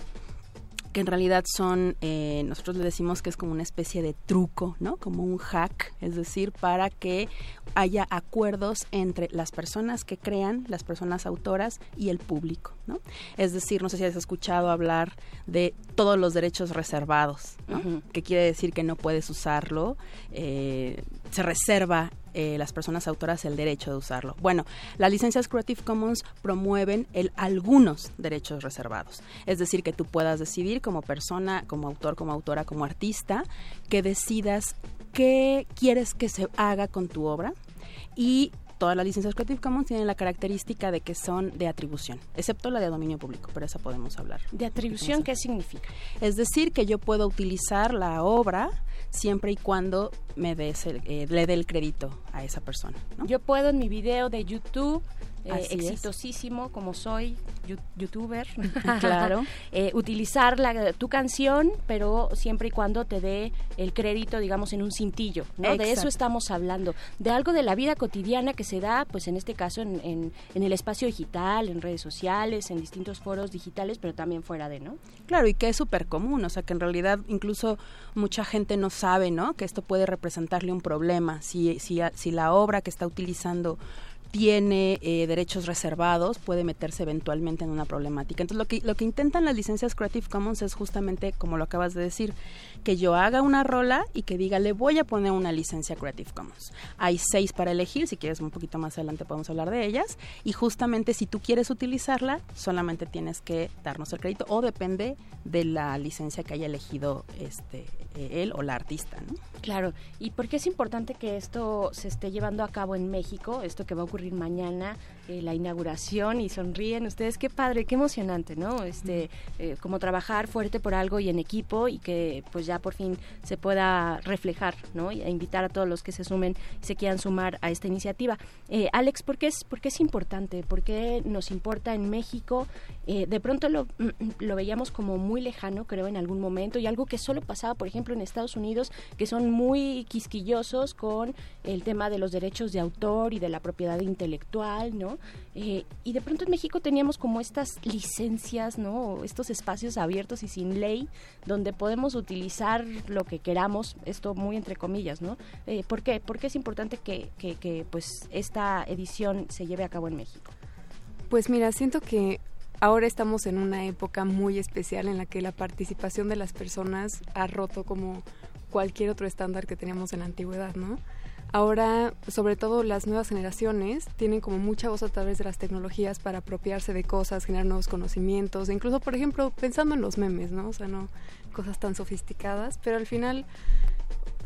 S21: que en realidad son, eh, nosotros le decimos que es como una especie de truco, ¿no? Como un hack, es decir, para que haya acuerdos entre las personas que crean, las personas autoras y el público, ¿no? Es decir, no sé si has escuchado hablar de todos los derechos reservados, ¿no? Que quiere decir que no puedes usarlo, eh, se reserva eh, las personas autoras el derecho de usarlo. Bueno, las licencias Creative Commons promueven el, algunos derechos reservados. Es decir, que tú puedas decidir como persona, como autor, como autora, como artista, que decidas qué quieres que se haga con tu obra y todas las licencias Creative Commons tienen la característica de que son de atribución, excepto la de dominio público, pero esa podemos hablar.
S20: ¿De atribución qué significa?
S21: Es decir, que yo puedo utilizar la obra siempre y cuando me des eh, le dé el crédito a esa persona.
S20: Yo puedo en mi video de YouTube eh, exitosísimo como soy youtuber.
S21: Claro.
S20: Eh, utilizar la, tu canción pero siempre y cuando te dé el crédito digamos en un cintillo ¿no? de eso estamos hablando. De algo de la vida cotidiana que se da pues en este caso en, en, en, el espacio digital en redes sociales en distintos foros digitales pero también fuera de no
S21: claro y que es súper común o sea que en realidad incluso mucha gente no sabe no que esto puede representarle un problema. Si si, si la obra que está utilizando tiene eh, derechos reservados puede meterse eventualmente en una problemática. Entonces lo que, lo que intentan las licencias Creative Commons es justamente, como lo acabas de decir, que yo haga una rola y que diga, le voy a poner una licencia Creative Commons. Hay seis para elegir, si quieres un poquito más adelante podemos hablar de ellas, y justamente si tú quieres utilizarla, solamente tienes que darnos el crédito o depende de la licencia que haya elegido este eh, él o la artista. ¿no?
S20: Claro, ¿y por qué es importante que esto se esté llevando a cabo en México, esto que va a ocurrir mañana, eh, la inauguración y sonríen ustedes, qué padre, qué emocionante, ¿no? Este, eh, como trabajar fuerte por algo y en equipo y que pues ya por fin se pueda reflejar, ¿no? Y invitar a todos los que se sumen y se quieran sumar a esta iniciativa. Eh, Alex, ¿por qué, es, ¿por qué es importante? ¿Por qué nos importa en México? de pronto lo, lo veíamos como muy lejano, creo, en algún momento y algo que solo pasaba, por ejemplo, en Estados Unidos, que son muy quisquillosos con el tema de los derechos de autor y de la propiedad intelectual, ¿no? Eh, y de pronto en México teníamos como estas licencias, ¿no? Estos espacios abiertos y sin ley, donde podemos utilizar lo que queramos, esto muy entre comillas, ¿no? Eh, ¿Por qué? Porque es importante que, que, que pues esta edición se lleve a cabo en México.
S22: Pues mira, siento que ahora estamos en una época muy especial en la que la participación de las personas ha roto como cualquier otro estándar que teníamos en la antigüedad, ¿no? Ahora, sobre todo las nuevas generaciones, tienen como mucha voz a través de las tecnologías para apropiarse de cosas, generar nuevos conocimientos, incluso, por ejemplo, pensando en los memes, ¿no? O sea, no cosas tan sofisticadas, pero al final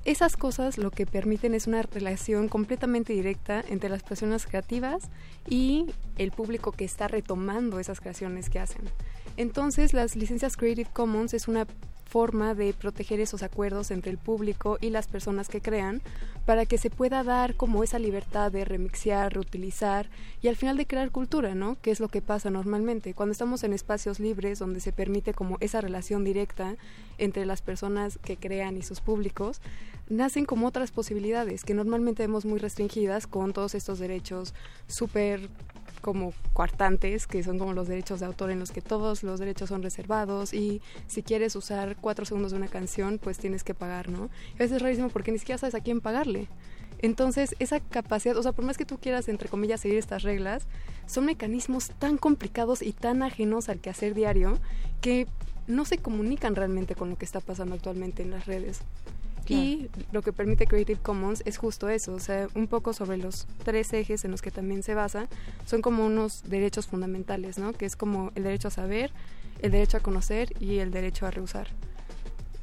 S22: esas cosas lo que permiten es una relación completamente directa entre las personas creativas y el público que está retomando esas creaciones que hacen. Entonces, las licencias Creative Commons es una forma de proteger esos acuerdos entre el público y las personas que crean para que se pueda dar como esa libertad de remixear, reutilizar y al final de crear cultura, ¿no? Que es lo que pasa normalmente. Cuando estamos en espacios libres donde se permite como esa relación directa entre las personas que crean y sus públicos, nacen como otras posibilidades que normalmente vemos muy restringidas con todos estos derechos súper como coartantes, que son como los derechos de autor en los que todos los derechos son reservados y si quieres usar cuatro segundos de una canción, pues tienes que pagar, ¿no? A veces es rarísimo porque ni siquiera sabes a quién pagarle. Entonces, esa capacidad, o sea, por más que tú quieras, entre comillas, seguir estas reglas, son mecanismos tan complicados y tan ajenos al quehacer diario que no se comunican realmente con lo que está pasando actualmente en las redes. Y lo que permite Creative Commons es justo eso, o sea, un poco sobre los tres ejes en los que también se basa, son como unos derechos fundamentales, ¿no? Que es como el derecho a saber, el derecho a conocer y el derecho a reusar.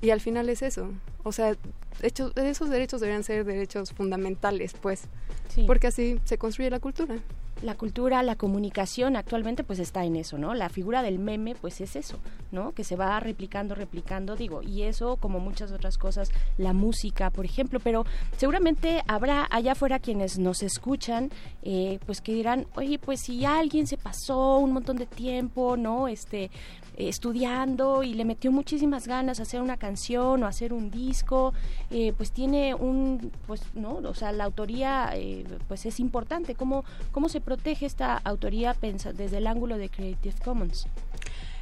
S22: Y al final es eso, o sea, hecho, esos derechos deberían ser derechos fundamentales, pues, porque así se construye la cultura
S20: la cultura, la comunicación actualmente pues está en eso, ¿no? La figura del meme pues es eso, ¿no? Que se va replicando, replicando, digo, y eso como muchas otras cosas, la música, por ejemplo, pero seguramente habrá allá afuera quienes nos escuchan, eh, pues que dirán, oye, pues si alguien se pasó un montón de tiempo, ¿no? Este, estudiando y le metió muchísimas ganas a hacer una canción o hacer un disco, eh, pues tiene un, pues, ¿no? O sea, la autoría, eh, pues es importante. ¿Cómo, ¿Cómo se protege esta autoría desde el ángulo de Creative Commons?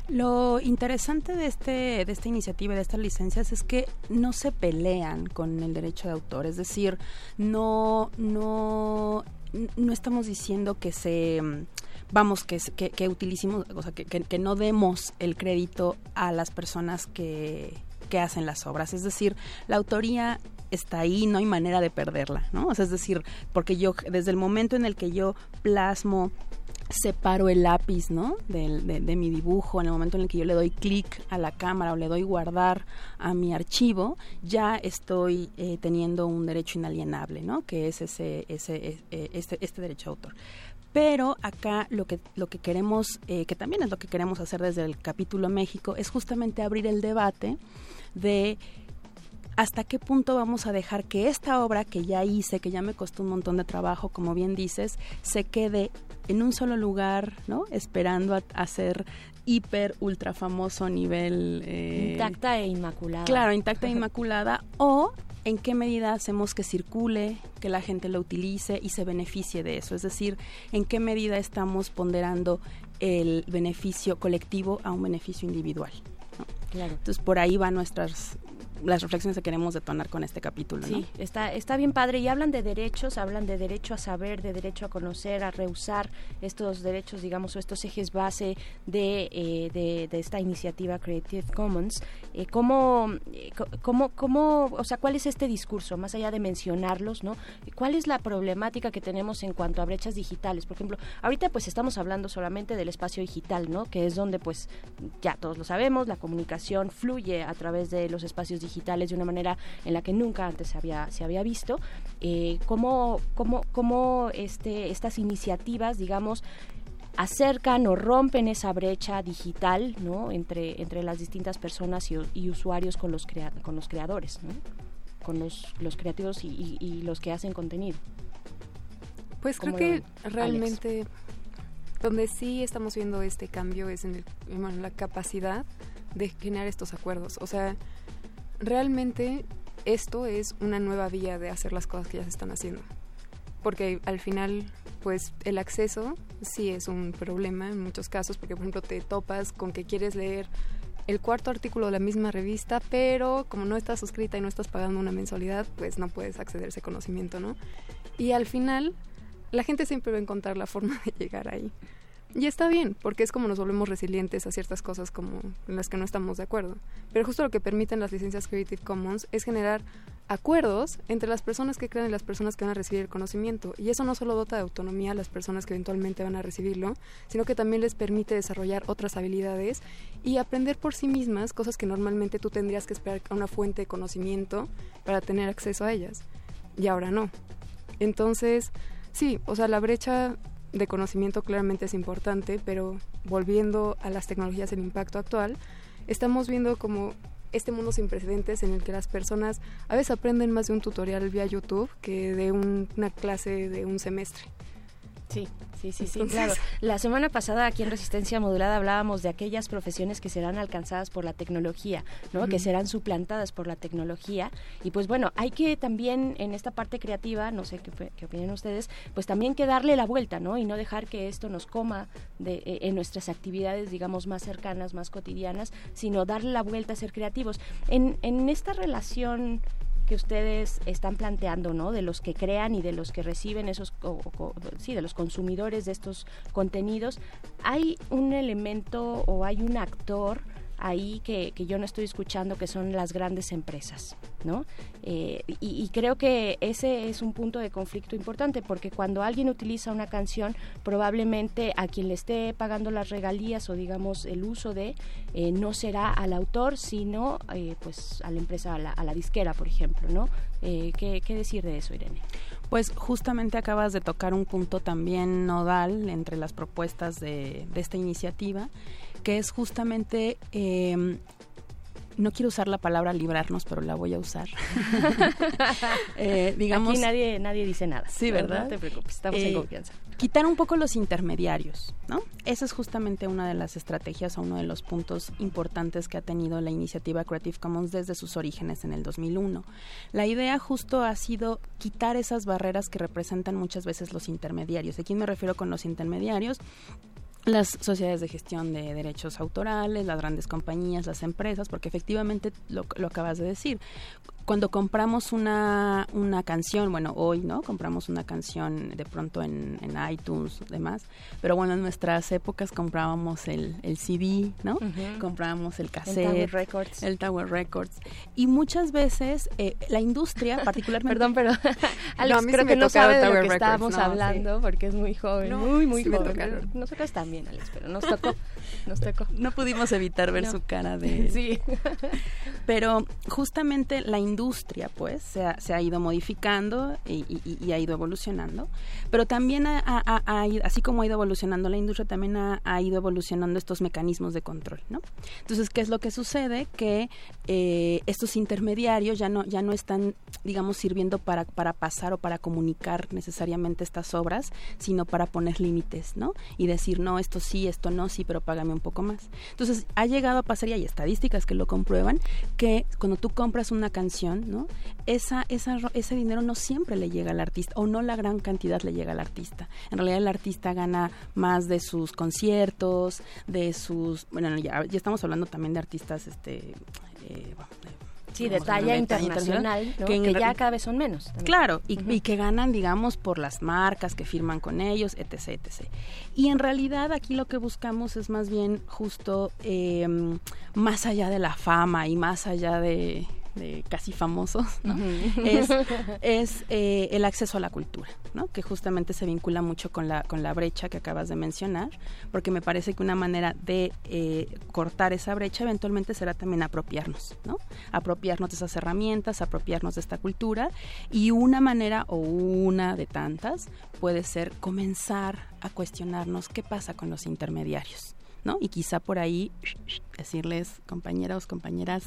S21: Lo interesante de este de esta iniciativa de estas licencias es que no se pelean con el derecho de autor, es decir, no no no estamos diciendo que se vamos, que, que, utilicemos, o sea, que, no demos el crédito a las personas que, hacen las obras. Es decir, la autoría está ahí, no hay manera de perderla, ¿no? O sea, es decir, porque yo, desde el momento en el que yo plasmo separo el lápiz, ¿no? De, de, mi dibujo, en el momento en el que yo le doy clic a la cámara o le doy guardar a mi archivo, ya estoy eh, teniendo un derecho inalienable, ¿no? Que es ese, ese, e, e, este, este derecho de autor. Pero acá lo que, lo que queremos, eh, que también es lo que queremos hacer desde el capítulo México, es justamente abrir el debate de hasta qué punto vamos a dejar que esta obra que ya hice, que ya me costó un montón de trabajo, como bien dices, se quede en un solo lugar, ¿no? Esperando a, ser hiper, ultra famoso nivel...
S20: Eh, intacta e inmaculada.
S21: Claro, intacta e inmaculada. o en qué medida hacemos que circule, que la gente lo utilice y se beneficie de eso. Es decir, en qué medida estamos ponderando el beneficio colectivo a un beneficio individual. Claro. Entonces, por ahí van nuestras las reflexiones que queremos detonar con este capítulo.
S20: Sí, está, está bien padre. Y hablan de derechos, hablan de derecho a saber, de derecho a conocer, a rehusar estos derechos, digamos, o estos ejes base de, eh, de, esta iniciativa Creative Commons. Eh, ¿cómo, cómo, cómo, o sea, cuál es este discurso, más allá de mencionarlos, ¿no? ¿Cuál es la problemática que tenemos en cuanto a brechas digitales? Por ejemplo, ahorita pues estamos hablando solamente del espacio digital, ¿no? Que es donde pues ya todos lo sabemos, la comunicación fluye a través de los espacios digitales digitales de una manera en la que nunca antes se había, se había visto. Eh, cómo, cómo, cómo este, estas iniciativas, digamos, acercan o rompen esa brecha digital ¿no? entre, entre las distintas personas y, usuarios con los, crea con los creadores, ¿no? con los, los creativos y, y, los que hacen contenido.
S22: Pues creo que realmente donde sí estamos viendo este cambio es en, el, la capacidad de generar estos acuerdos. O sea, realmente esto es una nueva vía de hacer las cosas que ya se están haciendo. Porque al final, pues el acceso sí es un problema en muchos casos, porque por ejemplo te topas con que quieres leer el cuarto artículo de la misma revista, pero como no estás suscrita y no estás pagando una mensualidad, pues no puedes acceder a ese conocimiento, ¿no? Y al final, la gente siempre va a encontrar la forma de llegar ahí. Y está bien, porque es como nos volvemos resilientes a ciertas cosas como en las que no estamos de acuerdo. Pero justo lo que permiten las licencias Creative Commons es generar acuerdos entre las personas que crean y las personas que van a recibir el conocimiento. Y eso no solo dota de autonomía a las personas que eventualmente van a recibirlo, sino que también les permite desarrollar otras habilidades y aprender por sí mismas cosas que normalmente tú tendrías que esperar a una fuente de conocimiento para tener acceso a ellas. Y ahora no. Entonces, sí, o sea, la brecha de conocimiento claramente es importante, pero volviendo a las tecnologías el impacto actual, estamos viendo como este mundo sin precedentes en el que las personas a veces aprenden más de un tutorial vía YouTube que de una clase de un semestre.
S20: Sí, sí, sí, sí, claro. La semana pasada aquí en Resistencia Modulada hablábamos de aquellas profesiones que serán alcanzadas por la tecnología, ¿no? Que serán suplantadas por la tecnología. Y pues bueno, hay que también en esta parte creativa, no sé qué, qué opinan ustedes, pues también que darle la vuelta, ¿no? Y no dejar que esto nos coma de, eh, en nuestras actividades, digamos, más cercanas, más cotidianas, sino darle la vuelta a ser creativos. En, en esta relación que ustedes están planteando, ¿no? De los que crean y de los que reciben esos, sí, de los consumidores de estos contenidos, hay un elemento o hay un actor ahí que, yo no estoy escuchando, que son las grandes empresas, ¿no? Eh, y, creo que ese es un punto de conflicto importante, porque cuando alguien utiliza una canción, probablemente a quien le esté pagando las regalías o digamos el uso de, eh, no será al autor, sino eh, pues a la empresa, a la, disquera, por ejemplo, ¿no? ¿qué, decir de eso, Irene?
S21: Pues justamente acabas de tocar un punto también nodal entre las propuestas de, de esta iniciativa que es justamente em, no quiero usar la palabra librarnos, pero la voy a usar.
S20: eh, digamos, Aquí nadie, nadie dice nada.
S21: Sí, ¿verdad?
S20: No te preocupes, estamos en eh, confianza.
S21: Quitar un poco los intermediarios, ¿no? Esa es justamente una de las estrategias o uno de los puntos importantes que ha tenido la iniciativa Creative Commons desde sus orígenes en el 2001. La idea justo ha sido quitar esas barreras que representan muchas veces los intermediarios. ¿De quién me refiero con los intermediarios? Las sociedades de gestión de derechos autorales, las grandes compañías, las empresas, porque efectivamente lo, acabas de decir, cuando compramos una, una canción, bueno, hoy, ¿no? Compramos una canción de pronto en, en iTunes, demás, pero bueno, en nuestras épocas comprábamos el, el CD, ¿no? Comprábamos el cassette. El
S20: Tower Records.
S21: El Tower Records. Y muchas veces eh, la industria, particularmente...
S20: Perdón, pero Alex creo que no sabe de lo que estábamos hablando porque es muy joven, muy, muy joven. Nosotros también, Alex, pero nos tocó, nos tocó.
S21: No pudimos evitar ver su cara de...
S20: Sí.
S21: pero justamente la industria pues, se ha, se ha ido modificando y, ha ido evolucionando, pero también, ha, así como ha ido evolucionando la industria, también ha, ido evolucionando estos mecanismos de control, ¿no? Entonces, ¿qué es lo que sucede? Que eh, estos intermediarios ya no, ya no están, digamos, sirviendo para, para pasar o para comunicar necesariamente estas obras, sino para poner límites, ¿no? Y decir, no, esto sí, esto no, sí, pero un poco más. Entonces, ha llegado a pasar, y hay estadísticas que lo comprueban, que cuando tú compras una canción, ¿no? Esa, esa, ese dinero no siempre le llega al artista o no la gran cantidad le llega al artista. En realidad el artista gana más de sus conciertos, de sus, bueno, ya, ya estamos hablando también de artistas, este, eh,
S20: Sí, de talla internacional, que, ya cada vez son menos.
S21: Claro, y, que ganan, digamos, por las marcas que firman con ellos, etc., etc. Y en realidad aquí lo que buscamos es más bien justo em, más allá de la fama y más allá de, de casi famosos, es, eh, el acceso a la cultura, ¿no? que justamente se vincula mucho con la, con la brecha que acabas de mencionar, porque me parece que una manera de eh, cortar esa brecha eventualmente será también apropiarnos, ¿no? apropiarnos de esas herramientas, apropiarnos de esta cultura, y una manera o una de tantas puede ser comenzar a cuestionarnos qué pasa con los intermediarios. ¿no? Y quizá por ahí decirles, compañeros, compañeras,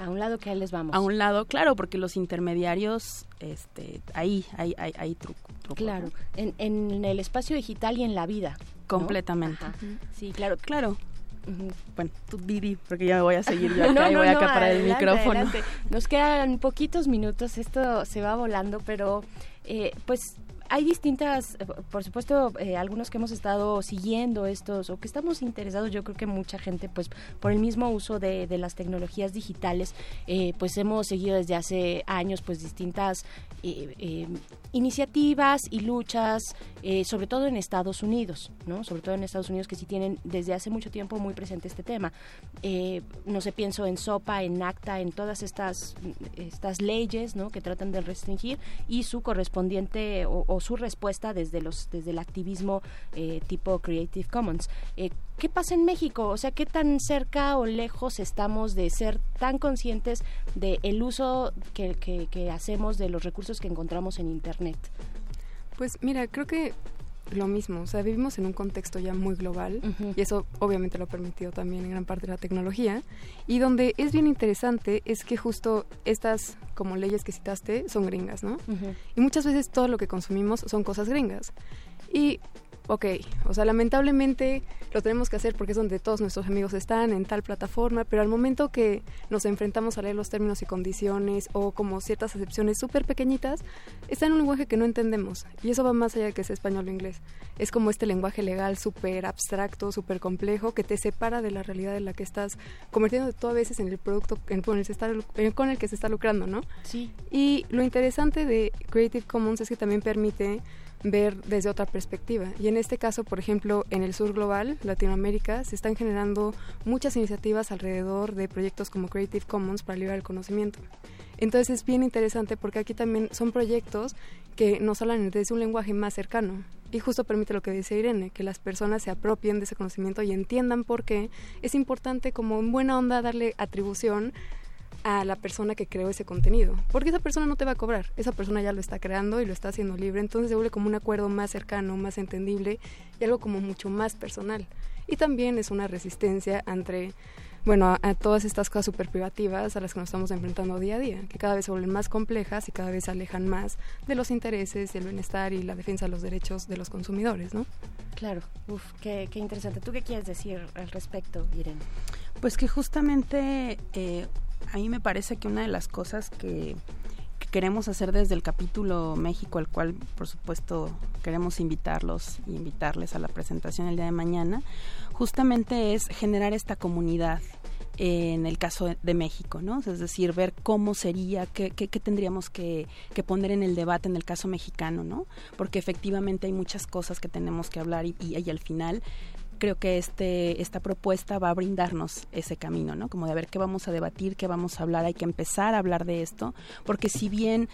S20: a un lado que ahí les vamos.
S21: A un lado, claro, porque los intermediarios, este, ahí hay, hay, hay truco,
S20: Claro, en, en, el espacio digital y en la vida.
S21: Completamente.
S20: Sí, claro.
S21: Claro. Bueno, tú Didi, porque ya me voy a seguir yo acá y voy acá para el micrófono.
S20: Nos quedan poquitos minutos, esto se va volando, pero eh, pues hay distintas, eh, por supuesto, eh, algunos que hemos estado siguiendo estos o que estamos interesados, yo creo que mucha gente, pues por el mismo uso de, las tecnologías digitales, eh, pues hemos seguido desde hace años, pues distintas iniciativas y luchas, eh, sobre todo en Estados Unidos, ¿no? Sobre todo en Estados Unidos que sí tienen desde hace mucho tiempo muy presente este tema. Eh, no sé, pienso en SOPA, en ACTA, en todas estas, estas leyes, ¿no? Que tratan de restringir y su correspondiente o, su respuesta desde los desde el activismo eh, tipo Creative Commons. ¿Qué pasa en México? O sea, ¿qué tan cerca o lejos estamos de ser tan conscientes del el uso que, que hacemos de los recursos que encontramos en Internet?
S22: Pues mira, creo que lo mismo, o sea, vivimos en un contexto ya muy global y eso obviamente lo ha permitido también en gran parte de la tecnología y donde es bien interesante es que justo estas como leyes que citaste son gringas, ¿no? Y muchas veces todo lo que consumimos son cosas gringas. Y ok, o sea, lamentablemente lo tenemos que hacer porque es donde todos nuestros amigos están, en tal plataforma, pero al momento que nos enfrentamos a leer los términos y condiciones o como ciertas excepciones súper pequeñitas, está en un lenguaje que no entendemos. Y eso va más allá de que sea español o inglés. Es como este lenguaje legal súper abstracto, súper complejo, que te separa de la realidad en la que estás convirtiendo tú a veces en el producto con el, con el que se está lucrando, ¿no?
S20: Sí.
S22: Y lo interesante de Creative Commons es que también permite ver desde otra perspectiva. Y en este caso, por ejemplo, en el sur global, Latinoamérica, se están generando muchas iniciativas alrededor de proyectos como Creative Commons para liberar el conocimiento. Entonces es bien interesante porque aquí también son proyectos que nos hablan desde un lenguaje más cercano. Y justo permite lo que dice Irene, que las personas se apropien de ese conocimiento y entiendan por qué es importante como en buena onda darle atribución a la persona que creó ese contenido. Porque esa persona no te va a cobrar, esa persona ya lo está creando y lo está haciendo libre, entonces se vuelve como un acuerdo más cercano, más entendible y algo como mucho más personal. Y también es una resistencia entre, bueno, a, todas estas cosas super privativas a las que nos estamos enfrentando día a día, que cada vez se vuelven más complejas y cada vez se alejan más de los intereses, el bienestar y la defensa de los derechos de los consumidores, ¿no?
S20: Claro, uf, qué, qué interesante. ¿Tú qué quieres decir al respecto, Irene?
S21: Pues que justamente eh, a mí me parece que una de las cosas que, queremos hacer desde el capítulo México, al cual por supuesto queremos invitarlos y invitarles a la presentación el día de mañana, justamente es generar esta comunidad en el caso de México, ¿no? Es decir, ver cómo sería, qué, qué, tendríamos que, poner en el debate en el caso mexicano, ¿no? Porque efectivamente hay muchas cosas que tenemos que hablar y, y, y al final creo que este, esta propuesta va a brindarnos ese camino, ¿no? Como de ver qué vamos a debatir, qué vamos a hablar, hay que empezar a hablar de esto, porque si bien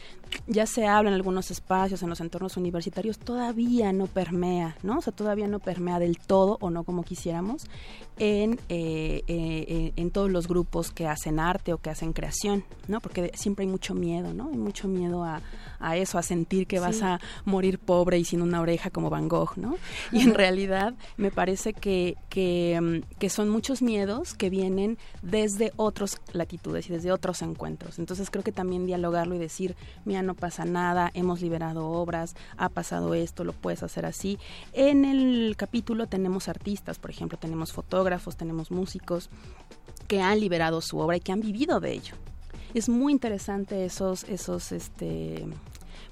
S21: ya se habla en algunos espacios, en los entornos universitarios, todavía no permea, ¿no? O sea, todavía no permea del todo o no como quisiéramos en, eh, eh, en todos los grupos que hacen arte o que hacen creación, ¿no? Porque siempre hay mucho miedo, ¿no? Hay mucho miedo a, a eso, a sentir que vas a morir pobre y sin una oreja como Van Gogh, ¿no? Y en realidad me parece que, mm, que, son muchos miedos que vienen desde otras latitudes y desde otros encuentros. Entonces creo que también dialogarlo y decir, mira, no pasa nada, hemos liberado obras, ha pasado esto, lo puedes hacer así. En el capítulo tenemos artistas, por ejemplo, tenemos fotógrafos, tenemos músicos que han liberado su obra y que han vivido de ello es muy interesante esos, esos, este,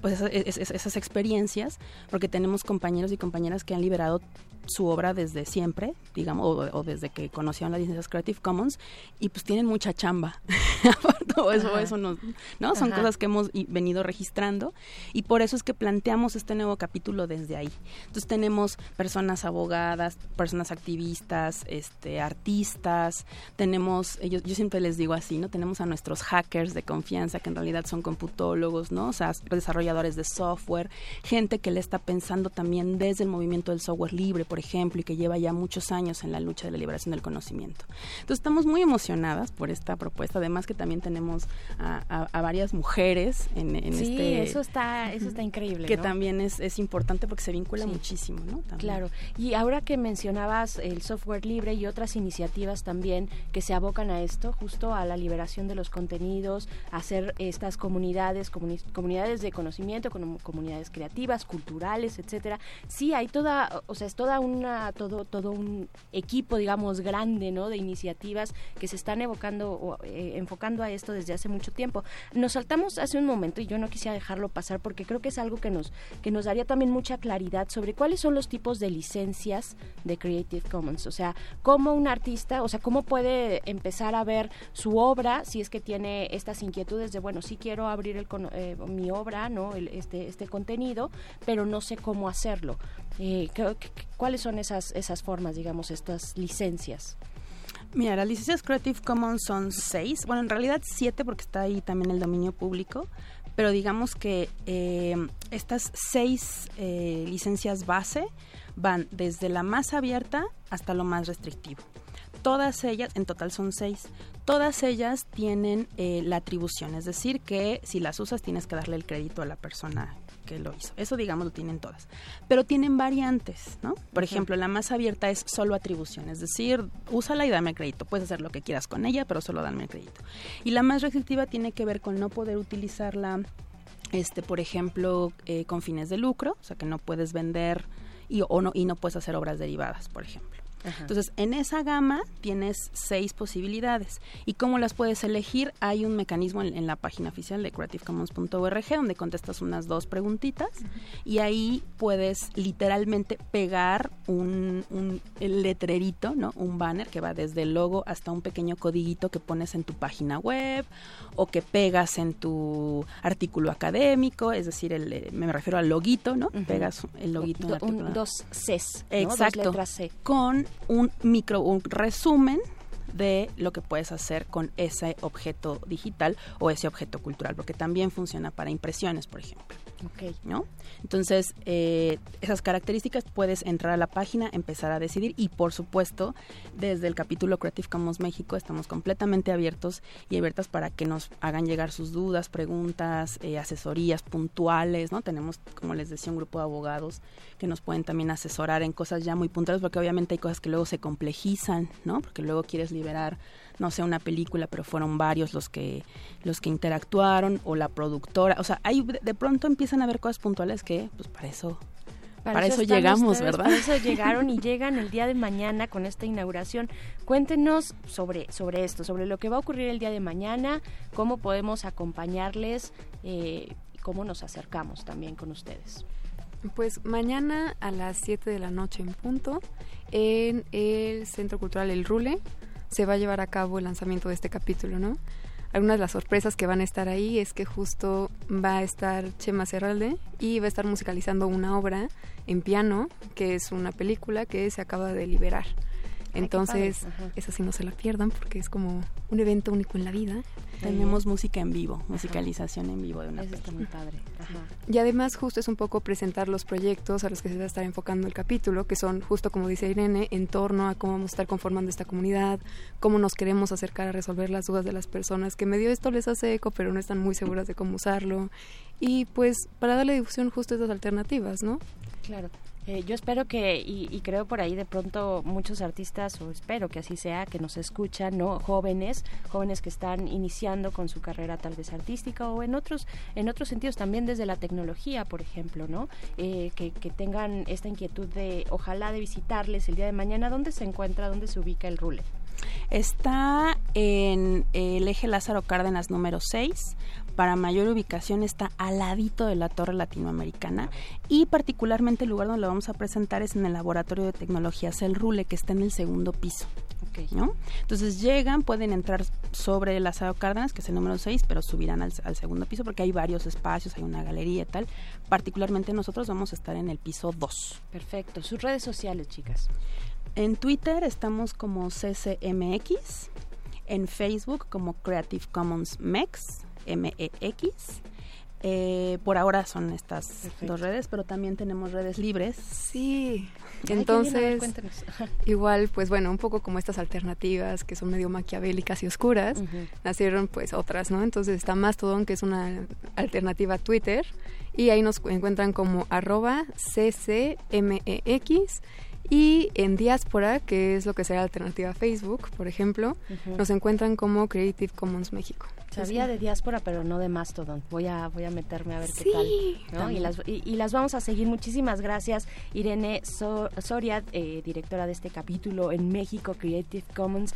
S21: pues esas, esas, experiencias, porque tenemos compañeros y compañeras que han liberado su obra desde siempre, digamos, o, desde que conocieron las licencias Creative Commons, y pues tienen mucha chamba. Todo eso, eso no, ¿no? Son cosas que hemos venido registrando, y por eso es que planteamos este nuevo capítulo desde ahí. Entonces tenemos personas abogadas, personas activistas, este, artistas, tenemos, yo, yo siempre les digo así, ¿no? Tenemos a nuestros hackers de confianza, que en realidad son computólogos, ¿no? O sea, desarrolladores de software, gente que le está pensando también desde el movimiento del software libre, por ejemplo, y que lleva ya muchos años en la lucha de la liberación del conocimiento. Entonces estamos muy emocionadas por esta propuesta, además que también tenemos a, varias mujeres en, en
S20: sí,
S21: este...
S20: eso está, eso está increíble.
S21: Que también es, es, importante porque se vincula muchísimo, ¿no?
S20: Claro, y ahora que mencionabas el software libre y otras iniciativas también que se abocan a esto, justo a la liberación de los contenidos, a hacer estas comunidades, comunidades de conocimiento, comunidades creativas, culturales, etcétera. Sí, hay toda, o sea, es toda una, todo, todo un equipo, digamos, grande, ¿no? De iniciativas que se están evocando o eh, enfocando a esto desde hace mucho tiempo. Nos saltamos hace un momento y yo no quisiera dejarlo pasar porque creo que es algo que nos, que nos daría también mucha claridad sobre cuáles son los tipos de licencias de Creative Commons. O sea, cómo un artista, o sea, cómo puede empezar a ver su obra si es que tiene estas inquietudes de, bueno, sí quiero abrir el, eh, mi obra, ¿no? este, este contenido, pero no sé cómo hacerlo. Eh, ¿Cuáles son esas, esas formas, digamos, estas licencias?
S21: Mira, las licencias Creative Commons son seis, bueno, en realidad siete porque está ahí también el dominio público, pero digamos que eh, estas seis eh, licencias base van desde la más abierta hasta lo más restrictivo. Todas ellas, en total son seis, todas ellas tienen eh, la atribución, es decir, que si las usas tienes que darle el crédito a la persona que lo hizo. Eso, digamos, lo tienen todas. Pero tienen variantes, ¿no? Por ejemplo, la más abierta es solo atribución, es decir, úsala y dame crédito. Puedes hacer lo que quieras con ella, pero solo dame crédito. Y la más restrictiva tiene que ver con no poder utilizarla, este, por ejemplo, eh, con fines de lucro, o sea, que no puedes vender y, o no, y no puedes hacer obras derivadas, por ejemplo. Entonces, en esa gama tienes seis posibilidades. ¿Y cómo las puedes elegir? Hay un mecanismo en, la página oficial de creativecommons.org donde contestas unas dos preguntitas y ahí puedes literalmente pegar un, un letrerito, ¿no? Un banner que va desde el logo hasta un pequeño codiguito que pones en tu página web o que pegas en tu artículo académico, es decir, el, eh, me refiero al loguito, ¿no? Pegas el loguito.
S20: un, dos Cs,
S21: Exacto.
S20: Dos letras C.
S21: Con un micro, un resumen de lo que puedes hacer con ese objeto digital o ese objeto cultural, porque también funciona para impresiones, por ejemplo.
S20: Okay.
S21: ¿No? Entonces, eh, esas características puedes entrar a la página, empezar a decidir y, por supuesto, desde el capítulo Creative Commons México estamos completamente abiertos y abiertas para que nos hagan llegar sus dudas, preguntas, eh, asesorías puntuales, ¿no? Tenemos, como les decía, un grupo de abogados que nos pueden también asesorar en cosas ya muy puntuales, porque obviamente hay cosas que luego se complejizan, ¿no? Porque luego quieres liberar no sé, una película, pero fueron varios los que los que interactuaron o la productora, o sea, hay de pronto empiezan a haber cosas puntuales que pues para eso para, eso, llegamos, ¿verdad?
S20: Para eso llegaron y llegan el día de mañana con esta inauguración. Cuéntenos sobre, sobre esto, sobre lo que va a ocurrir el día de mañana, cómo podemos acompañarles eh, y cómo nos acercamos también con ustedes.
S22: Pues mañana a las 7 de la noche en punto en el Centro Cultural El Rule se va a llevar a cabo el lanzamiento de este capítulo, ¿no? Algunas de las sorpresas que van a estar ahí es que justo va a estar Chema Serralde y va a estar musicalizando una obra en piano, que es una película que se acaba de liberar. Entonces, esa sí no se la pierdan porque es como un evento único en la vida.
S21: Tenemos música en vivo, musicalización en vivo de una
S20: Eso está muy padre.
S22: Y además justo es un poco presentar los proyectos a los que se va a estar enfocando el capítulo, que son justo como dice Irene, en torno a cómo vamos a estar conformando esta comunidad, cómo nos queremos acercar a resolver las dudas de las personas que medio esto les hace eco, pero no están muy seguras de cómo usarlo. Y pues para darle difusión justo a estas alternativas, ¿no?
S20: Claro. Eh, yo espero que, y, creo por ahí de pronto muchos artistas, o espero que así sea, que nos escuchan, ¿no? Jóvenes, jóvenes que están iniciando con su carrera tal vez artística o en otros, en otros sentidos también desde la tecnología, por ejemplo, ¿no? Eh, que, que, tengan esta inquietud de, ojalá, de visitarles el día de mañana. ¿Dónde se encuentra, dónde se ubica el Rule?
S21: Está en el eje Lázaro Cárdenas número 6 para mayor ubicación está al ladito de la Torre Latinoamericana y particularmente el lugar donde lo vamos a presentar es en el Laboratorio de Tecnologías El Rule, que está en el segundo piso. ¿no? Entonces llegan, pueden entrar sobre el Asado Cárdenas, que es el número 6, pero subirán al, segundo piso porque hay varios espacios, hay una galería y tal. Particularmente nosotros vamos a estar en el piso 2.
S20: Perfecto. Sus redes sociales, chicas.
S21: En Twitter estamos como CCMX, en Facebook como Creative Commons MEX, M-E-X. Eh, por ahora son estas dos redes, pero también tenemos redes libres.
S22: Sí. Entonces, igual, pues bueno, un poco como estas alternativas que son medio maquiavélicas y oscuras, nacieron pues otras, ¿no? Entonces está Mastodon, que es una alternativa a Twitter, y ahí nos encuentran como arroba ccmex Y en Diáspora, que es lo que será alternativa a Facebook, por ejemplo, nos encuentran como Creative Commons México.
S20: Sabía de diáspora, pero no de Mastodon. Voy a, voy a meterme a ver
S22: Sí,
S20: qué tal. ¿no? Y, las, y, y las vamos a seguir. Muchísimas gracias, Irene So- Soria, eh, directora de este capítulo en México, Creative Commons.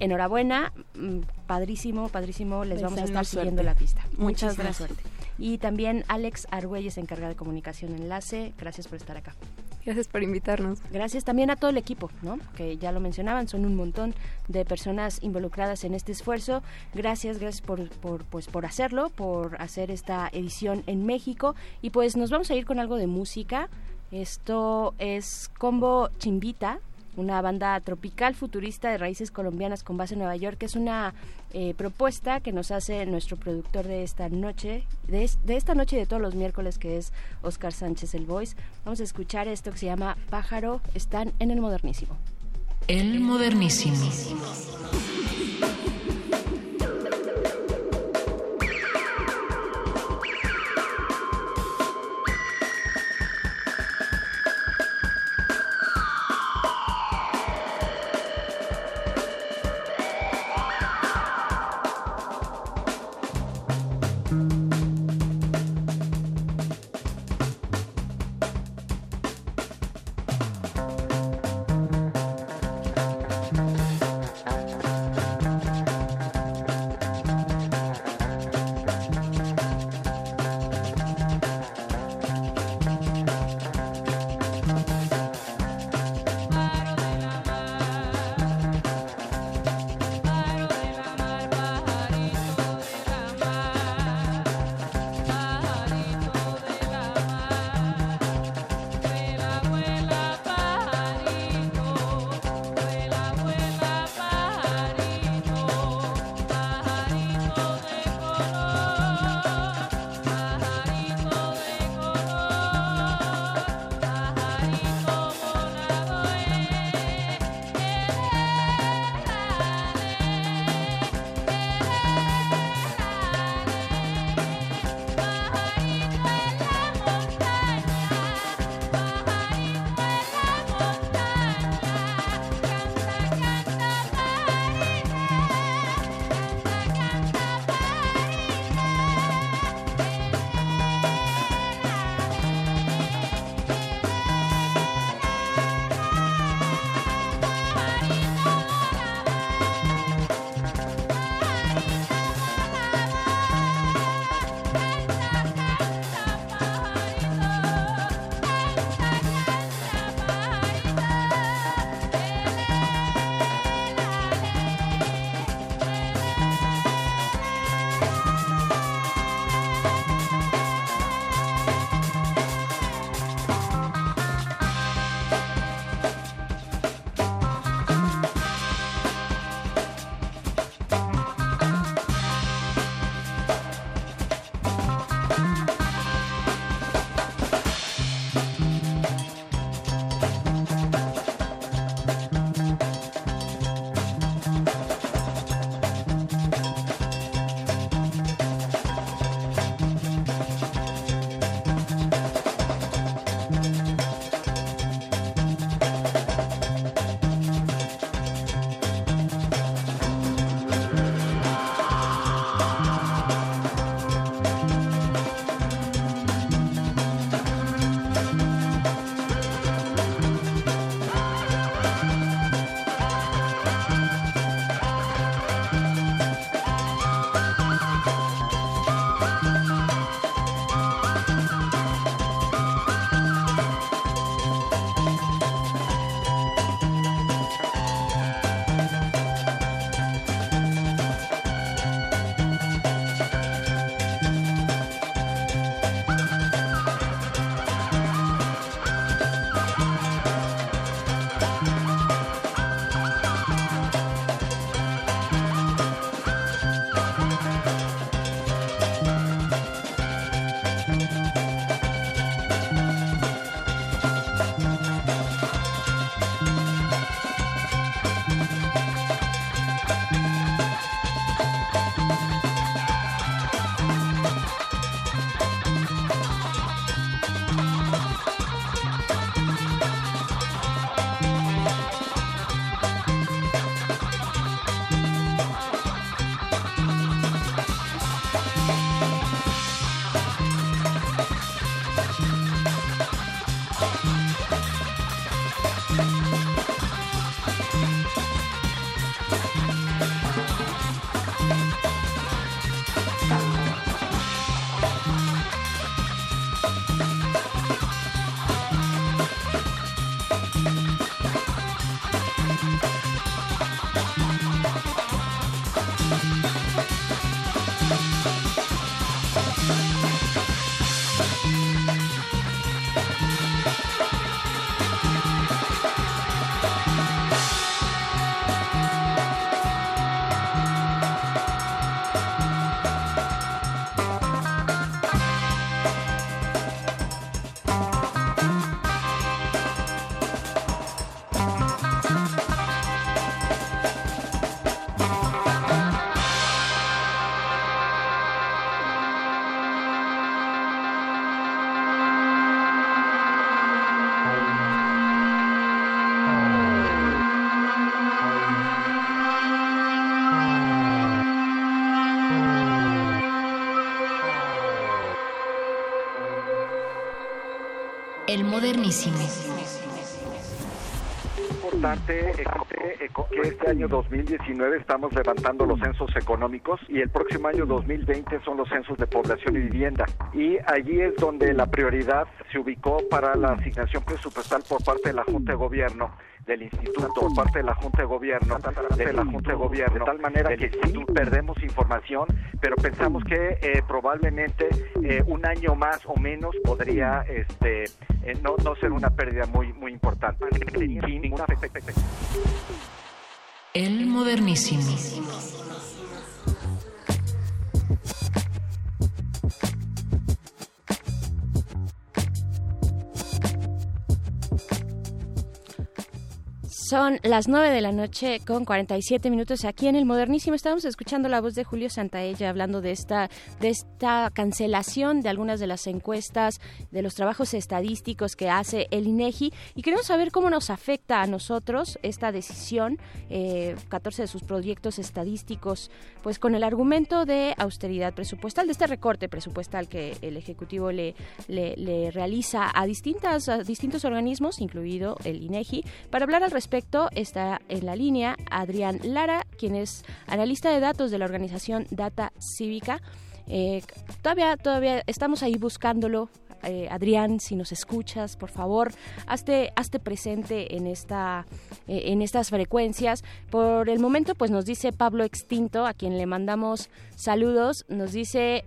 S20: Enhorabuena, mm, padrísimo, padrísimo. Les vamos a estar siguiendo la pista.
S21: Muchas
S20: Muchísima
S21: gracias.
S20: suerte. Y también Alex Argüelles, se encarga de comunicación enlace. Gracias por estar acá.
S22: Gracias por invitarnos.
S20: Gracias también a todo el equipo, ¿no? Que ya lo mencionaban, son un montón de personas involucradas en este esfuerzo. Gracias, gracias por, por, pues, por hacerlo, por hacer esta edición en México. Y pues nos vamos a ir con algo de música. Esto es Combo Chimbita, una banda tropical futurista de raíces colombianas con base en Nueva York, que es una eh, propuesta que nos hace nuestro productor de esta noche, de, de esta noche y de todos los miércoles, que es Oscar Sánchez el Voice. Vamos a escuchar esto que se llama Pájaro, están en el modernísimo.
S23: El modernísimo. El modernísimo.
S24: importante eh, eh, que este año 2019 estamos levantando los censos económicos y el próximo año 2020 son los censos de población y vivienda. Y allí es donde la prioridad se ubicó para la asignación presupuestal por parte de la Junta de Gobierno del instituto por parte de la Junta de Gobierno de la Junta de Gobierno de tal manera que sí perdemos información pero pensamos que eh, probablemente eh, un año más o menos podría este eh, no, no ser una pérdida muy muy importante.
S23: El modernísimo.
S20: Son las 9 de la noche con 47 minutos aquí en el Modernísimo. Estamos escuchando la voz de Julio Santaella hablando de esta, de esta cancelación de algunas de las encuestas, de los trabajos estadísticos que hace el INEGI y queremos saber cómo nos afecta a nosotros esta decisión, eh, 14 de sus proyectos estadísticos, pues con el argumento de austeridad presupuestal, de este recorte presupuestal que el Ejecutivo le, le, realiza a, distintas, a distintos organismos, incluido el INEGI, para hablar al respecto está en la línea Adrián Lara, quien es analista de datos de la organización Data Cívica. Eh, todavía, todavía estamos ahí buscándolo. Eh, Adrián, si nos escuchas, por favor, hazte, hazte presente en esta, eh, en estas frecuencias. Por el momento, pues nos dice Pablo Extinto, a quien le mandamos saludos, nos dice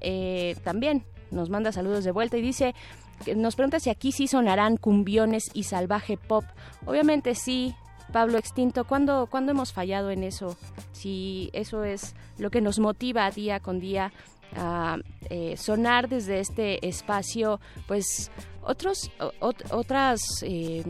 S20: también, nos manda saludos de vuelta y dice, nos pregunta si aquí sí sonarán cumbiones y salvaje pop. Obviamente sí, Pablo Extinto, ¿cuándo, ¿cuándo hemos fallado en eso? Si eso es lo que nos motiva día con día a eh, sonar desde este espacio, pues otros, otras... Eh,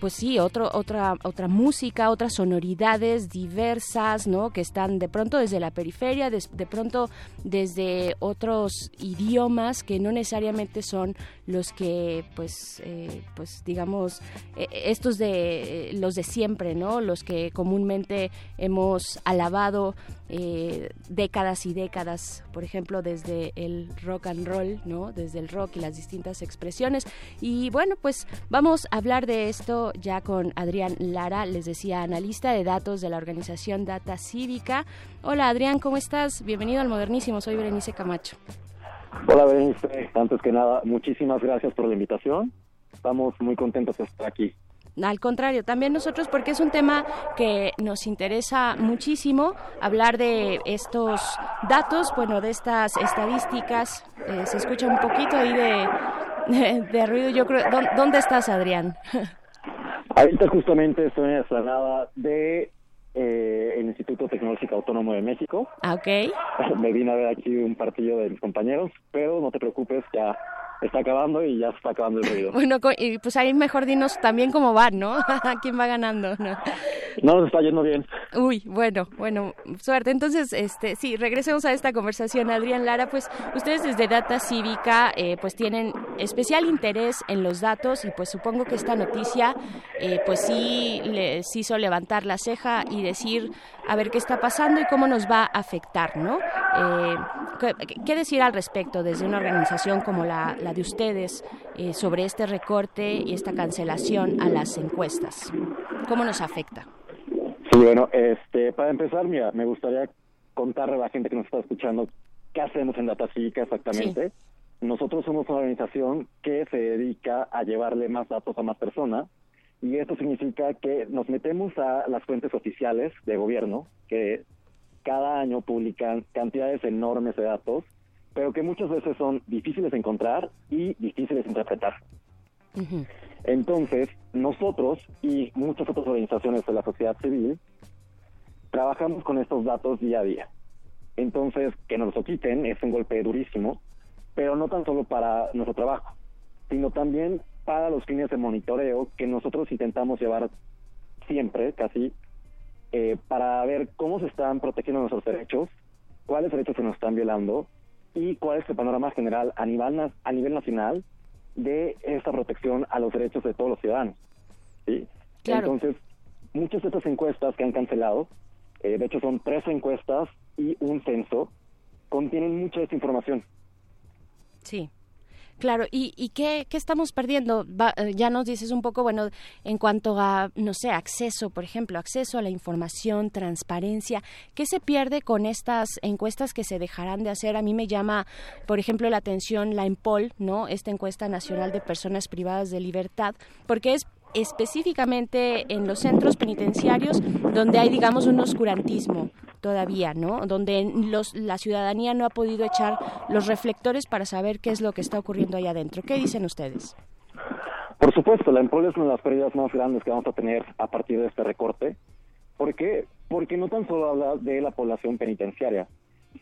S20: pues sí, otra, otra música, otras sonoridades diversas, ¿no? Que están de pronto desde la periferia, de, pronto desde otros idiomas que no necesariamente son los que, pues, eh, pues digamos, eh, estos de los de siempre, ¿no? Los que comúnmente hemos alabado eh, décadas y décadas, por ejemplo, desde el rock and roll, ¿no? Desde el rock y las distintas expresiones. Y bueno, pues vamos a hablar de esto ya con Adrián Lara, les decía, analista de datos de la organización Data Cívica. Hola Adrián, ¿cómo estás? Bienvenido al Modernísimo, soy Berenice Camacho.
S25: Hola Berenice, antes que nada, muchísimas gracias por la invitación. Estamos muy contentos de estar aquí.
S20: Al contrario, también nosotros porque es un tema que nos interesa muchísimo hablar de estos datos, bueno, de estas estadísticas. Eh, se escucha un poquito ahí de, de, ruido. Yo creo, ¿dónde estás, Adrián?
S25: Ahorita justamente estoy en la de eh, el Instituto Tecnológico Autónomo de México.
S20: Ah, ok.
S25: Me vine a ver aquí un partido de mis compañeros, pero no te preocupes, ya está acabando y ya se está acabando el ruido.
S20: Bueno, y pues ahí mejor dinos también cómo van, ¿no? ¿Quién va ganando? No.
S25: no, está yendo bien.
S20: Uy, bueno, bueno, suerte. Entonces, este, sí, regresemos a esta conversación. Adrián Lara, pues ustedes desde Data Cívica, eh, pues tienen especial interés en los datos y pues supongo que esta noticia, eh, pues sí les hizo levantar la ceja y decir, a ver qué está pasando y cómo nos va a afectar, ¿no? Eh, ¿qué, decir al respecto desde una organización como la, la de ustedes eh, sobre este recorte y esta cancelación a las encuestas? ¿Cómo nos afecta?
S25: Sí, bueno, este, para empezar, mira, me gustaría contarle a la gente que nos está escuchando qué hacemos en Data Cívica exactamente. Nosotros somos una organización que se dedica a llevarle más datos a más personas y esto significa que nos metemos a las fuentes oficiales de gobierno, que cada año publican cantidades enormes de datos, pero que muchas veces son difíciles de encontrar y difíciles de interpretar. Entonces, nosotros y muchas otras organizaciones de la sociedad civil trabajamos con estos datos día a día. Entonces, que nos lo quiten es un golpe durísimo, pero no tan solo para nuestro trabajo, sino también para los fines de monitoreo que nosotros intentamos llevar siempre, casi, eh, para ver cómo se están protegiendo nuestros derechos, cuáles derechos se nos están violando y cuál es el panorama general a nivel, a nivel nacional de esta protección a los derechos de todos los ciudadanos. ¿sí? Entonces, muchas de estas encuestas que han cancelado, eh, de hecho son tres encuestas y un censo, contienen mucha de esta información.
S20: Sí. Claro, ¿y, y qué, qué, estamos perdiendo? Eh, ya nos dices un poco, bueno, en cuanto a, no sé, acceso, por ejemplo, acceso a la información, transparencia, ¿qué se pierde con estas encuestas que se dejarán de hacer? A mí me llama, por ejemplo, la atención la EMPOL, ¿no? Esta encuesta nacional de personas privadas de libertad, porque es específicamente en los centros penitenciarios donde hay, digamos, un oscurantismo todavía, ¿no? Donde los, la ciudadanía no ha podido echar los reflectores para saber qué es lo que está ocurriendo ahí adentro. ¿Qué dicen ustedes?
S25: Por supuesto, la EMPOL es una de las pérdidas más grandes que vamos a tener a partir de este recorte. ¿Por qué? Porque no tan solo habla de la población penitenciaria,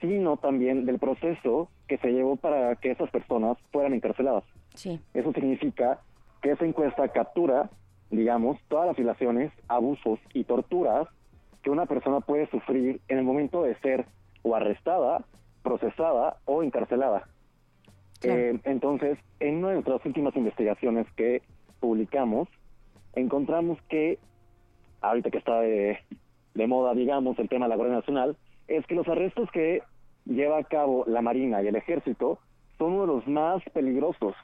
S25: sino también del proceso que se llevó para que esas personas fueran encarceladas.
S20: Sí.
S25: Eso significa que esa encuesta captura, digamos, todas las violaciones, abusos y torturas que una persona puede sufrir en el momento de ser o arrestada, procesada o encarcelada. Eh, entonces, en una de nuestras últimas investigaciones que publicamos, encontramos que, ahorita que está de, de moda, digamos, el tema de la Guardia Nacional, es que los arrestos que lleva a cabo la Marina y el Ejército son uno de los más peligrosos.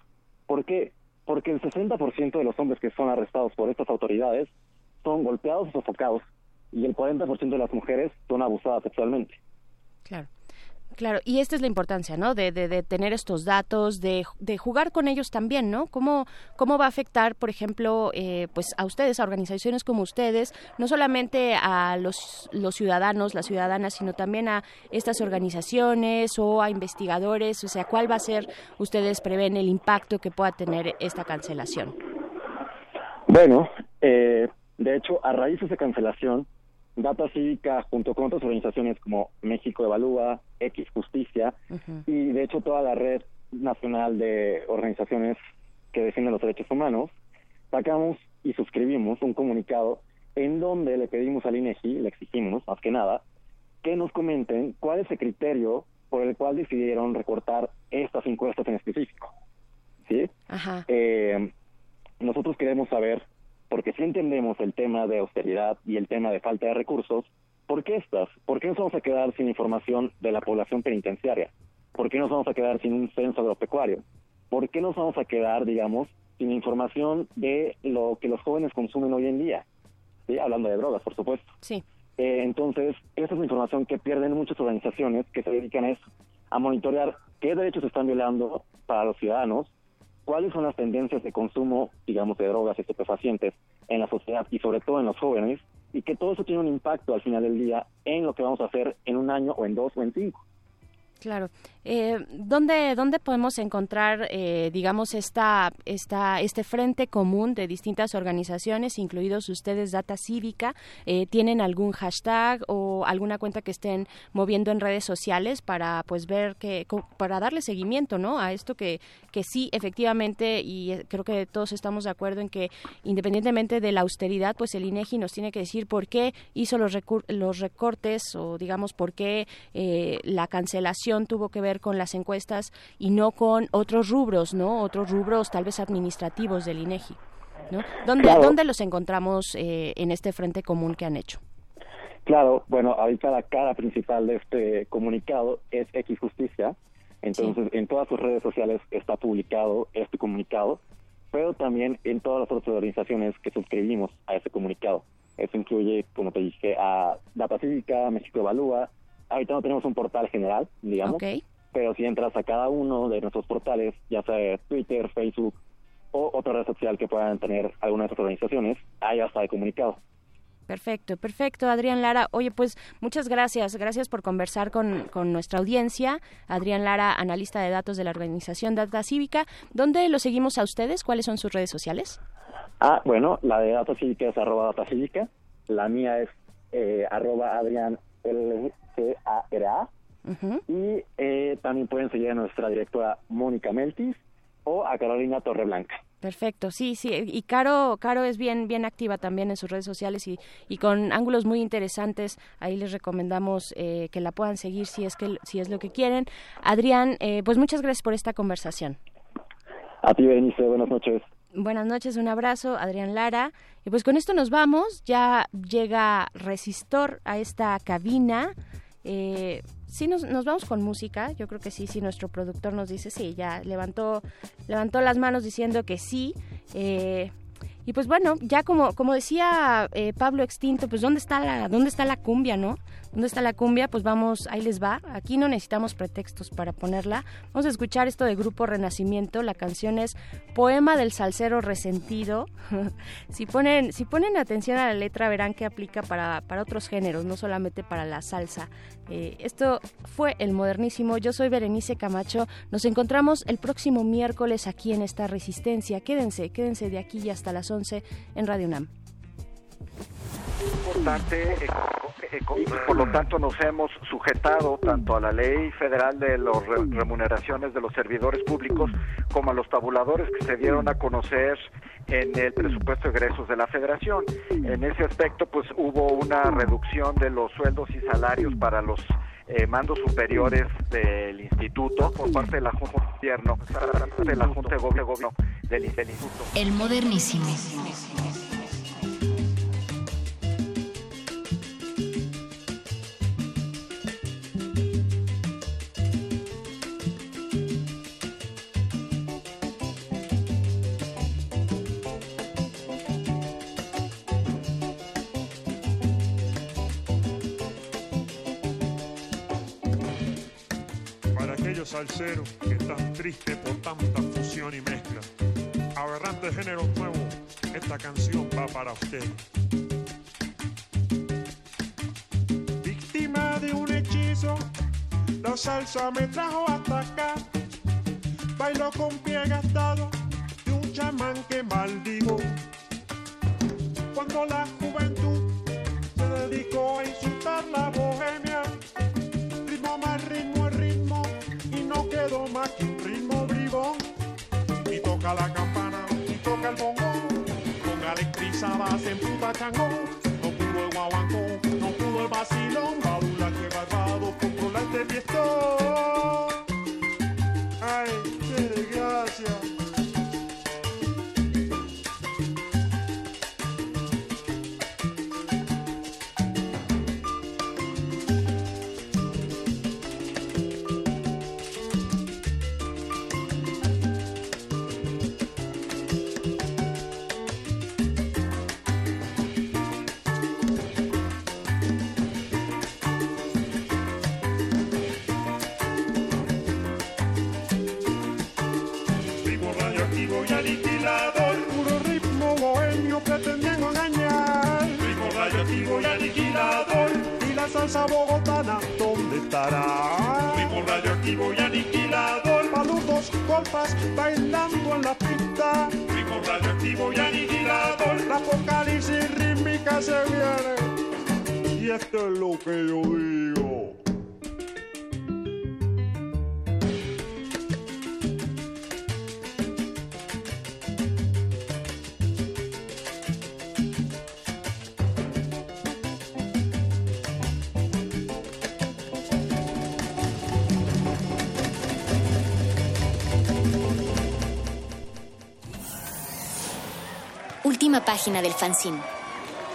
S25: ¿Por qué? porque el 60% de los hombres que son arrestados por estas autoridades son golpeados o sofocados y el 40% de las mujeres son abusadas sexualmente.
S20: Claro. Claro, y esta es la importancia, ¿no? De, de, tener estos datos, de, de, jugar con ellos también, ¿no? ¿Cómo, cómo va a afectar, por ejemplo, eh, pues a ustedes, a organizaciones como ustedes, no solamente a los, los ciudadanos, las ciudadanas, sino también a estas organizaciones o a investigadores? O sea, ¿cuál va a ser, ustedes prevén, el impacto que pueda tener esta cancelación?
S25: Bueno, eh, de hecho, a raíz de esa cancelación, Data Cívica, junto con otras organizaciones como México Evalúa, X Justicia, y de hecho toda la red nacional de organizaciones que defienden los derechos humanos, sacamos y suscribimos un comunicado en donde le pedimos al INEGI, le exigimos más que nada, que nos comenten cuál es el criterio por el cual decidieron recortar estas encuestas en específico. ¿Sí? Eh, nosotros queremos saber porque si entendemos el tema de austeridad y el tema de falta de recursos, ¿por qué estas? ¿Por qué nos vamos a quedar sin información de la población penitenciaria? ¿Por qué nos vamos a quedar sin un censo agropecuario? ¿Por qué nos vamos a quedar, digamos, sin información de lo que los jóvenes consumen hoy en día? ¿Sí? Hablando de drogas, por supuesto.
S20: Sí.
S25: Eh, entonces, esa es la información que pierden muchas organizaciones que se dedican a eso, a monitorear qué derechos están violando para los ciudadanos, cuáles son las tendencias de consumo, digamos, de drogas y estupefacientes en la sociedad y sobre todo en los jóvenes, y que todo eso tiene un impacto al final del día en lo que vamos a hacer en un año o en dos o en cinco.
S20: Claro. Eh, ¿dónde, ¿Dónde podemos encontrar, eh, digamos, esta, esta, este frente común de distintas organizaciones, incluidos ustedes, Data Cívica? Eh, ¿Tienen algún hashtag o alguna cuenta que estén moviendo en redes sociales para, pues, ver que, para darle seguimiento, ¿no? A esto que, que sí, efectivamente, y eh, creo que todos estamos de acuerdo en que, independientemente de la austeridad, pues el INEGI nos tiene que decir por qué hizo los, los recortes o, digamos, por qué eh, la cancelación tuvo que ver con las encuestas y no con otros rubros, ¿no? Otros rubros tal vez administrativos del INEGI, ¿no? ¿Dónde, ¿dónde los encontramos eh, en este frente común que han hecho?
S25: Claro, bueno, ahorita la cara principal de este comunicado es X Justicia, entonces en todas sus redes sociales está publicado este comunicado, pero también en todas las otras organizaciones que suscribimos a ese comunicado. Eso incluye, como te dije, a Data Cívica, México Evalúa, ahorita no tenemos un portal general, digamos, pero si entras a cada uno de nuestros portales, ya sea Twitter, Facebook o otra red social que puedan tener algunas organizaciones, ahí ya está el comunicado.
S20: Perfecto, perfecto, Adrián Lara. Oye, pues muchas gracias, gracias por conversar con, con, nuestra audiencia. Adrián Lara, analista de datos de la organización Data Cívica. ¿Dónde lo seguimos a ustedes? ¿Cuáles son sus redes sociales?
S25: Ah, bueno, la de Data Cívica es arroba Data Cívica, la mía es eh, arroba Adrián Y eh, también pueden seguir a nuestra directora Mónica Meltis o a Carolina Torreblanca.
S20: Perfecto, sí, sí, y Caro, Caro es bien, bien activa también en sus redes sociales y, y con ángulos muy interesantes. Ahí les recomendamos eh, que la puedan seguir si es que si es lo que quieren. Adrián, eh, pues muchas gracias por esta conversación.
S25: A ti, Benice, buenas noches.
S20: Buenas noches, un abrazo, Adrián Lara. Y pues con esto nos vamos. Ya llega Resistor a esta cabina. Eh, sí nos, nos, vamos con música, yo creo que sí, sí, nuestro productor nos dice sí, ya levantó, levantó las manos diciendo que sí. Eh, y pues bueno, ya como, como decía eh, Pablo Extinto, pues ¿dónde está, la, ¿dónde está la cumbia, no? ¿Dónde está la cumbia? Pues vamos, ahí les va. Aquí no necesitamos pretextos para ponerla. Vamos a escuchar esto de Grupo Renacimiento. La canción es Poema del Salsero Resentido. si, ponen, si ponen atención a la letra verán que aplica para, para otros géneros, no solamente para la salsa. Eh, esto fue el modernísimo. Yo soy Berenice Camacho. Nos encontramos el próximo miércoles aquí en esta resistencia. Quédense, quédense de aquí hasta las 11 en Radio UNAM
S24: importante y por lo tanto nos hemos sujetado tanto a la ley federal de las remuneraciones de los servidores públicos como a los tabuladores que se dieron a conocer en el presupuesto de egresos de la federación. En ese aspecto pues hubo una reducción de los sueldos y salarios para los eh, mandos superiores del instituto por parte de la Junta de Gobierno, de la Junta de Gobierno del Instituto.
S23: El modernísimo.
S26: Salsero que tan triste por tanta fusión y mezcla. Aberrante género nuevo, esta canción va para usted. Víctima de un hechizo, la salsa me trajo hasta acá. Bailo con pie gastado de un chamán que maldigo. Cuando la juventud se dedicó a insultar la bohemia, ritmo más ritmo no quedó más que un ritmo bribón. Y toca la campana, y toca el bongo, con electrizadas en puta chango. No pudo el guaguancó, no pudo el vacilón, badula que barbado, controla este fiestón. Ay, qué desgracia. Salsa bogotana, ¿dónde estará? Ritmo radioactivo y aniquilador, paludos, golpas, bailando en la pista. Ritmo radioactivo y aniquilador, la apocalipsis rítmica se viene. Y esto es lo que yo digo.
S27: Última página del fanzine.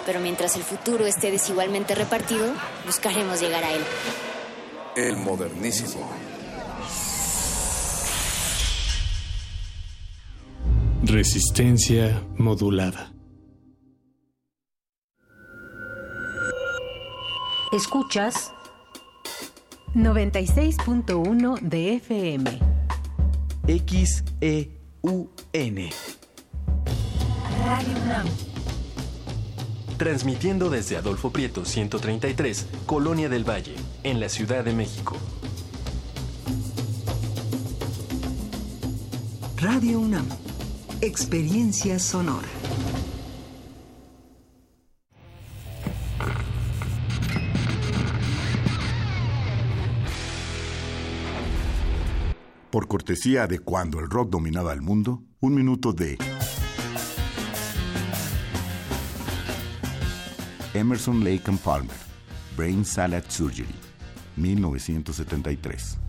S27: Pero mientras el futuro esté desigualmente repartido, buscaremos llegar a él.
S5: El modernísimo.
S28: Resistencia modulada.
S23: Escuchas
S13: 96.1 de FM.
S29: XEUN.
S13: Radio UNAM.
S30: transmitiendo desde Adolfo Prieto 133, Colonia del Valle, en la Ciudad de México.
S13: Radio UNAM, experiencia sonora.
S31: Por cortesía de cuando el rock dominaba el mundo, un minuto de Emerson Lake and Palmer, Brain Salad Surgery, 1973.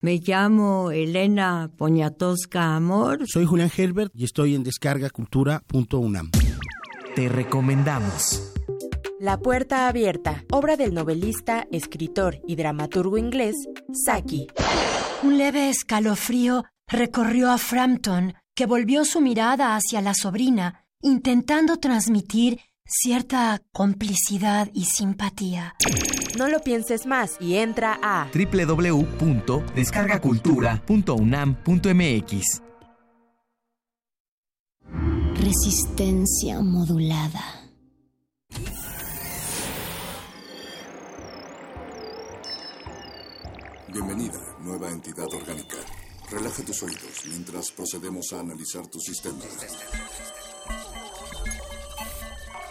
S32: Me llamo Elena Poniatowska Amor.
S33: Soy Julián Herbert y estoy en descargacultura.unam.
S24: Te recomendamos.
S34: La puerta abierta, obra del novelista, escritor y dramaturgo inglés Saki.
S23: Un leve escalofrío recorrió a Frampton, que volvió su mirada hacia la sobrina, intentando transmitir cierta complicidad y simpatía.
S34: No lo pienses más y entra a
S24: www.descargacultura.unam.mx.
S35: Resistencia modulada.
S5: Bienvenida, nueva entidad orgánica. Relaja tus oídos mientras procedemos a analizar tu sistema.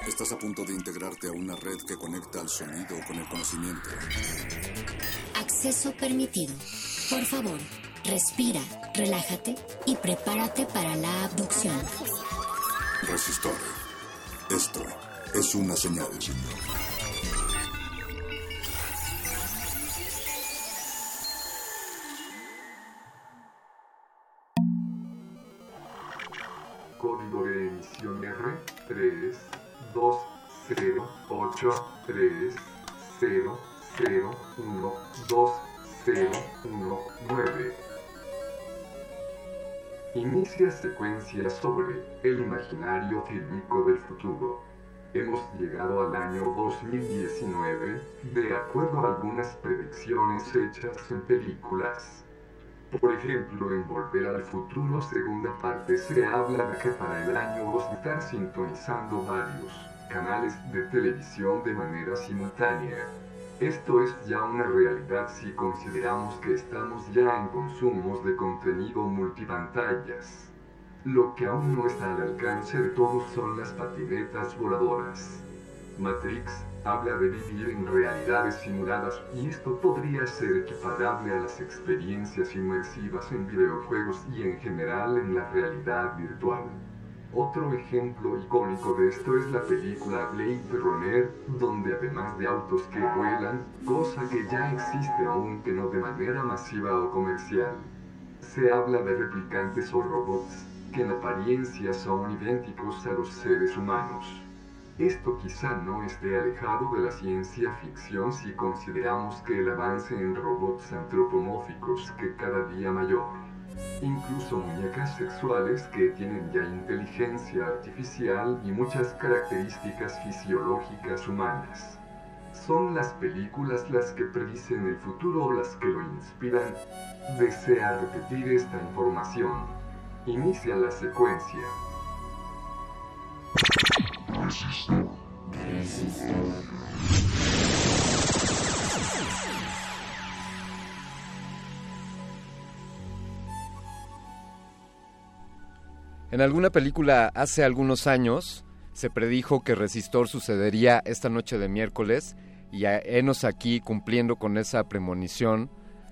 S5: Estás a punto de integrarte a una red que conecta al sonido con el conocimiento.
S27: Acceso permitido. Por favor, respira, relájate y prepárate para la abducción.
S5: Resistor. Esto es una señal.
S36: Código de emisión R 3 2 0 8 3 0 0 1 2 0 1 9 Inicia secuencia sobre el imaginario fílmico del futuro. Hemos llegado al año 2019 de acuerdo a algunas predicciones hechas en películas. Por ejemplo, en Volver al Futuro segunda parte se habla de que para el año vamos a estar sintonizando varios canales de televisión de manera simultánea. Esto es ya una realidad si consideramos que estamos ya en consumos de contenido multipantallas. Lo que aún no está al alcance de todos son las patinetas voladoras. Matrix habla de vivir en realidades simuladas y esto podría ser equiparable a las experiencias inmersivas en videojuegos y en general en la realidad virtual. Otro ejemplo icónico de esto es la película Blade Runner, donde además de autos que vuelan, cosa que ya existe aún que no de manera masiva o comercial, se habla de replicantes o robots que en apariencia son idénticos a los seres humanos. Esto quizá no esté alejado de la ciencia ficción si consideramos que el avance en robots antropomórficos que cada día mayor, incluso muñecas sexuales que tienen ya inteligencia artificial y muchas características fisiológicas humanas. Son las películas las que predicen el futuro o las que lo inspiran. Desea repetir esta información. Inicia la secuencia.
S37: En alguna película hace algunos años se predijo que Resistor sucedería esta noche de miércoles y a, aquí cumpliendo con esa premonición.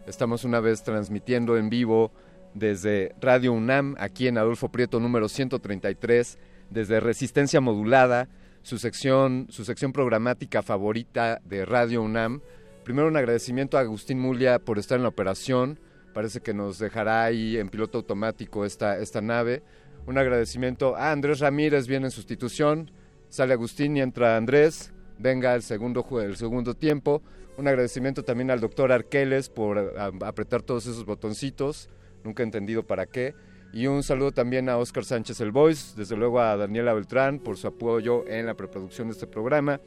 S37: Estamos una vez transmitiendo en vivo desde Radio UNAM, aquí en Adolfo Prieto número 133 desde Resistencia Modulada, su sección, su sección programática favorita de Radio UNAM. Primero un agradecimiento a Agustín Mulia por estar en la operación. Parece que nos dejará ahí en piloto automático esta, esta nave. Un agradecimiento a Andrés Ramírez, viene en sustitución. Sale Agustín y entra Andrés. Venga el segundo, el segundo tiempo. Un agradecimiento también al doctor Arqueles por apretar todos esos botoncitos. Nunca he entendido para qué. Y un saludo también a Oscar Sánchez el Voice, desde luego a Daniela Beltrán por su apoyo en la preproducción de este programa.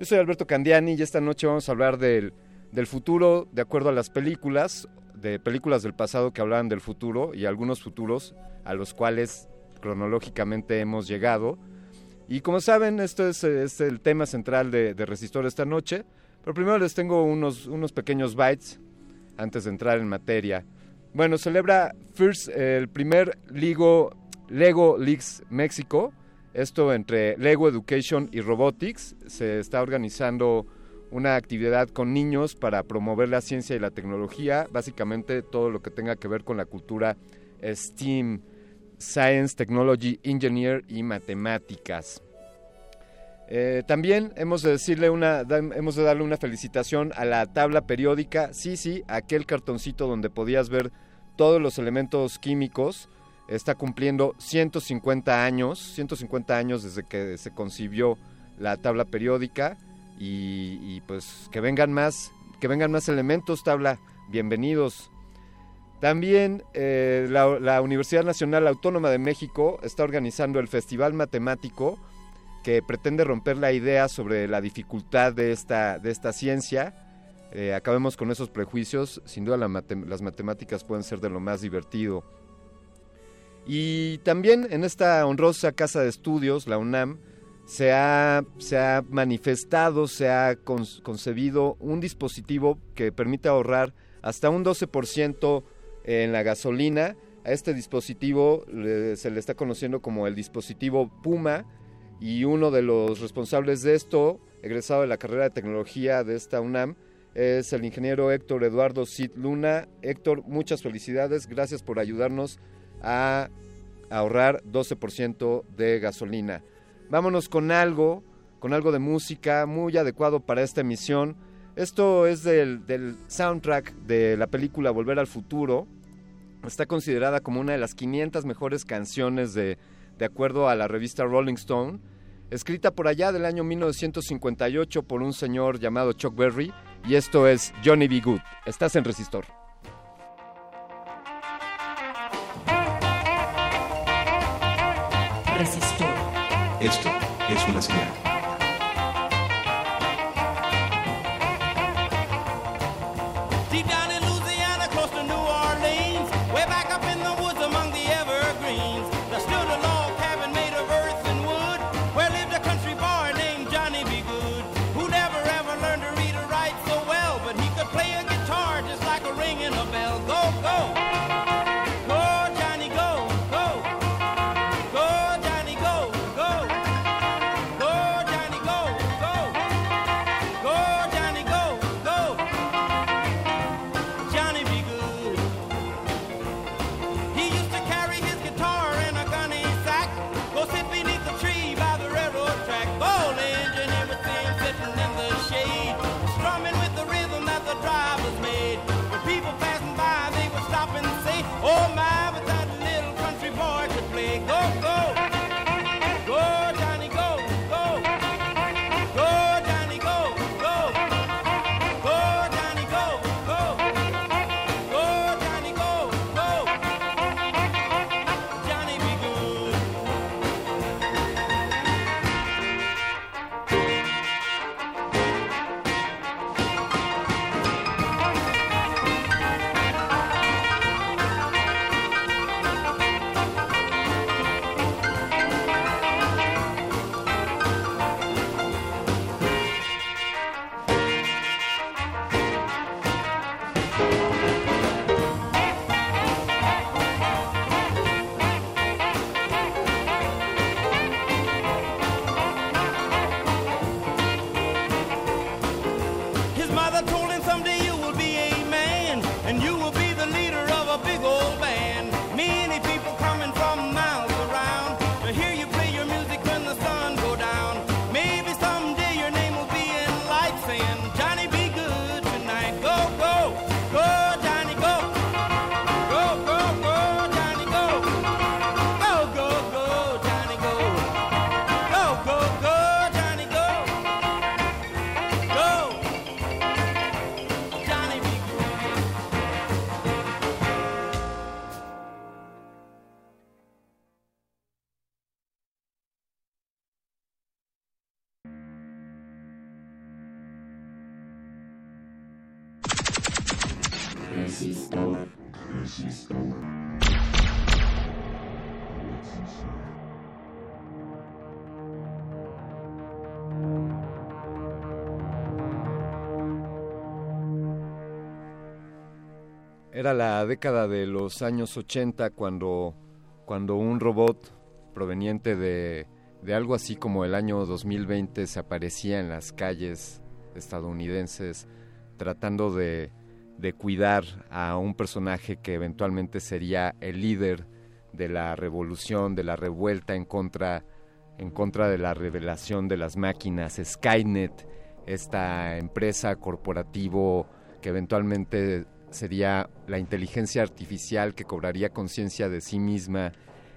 S37: Yo soy Alberto Candiani y esta noche vamos a hablar del, del futuro de acuerdo a las películas, de películas del pasado que hablaban del futuro y algunos futuros a los cuales cronológicamente hemos llegado. Y como saben, esto es, es el tema central de, de Resistor esta noche. Pero primero les tengo unos, unos pequeños bytes antes de entrar en materia. Bueno, celebra First el primer Ligo, Lego Leagues México. Esto entre Lego Education y Robotics. Se está organizando una actividad con niños para promover la ciencia y la tecnología. Básicamente todo lo que tenga que ver con la cultura STEAM, Science, Technology, Engineer y Matemáticas. Eh, también hemos de decirle una, hemos de darle una felicitación a la tabla periódica. Sí, sí, aquel cartoncito donde podías ver todos los elementos químicos. Está cumpliendo 150 años, 150 años desde que se concibió la tabla periódica y, y, pues que vengan más, que vengan más elementos, tabla. Bienvenidos. También eh, la, la Universidad Nacional Autónoma de México está organizando el Festival Matemático que pretende romper la idea sobre la dificultad de esta, de esta ciencia. Eh, acabemos con esos prejuicios. Sin duda las matemáticas pueden ser de lo más divertido. Y también en esta honrosa casa de estudios, la UNAM, se ha, se ha manifestado, se ha con- concebido un dispositivo que permite ahorrar hasta un 12% en la gasolina. A este dispositivo se le está conociendo como el dispositivo Puma y uno de los responsables de esto, egresado de la carrera de tecnología de esta UNAM, es el ingeniero Héctor Eduardo Cid Luna. Héctor, muchas felicidades, gracias por ayudarnos a ahorrar 12% de gasolina. Vámonos con algo, con algo de música muy adecuado para esta emisión. Esto es del, del soundtrack de la película Volver al Futuro. Está considerada como una de las 500 mejores canciones de, de acuerdo a la revista Rolling Stone. Escrita por allá del año 1958 por un señor llamado Chuck Berry. Y esto es Johnny B. Good. Estás en Resistor.
S29: Resistor.
S38: Esto es una señal.
S37: La década de los años 80 cuando, cuando un robot proveniente de, de algo así como el año 2020 se aparecía en las calles estadounidenses tratando de, de cuidar a un personaje que eventualmente sería el líder de la revolución, de la revuelta en contra, en contra de la revelación de las máquinas, Skynet, esta empresa corporativo que eventualmente sería la inteligencia artificial que cobraría conciencia de sí misma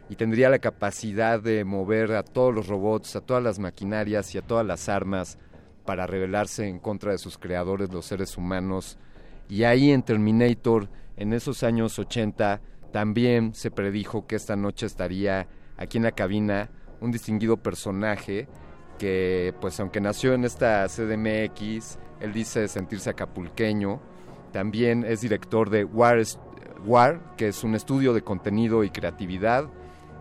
S37: y tendría la capacidad de mover a todos los robots, a todas las maquinarias y a todas las armas para rebelarse en contra de sus creadores, los seres humanos. Y ahí en Terminator, en esos años 80, también se predijo que esta noche estaría aquí en la cabina un distinguido personaje que, pues aunque nació en esta CDMX, él dice sentirse acapulqueño, también es director de War, War, que es un estudio de contenido y creatividad,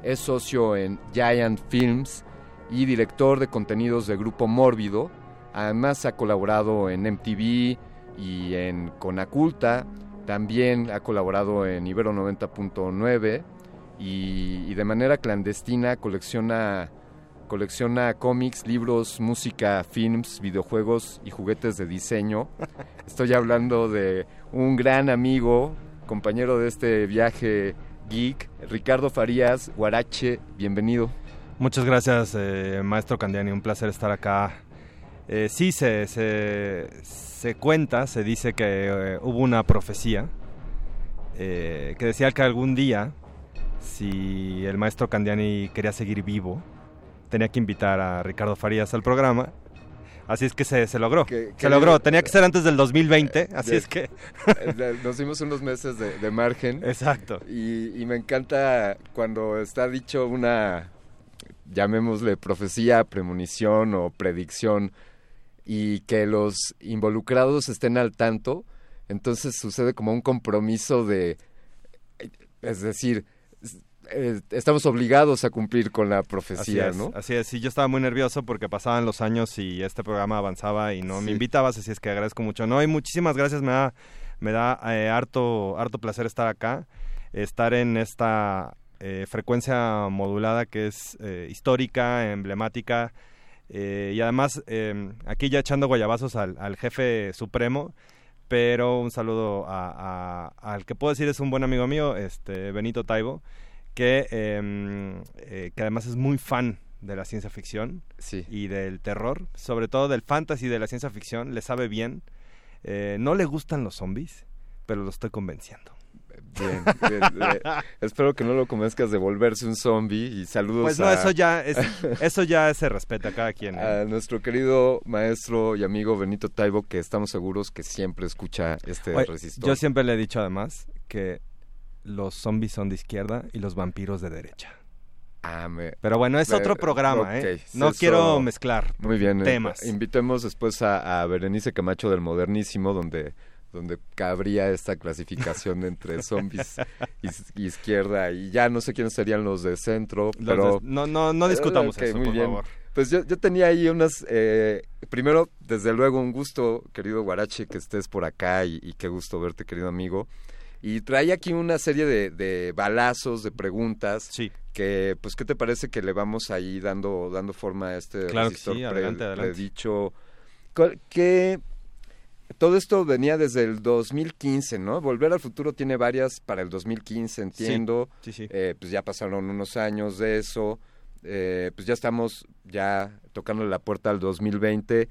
S37: es socio en Giant Films y director de contenidos de Grupo Mórbido, además ha colaborado en MTV y en Conaculta, también ha colaborado en Ibero 90.9 y, y, de manera clandestina colecciona, colecciona cómics, libros, música, films, videojuegos y juguetes de diseño. Estoy hablando de un gran amigo, compañero de este viaje geek, Ricardo Farías, Guarache, bienvenido.
S39: Muchas gracias, eh, maestro Candiani, un placer estar acá. Eh, sí, se, se, se, cuenta, se dice que eh, hubo una profecía eh, que decía que algún día, si el maestro Candiani quería seguir vivo, tenía que invitar a Ricardo Farías al programa. Así es que se, se logró.
S37: Que-
S39: se
S37: que-
S39: logró. Tenía que ser antes del 2020. Así
S37: De-
S39: es que.
S37: Nos dimos unos meses de, de margen.
S39: Exacto.
S37: Y, y me encanta cuando está dicho una, llamémosle profecía, premonición o predicción, y que los involucrados estén al tanto, entonces sucede como un compromiso de, es decir, eh, estamos obligados a cumplir con la profecía,
S39: así es,
S37: ¿no?
S39: Así es, sí, yo estaba muy nervioso porque pasaban los años y este programa avanzaba y no me invitabas, así es que agradezco mucho. No, y muchísimas gracias, me da, me da eh, harto, harto placer estar acá, estar en esta eh, frecuencia modulada que es histórica, emblemática, y además eh, aquí ya echando guayabazos al, al jefe supremo, pero un saludo a- a- al que puedo decir es un buen amigo mío, este Benito Taibo, que, eh, eh, que además es muy fan de la ciencia ficción y del terror, sobre todo del fantasy de la ciencia ficción, le sabe bien. Eh, no le gustan los zombies, pero lo estoy convenciendo.
S37: Bien, bien, eh, espero que no lo convenzcas de volverse un zombie y saludos
S39: Pues no,
S37: a-
S39: eso ya es, eso ya se respeta a cada quien. ¿eh?
S37: a nuestro querido maestro y amigo Benito Taibo, que estamos seguros que siempre escucha este
S39: Oye,
S37: resistor.
S39: yo siempre le he dicho además que los zombies son de izquierda y los vampiros de derecha.
S37: Ah, me-
S39: Pero bueno, es
S37: me-
S39: otro programa, ¿eh? No
S37: eso-
S39: quiero mezclar
S37: Muy bien. eh,
S39: temas.
S37: invitemos después a, a Berenice Camacho del Modernísimo, donde donde cabría esta clasificación entre zombies y, izquierda y ya no sé quiénes serían los de centro,
S39: Los
S37: pero
S39: de- no, no, no discutamos
S37: Ok,
S39: eso,
S37: muy
S39: por
S37: bien.
S39: favor.
S37: Pues yo, yo tenía ahí unas, eh, primero, desde luego, un gusto, querido Guarache, que estés por acá y, y qué gusto verte, querido amigo. Y traía aquí una serie de, de balazos, de preguntas.
S39: Sí.
S37: Que, pues, ¿qué te parece que le vamos ahí dando, dando forma a este
S39: Claro que
S37: resistor
S39: sí,
S37: pre-
S39: adelante, adelante.
S37: predicho? ¿Cuál- ¿Qué, todo esto venía desde el 2015, ¿no? Volver al futuro tiene varias para el 2015, entiendo.
S39: sí, sí.
S37: Eh, pues ya pasaron unos años de eso. Eh, pues ya estamos ya tocando la puerta al 2020.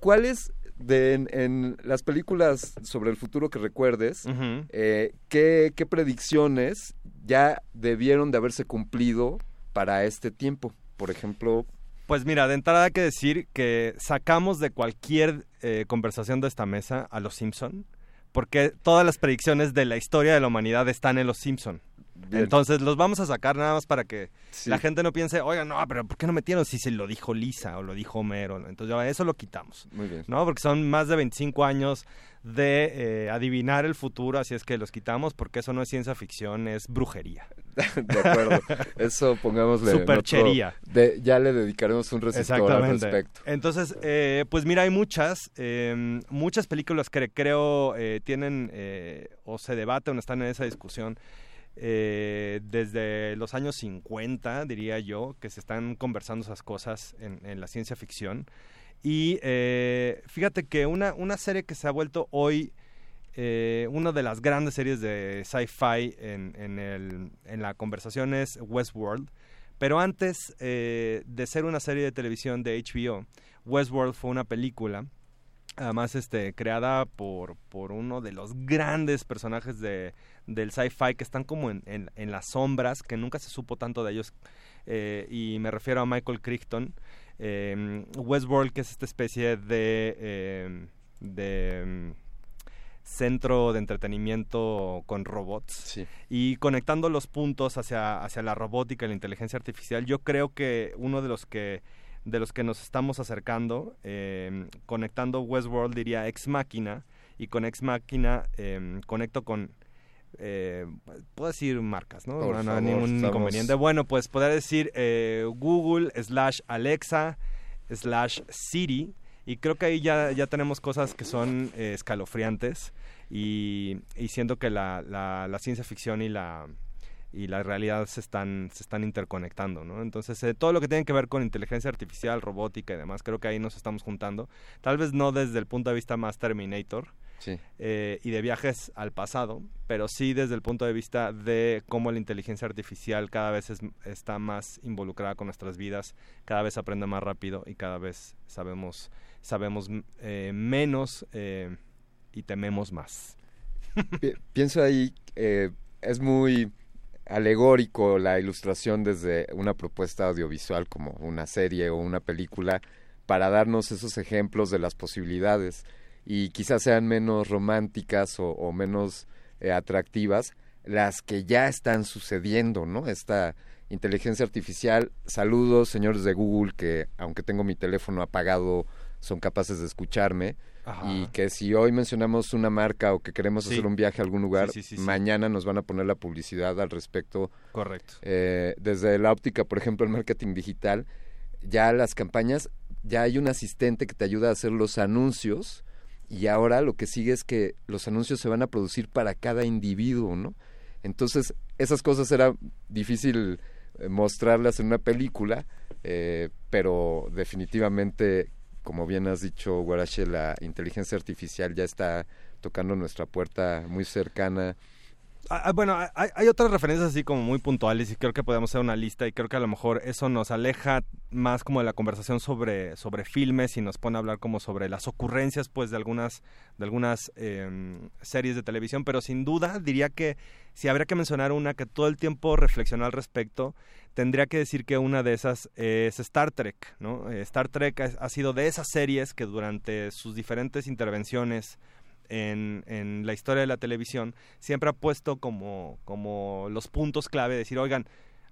S37: ¿Cuáles de en, en las películas sobre el futuro que recuerdes, eh, ¿qué, qué predicciones ya debieron de haberse cumplido para este tiempo? Por ejemplo,
S39: Pues mira, de entrada hay que decir que sacamos de cualquier eh, conversación de esta mesa a los Simpson, porque todas las predicciones de la historia de la humanidad están en los Simpson.
S37: Bien.
S39: Entonces los vamos a sacar nada más para que
S37: Sí.
S39: la gente no piense, oiga, no, pero ¿por qué no metieron si se lo dijo Lisa o lo dijo Homero? Entonces ya, eso lo quitamos.
S37: Muy bien.
S39: ¿no? Porque son más de 25 años de eh, adivinar el futuro, así es que los quitamos porque eso no es ciencia ficción, es brujería.
S37: De acuerdo. Eso pongámosle.
S39: Superchería.
S37: de- ya le dedicaremos un resistor al respecto.
S39: Entonces, eh, pues mira, hay muchas, eh, muchas películas que creo eh, tienen eh, o se debaten o están en esa discusión eh, desde los años 50, diría yo, que se están conversando esas cosas en, la ciencia ficción. Y eh, fíjate que una, una serie que se ha vuelto hoy eh, una de las grandes series de sci-fi en, en, en la conversación es Westworld. Pero antes de ser una serie de televisión de HBO, Westworld fue una película, además este, creada por, por uno de los grandes personajes de, del sci-fi que están como en, en- en las sombras, que nunca se supo tanto de ellos, eh, y me refiero a Michael Crichton. Eh, Westworld, que es esta especie de... eh, de centro de entretenimiento con robots y conectando los puntos hacia, hacia la robótica y la inteligencia artificial yo creo que uno de los que de los que nos estamos acercando eh, conectando Westworld diría Ex Máquina y con Ex Máquina eh, conecto con eh, puedo decir marcas, ¿no?
S37: Por
S39: no, no hay
S37: favor,
S39: ningún
S37: estamos-
S39: inconveniente. Bueno, pues poder decir eh, Google slash Alexa slash Siri y creo que ahí ya, ya tenemos cosas que son eh, escalofriantes y, y siento que la, la, la ciencia ficción y la y la realidad se están se están interconectando, ¿no? Entonces eh, todo lo que tiene que ver con inteligencia artificial, robótica y demás, creo que ahí nos estamos juntando. Tal vez no desde el punto de vista más Terminator,
S37: Sí.
S39: eh, y de viajes al pasado, pero sí desde el punto de vista de cómo la inteligencia artificial cada vez es- está más involucrada con nuestras vidas, cada vez aprende más rápido y cada vez sabemos sabemos eh, menos y tememos más.
S37: Pi- Pienso ahí, es muy alegórico la ilustración desde una propuesta audiovisual como una serie o una película para darnos esos ejemplos de las posibilidades y quizás sean menos románticas o, menos eh, atractivas las que ya están sucediendo, ¿no? Esta inteligencia artificial, saludos señores de Google que aunque tengo mi teléfono apagado son capaces de escucharme
S39: Ajá.
S37: y que si hoy mencionamos una marca o que queremos
S39: Sí.
S37: hacer un viaje a algún lugar,
S39: Sí, sí,
S37: mañana nos van a poner la publicidad al respecto.
S39: Correcto.
S37: Eh, desde la óptica, por ejemplo, el marketing digital, ya las campañas, ya hay un asistente que te ayuda a hacer los anuncios y ahora lo que sigue es que los anuncios se van a producir para cada individuo, ¿no? Entonces, esas cosas era difícil eh, mostrarlas en una película, eh, pero definitivamente, como bien has dicho, Guarache, la inteligencia artificial ya está tocando nuestra puerta muy cercana.
S39: Ah, ah, bueno, hay, hay otras referencias así como muy puntuales y creo que podemos hacer una lista y creo que a lo mejor eso nos aleja más como de la conversación sobre, sobre filmes y nos pone a hablar como sobre las ocurrencias pues de algunas, de algunas em, series de televisión, pero sin duda diría que si habría que mencionar una que todo el tiempo reflexionó al respecto, tendría que decir que una de esas es Star Trek, ¿no? Eh, Star Trek ha sido de esas series que durante sus diferentes intervenciones en, en la historia de la televisión siempre ha puesto como, como los puntos clave, decir, oigan,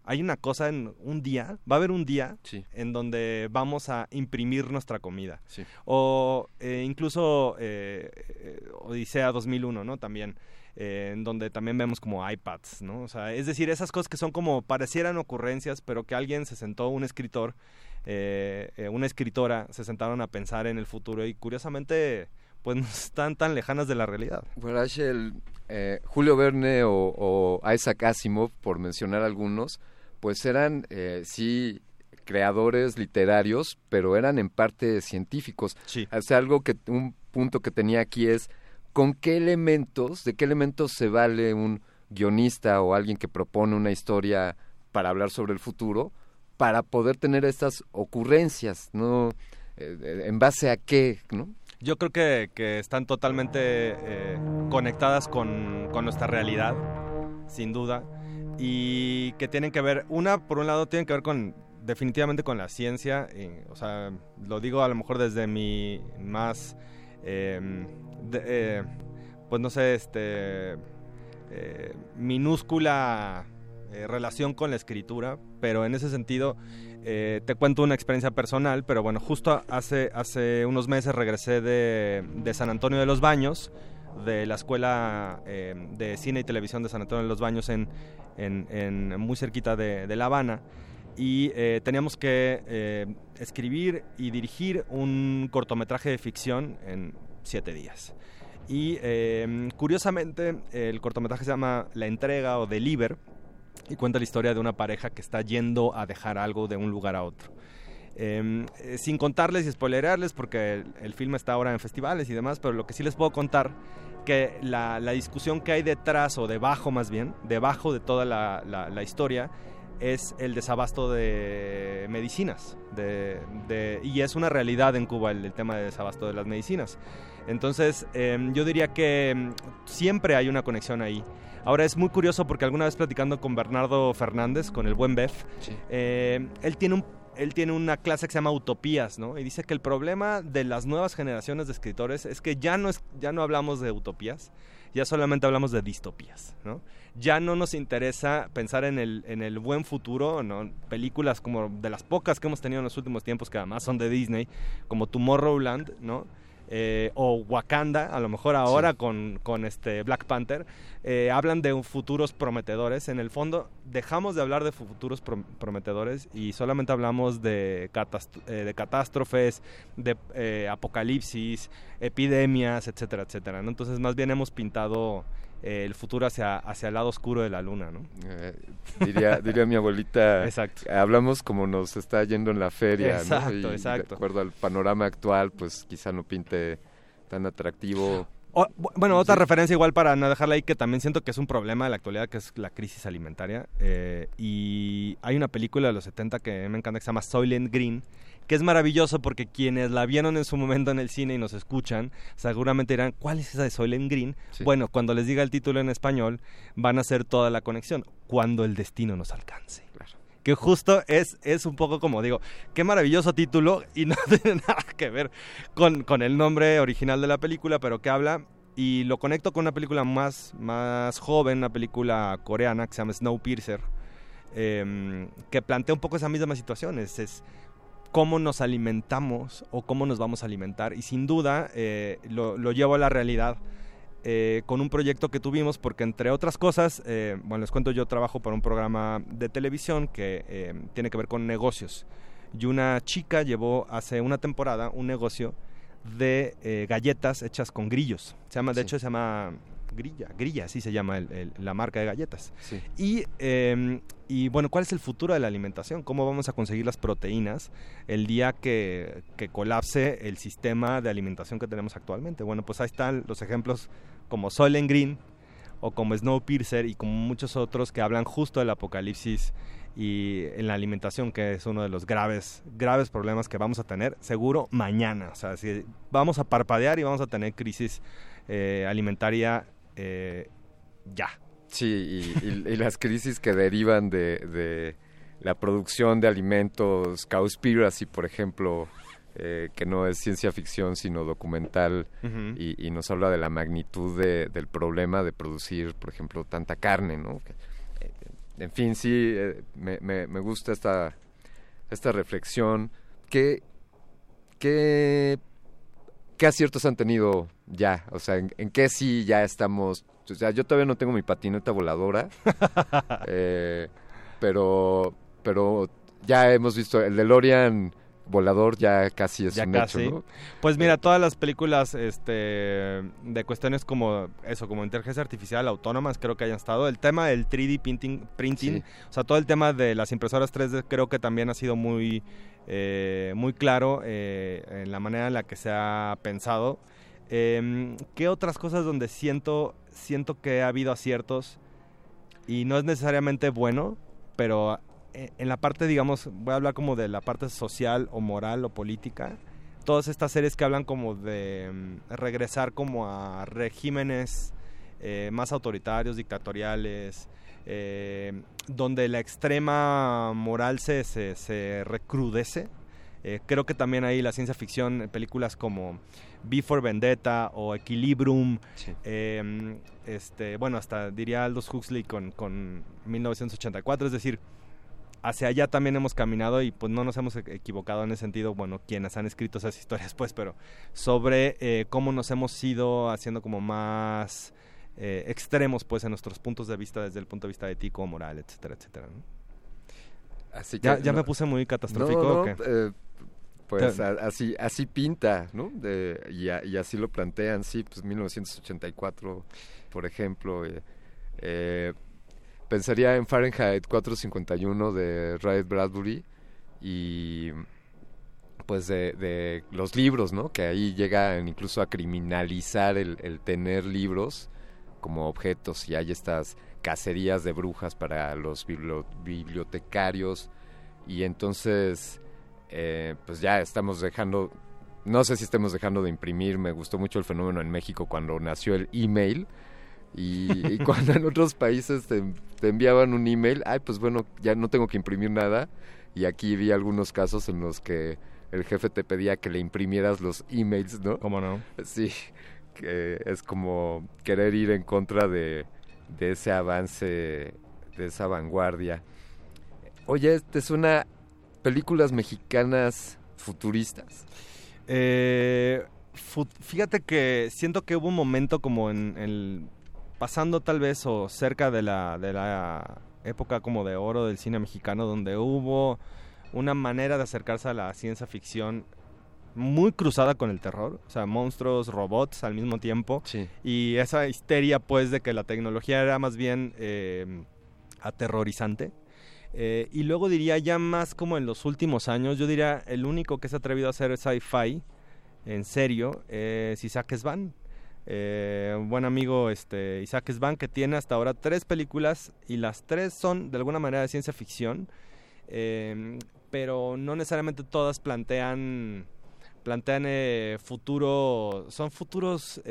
S39: hay una cosa en un día, va a haber un día en donde vamos a imprimir nuestra comida.
S37: Sí.
S39: O eh, incluso eh, eh, Odisea 2001, ¿no? También, eh, en donde también vemos como iPads, ¿no? O sea, es decir, esas cosas que son como parecieran ocurrencias, pero que alguien se sentó, un escritor, una escritora, se sentaron a pensar en el futuro y curiosamente, pues no están tan lejanas de la realidad.
S37: Guarache, el, eh, Julio Verne o, o Isaac Asimov, por mencionar algunos, pues eran, eh, sí, creadores literarios, pero eran en parte científicos.
S39: Sí.
S37: O sea, algo que, un punto que tenía aquí es, ¿con qué elementos, de qué elementos se vale un guionista o alguien que propone una historia para hablar sobre el futuro, para poder tener estas ocurrencias, ¿no? Eh, ¿En base a qué, no?
S39: Yo creo que, que están totalmente eh, conectadas con, con nuestra realidad, sin duda, y que tienen que ver, una, por un lado, tienen que ver con definitivamente con la ciencia, o sea, lo digo a lo mejor desde mi más, de- eh, pues no sé, este, eh, minúscula eh, relación con la escritura, pero en ese sentido eh, te cuento una experiencia personal, pero bueno, justo hace, hace unos meses regresé de, de San Antonio de los Baños, de la Escuela eh, de Cine y Televisión de San Antonio de los Baños en, en, en muy cerquita de, de La Habana y eh, teníamos que eh, escribir y dirigir un cortometraje de ficción en siete días. Y eh, curiosamente el cortometraje se llama La entrega o Deliver y cuenta la historia de una pareja que está yendo a dejar algo de un lugar a otro. Eh, eh, sin contarles y spoilerarles porque el, el film está ahora en festivales y demás, pero lo que sí les puedo contar que la, discusión que hay detrás o debajo más bien, debajo de toda la, historia es el desabasto de medicinas y es una realidad en Cuba el, el tema de desabasto de las medicinas. Entonces em, yo diría que em, siempre hay una conexión ahí. Ahora es muy curioso porque alguna vez platicando con Bernardo Fernández, con el buen Bef, eh, él tiene un él tiene una clase que se llama Utopías, ¿no? Y dice que el problema de las nuevas generaciones de escritores es que ya no, es, ya no hablamos de utopías, ya solamente hablamos de distopías, ¿no? Ya no nos interesa pensar en el, en el buen futuro, ¿no? Películas como de las pocas que hemos tenido en los últimos tiempos, que además son de Disney, como Tomorrowland, ¿no? Eh, o Wakanda, a lo mejor ahora con, con este Black Panther, eh, hablan de futuros prometedores. En el fondo, dejamos de hablar de futuros prom- prometedores y solamente hablamos de, eh, de catástrofes, de eh, apocalipsis, epidemias, etcétera, etcétera. ¿no? Entonces, más bien hemos pintado eh, el futuro hacia, hacia el lado oscuro de la luna, ¿no?
S37: Eh, diría, diría mi abuelita,
S39: Exacto.
S37: hablamos como nos está yendo en la feria, ¿no?
S39: Exacto,
S37: Y
S39: exacto.
S37: De acuerdo al panorama actual, pues quizá no pinte tan atractivo.
S39: O- bueno, otra referencia igual para no dejarla ahí que también siento que es un problema de la actualidad, que es la crisis alimentaria. eh, y hay una película de los 70 que me encanta que se llama Soylent Green, que es maravilloso porque quienes la vieron en su momento en el cine y nos escuchan, seguramente dirán, ¿cuál es esa de Soylent Green? Bueno, cuando les diga el título en español, van a hacer toda la conexión. Cuando el destino nos alcance. Que justo es, es un poco como digo, qué maravilloso título y no tiene nada que ver con, con el nombre original de la película, pero que habla y lo conecto con una película más, más joven, una película coreana que se llama Snowpiercer, em, que plantea un poco esa misma situación, es, es cómo nos alimentamos o cómo nos vamos a alimentar y sin duda eh, lo, lo llevo a la realidad eh, con un proyecto que tuvimos porque entre otras cosas, eh, bueno, les cuento, yo trabajo para un programa de televisión que eh, tiene que ver con negocios. Y una chica llevó hace una temporada un negocio de eh, galletas hechas con grillos. Se llama, de hecho, se llama Grilla, Grilla, así se llama el- el- la marca de galletas.
S37: Sí.
S39: Y, eh, y bueno, ¿cuál es el futuro de la alimentación? ¿Cómo vamos a conseguir las proteínas el día que, que colapse el sistema de alimentación que tenemos actualmente? Bueno, pues ahí están los ejemplos como Soylent Green o como Snowpiercer y como muchos otros que hablan justo del apocalipsis y en la alimentación, que es uno de los graves, graves problemas que vamos a tener seguro mañana. O sea, si vamos a parpadear y vamos a tener crisis eh, alimentaria eh, ya.
S37: Sí, y, y- y las crisis que derivan de, de la producción de alimentos, Cowspiracy, por ejemplo, eh, que no es ciencia ficción, sino documental, y, y nos habla de la magnitud de- del problema de producir, por ejemplo, tanta carne, ¿no? Eh, en fin, sí, eh, me, me- me gusta esta, esta reflexión. ¿Qué, qué, ¿Qué aciertos han tenido ya? O sea, ¿en, en qué sí ya estamos? O sea, yo todavía no tengo mi patineta voladora, eh, pero, pero ya hemos visto el DeLorean volador ya casi es
S39: ya
S37: un
S39: casi.
S37: hecho, ¿no?
S39: Pues mira, todas las películas este, de cuestiones como eso, como inteligencia artificial autónomas, creo que hayan estado. El tema del 3D printing, printing
S37: Sí.
S39: o sea, todo el tema de las impresoras 3D creo que también ha sido muy, eh, muy claro eh, en la manera en la que se ha pensado. Em, ¿Qué otras cosas donde siento, siento que ha habido aciertos y no es necesariamente bueno, pero eh, en la parte, digamos, voy a hablar como de la parte social o moral o política, todas estas series que hablan como de mm, regresar como a regímenes eh, más autoritarios, dictatoriales, eh, donde la extrema moral se, se recrudece Eh, creo que también ahí la ciencia ficción, películas como Before Vendetta o Equilibrium, eh, este, bueno, hasta diría Aldous Huxley con, con 1984, es decir, hacia allá también hemos caminado y pues no nos hemos e-, equivocado en ese sentido, bueno, quienes han escrito esas historias pues, pero sobre eh, cómo nos hemos ido haciendo como más eh, extremos pues en nuestros puntos de vista desde el punto de vista ético, moral, etcétera, etcétera. ¿no?
S37: Así que
S39: ya, ya
S37: no-
S39: me puse muy catastrófico.
S37: No,
S39: ¿o
S37: no,
S39: qué?
S37: eh, pues a- así así pinta, ¿no? De- y, a- y así lo plantean, sí, pues 1984, por ejemplo. eh, eh, pensaría en Fahrenheit 451 de Ray Bradbury y pues de, de los libros, ¿no? Que ahí llegan incluso a criminalizar el, el tener libros como objetos y hay estas cacerías de brujas para los bibli- bibliotecarios y entonces eh, pues ya estamos dejando no sé si estemos dejando de imprimir me gustó mucho el fenómeno en México cuando nació el email y, y cuando en otros países te, te enviaban un email ay pues bueno ya no tengo que imprimir nada y aquí vi algunos casos en los que el jefe te pedía que le imprimieras los emails, ¿no?
S39: ¿Cómo no?
S37: Sí, que es como querer ir en contra de, de ese avance, de esa vanguardia. Oye, ¿te suena películas mexicanas futuristas?
S39: Eh, fu- fíjate que siento que hubo un momento como en el pasando tal vez o cerca de la de la época como de oro del cine mexicano donde hubo una manera de acercarse a la ciencia ficción muy cruzada con el terror, o sea, monstruos, robots al mismo tiempo y esa histeria pues de que la tecnología era más bien eh, aterrorizante. Eh, y luego diría ya más como en los últimos años, yo diría el único que se ha atrevido a hacer sci-fi en serio es Isaac Svan. Eh, un buen amigo este, Isaac Svan que tiene hasta ahora tres películas y las tres son de alguna manera de ciencia ficción, eh, pero no necesariamente todas plantean plantean eh, futuro, son futuros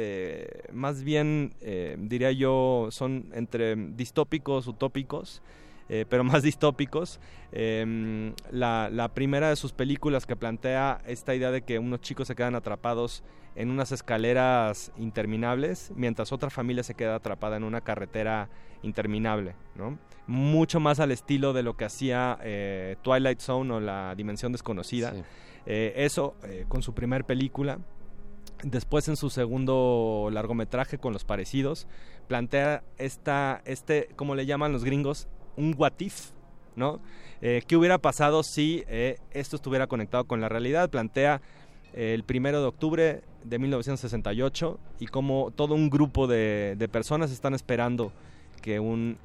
S39: más bien, diría yo, son entre distópicos, utópicos, eh, pero más distópicos. Eh, la, la primera de sus películas que plantea esta idea de que unos chicos se quedan atrapados en unas escaleras interminables, mientras otra familia se queda atrapada en una carretera interminable, ¿no? Mucho más al estilo de lo que hacía eh, Twilight Zone o La Dimensión Desconocida. Eh, eso con su primer película. Después en su segundo largometraje con los parecidos, plantea esta, este, como le llaman los gringos, un what if, ¿no? Eh, ¿Qué hubiera pasado si eh, esto estuviera conectado con la realidad? Plantea eh, el primero de octubre de 1968 y como todo un grupo de, personas están esperando que un,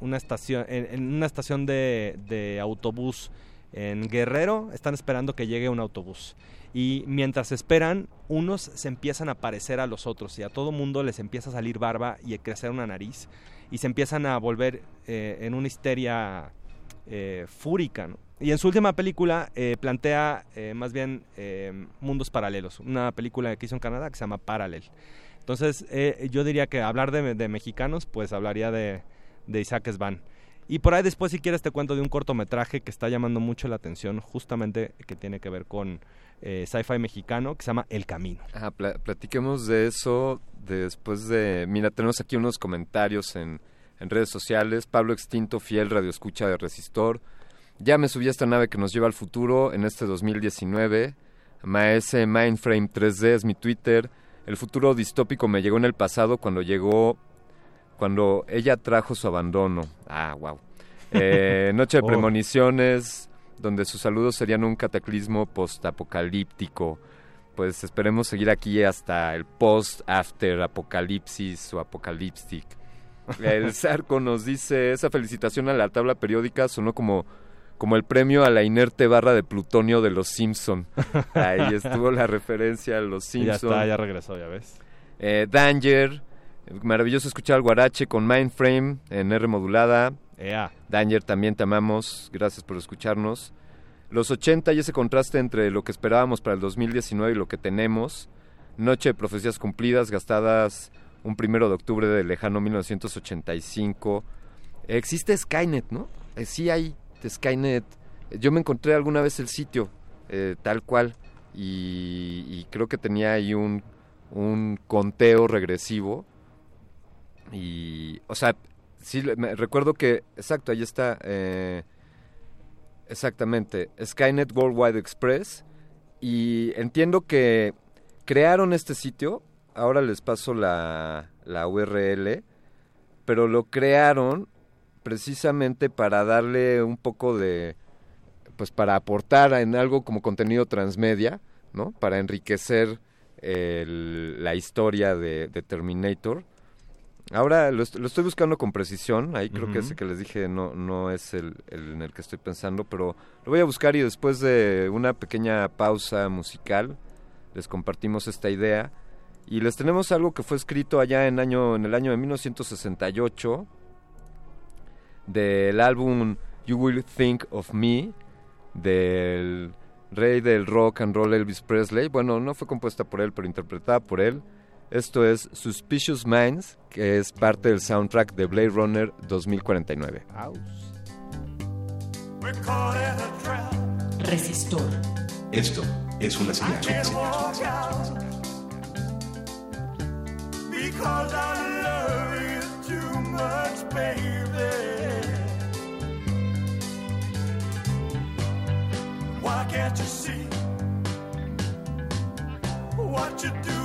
S39: una estación, en, en una estación de, de autobús en Guerrero están esperando que llegue un autobús. Y mientras esperan, unos se empiezan a parecer a los otros y a todo mundo les empieza a salir barba y a crecer una nariz y se empiezan a volver eh, en una histeria eh, fúrica. Y en su última película eh, plantea eh, más bien mundos paralelos, una película que hizo en Canadá que se llama Parallel. Entonces yo diría que hablar de, de mexicanos, pues hablaría de, de Isaac Svan. Y por ahí después, si quieres, te cuento de un cortometraje que está llamando mucho la atención, justamente que tiene que ver con eh, sci-fi mexicano, que se llama El Camino.
S37: Ah, pla- platiquemos de eso después de... Mira, tenemos aquí unos comentarios en, en redes sociales. Pablo Extinto, fiel radioescucha de Resistor. Ya me subí a esta nave que nos lleva al futuro en este 2019. Maese Mindframe 3D es mi Twitter. El futuro distópico me llegó en el pasado cuando llegó... Cuando ella trajo su abandono. Ah, wow. Eh, Noche de
S39: Oh.
S37: premoniciones, donde sus saludos serían un cataclismo postapocalíptico. Pues esperemos seguir aquí hasta el post-after apocalipsis o apocaliptic. El Zarco nos dice, esa felicitación a la tabla periódica sonó como, como el premio a la inerte barra de plutonio de los Simpson. Ahí estuvo la referencia a los
S39: Y ya
S37: Simpson.
S39: está, ya regresó, ya ves.
S37: Eh, Danger, maravilloso escuchar al Guarache con Mindframe en R modulada. Danger, también te amamos, gracias por escucharnos. Los 80 y ese contraste entre lo que esperábamos para el 2019 y lo que tenemos. Noche de profecías cumplidas, gastadas un primero de octubre del lejano 1985. Existe Skynet, ¿no? Eh, sí hay Skynet. Yo me encontré alguna vez el sitio eh, tal cual. Y, y creo que tenía ahí un, un conteo regresivo. Y, o sea, sí, me, recuerdo que, exacto, ahí está, eh, exactamente, Skynet Worldwide Express. Y entiendo que crearon este sitio, ahora les paso la, la URL, pero lo crearon precisamente para darle un poco de, pues para aportar en algo como contenido transmedia, ¿no? Para enriquecer la historia de Terminator. Ahora lo, est- lo estoy buscando con precisión, ahí creo que
S39: Ujú.
S37: ese que les dije no, no es el, el en el que estoy pensando, pero lo voy a buscar y después de una pequeña pausa musical les compartimos esta idea y les tenemos algo que fue escrito allá en, año, en el año de 1968 del álbum You Will Think of Me del rey del rock and roll Elvis Presley. Bueno, no fue compuesta por él, pero interpretada por él. Esto es Suspicious Minds, que es parte del soundtrack de Blade Runner 2049.
S40: Resistor.
S38: Esto es una señal.
S31: Because I love you too much, baby. Why can't you see what you're doing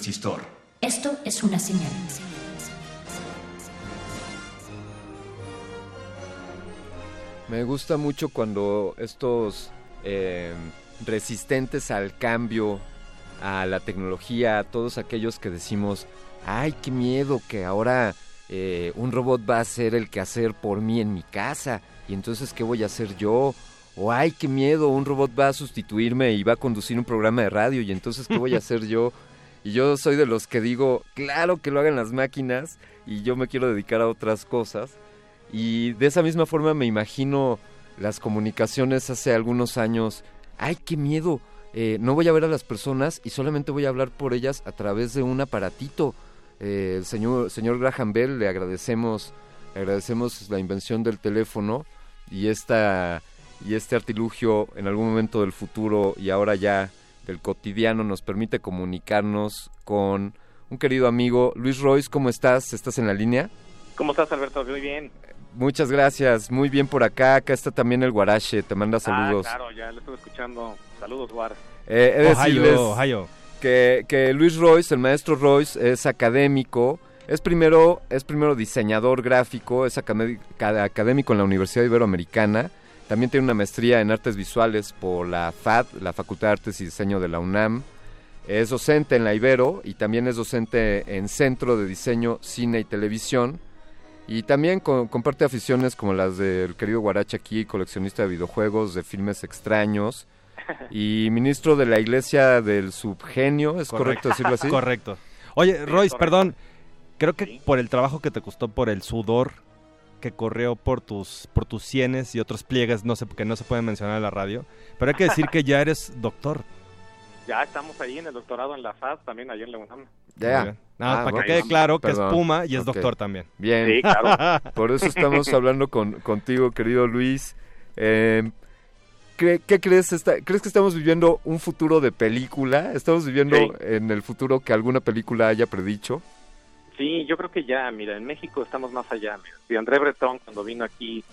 S38: Resistor.
S1: Esto es una señal.
S37: Me gusta mucho cuando estos eh, resistentes al cambio, a la tecnología, a todos aquellos que decimos ay, qué miedo que ahora eh, un robot va a hacer el quehacer por mí en mi casa, y entonces, ¿qué voy a hacer yo? O, ay, qué miedo, un robot va a sustituirme y va a conducir un programa de radio, y entonces, ¿qué voy a hacer yo? Y yo soy de los que digo, claro que lo hagan las máquinas, y yo me quiero dedicar a otras cosas. Y de esa misma forma me imagino las comunicaciones hace algunos años. ¡Ay, qué miedo! Eh, no voy a ver a las personas y solamente voy a hablar por ellas a través de un aparatito. Eh, el señor, señor Graham Bell le agradecemos, agradecemos la invención del teléfono y esta y este artilugio en algún momento del futuro y ahora ya del cotidiano nos permite comunicarnos con un querido amigo Luis Royce. ¿Cómo estás? ¿Estás en la línea?
S41: ¿Cómo estás, Alberto? Muy bien.
S37: Muchas gracias, muy bien por acá. Acá está también el Guarache, te manda saludos.
S41: Ah, claro, ya lo estuve escuchando. Saludos, Guar.
S37: Eh, he de decirles Que, que Luis Royce, el maestro Royce, es académico. Es primero, es primero diseñador gráfico, es académico en la Universidad Iberoamericana. También tiene una maestría en artes visuales por la FAD, la Facultad de Artes y Diseño de la UNAM. Es docente en la Ibero y también es docente en Centro de Diseño, Cine y Televisión. Y también comparte aficiones como las del querido Guarache aquí, coleccionista de videojuegos, de filmes extraños. Y ministro de la Iglesia del Subgenio, ¿es correcto, decirlo así?
S39: Correcto. Oye, Royce, perdón, creo que por el trabajo que te costó, por el sudor que corrió por tus por tus sienes y otros pliegues, no sé, que no se pueden mencionar en la radio, pero hay que decir que ya eres doctor.
S41: Ya estamos ahí en el doctorado en la FAD, también allá en la UNAM.
S37: Ya.
S39: Nada, para que quede claro que es Puma y es doctor también.
S37: Bien.
S41: Sí, claro.
S37: Por eso estamos hablando con, contigo, querido Luis. Eh, ¿qué, qué crees? ¿Crees que estamos viviendo un futuro de película? ¿Estamos viviendo
S41: Sí.
S37: en el futuro que alguna película haya predicho?
S41: Sí, yo creo que ya, mira, en México estamos más allá. Mira. Si André Breton cuando vino aquí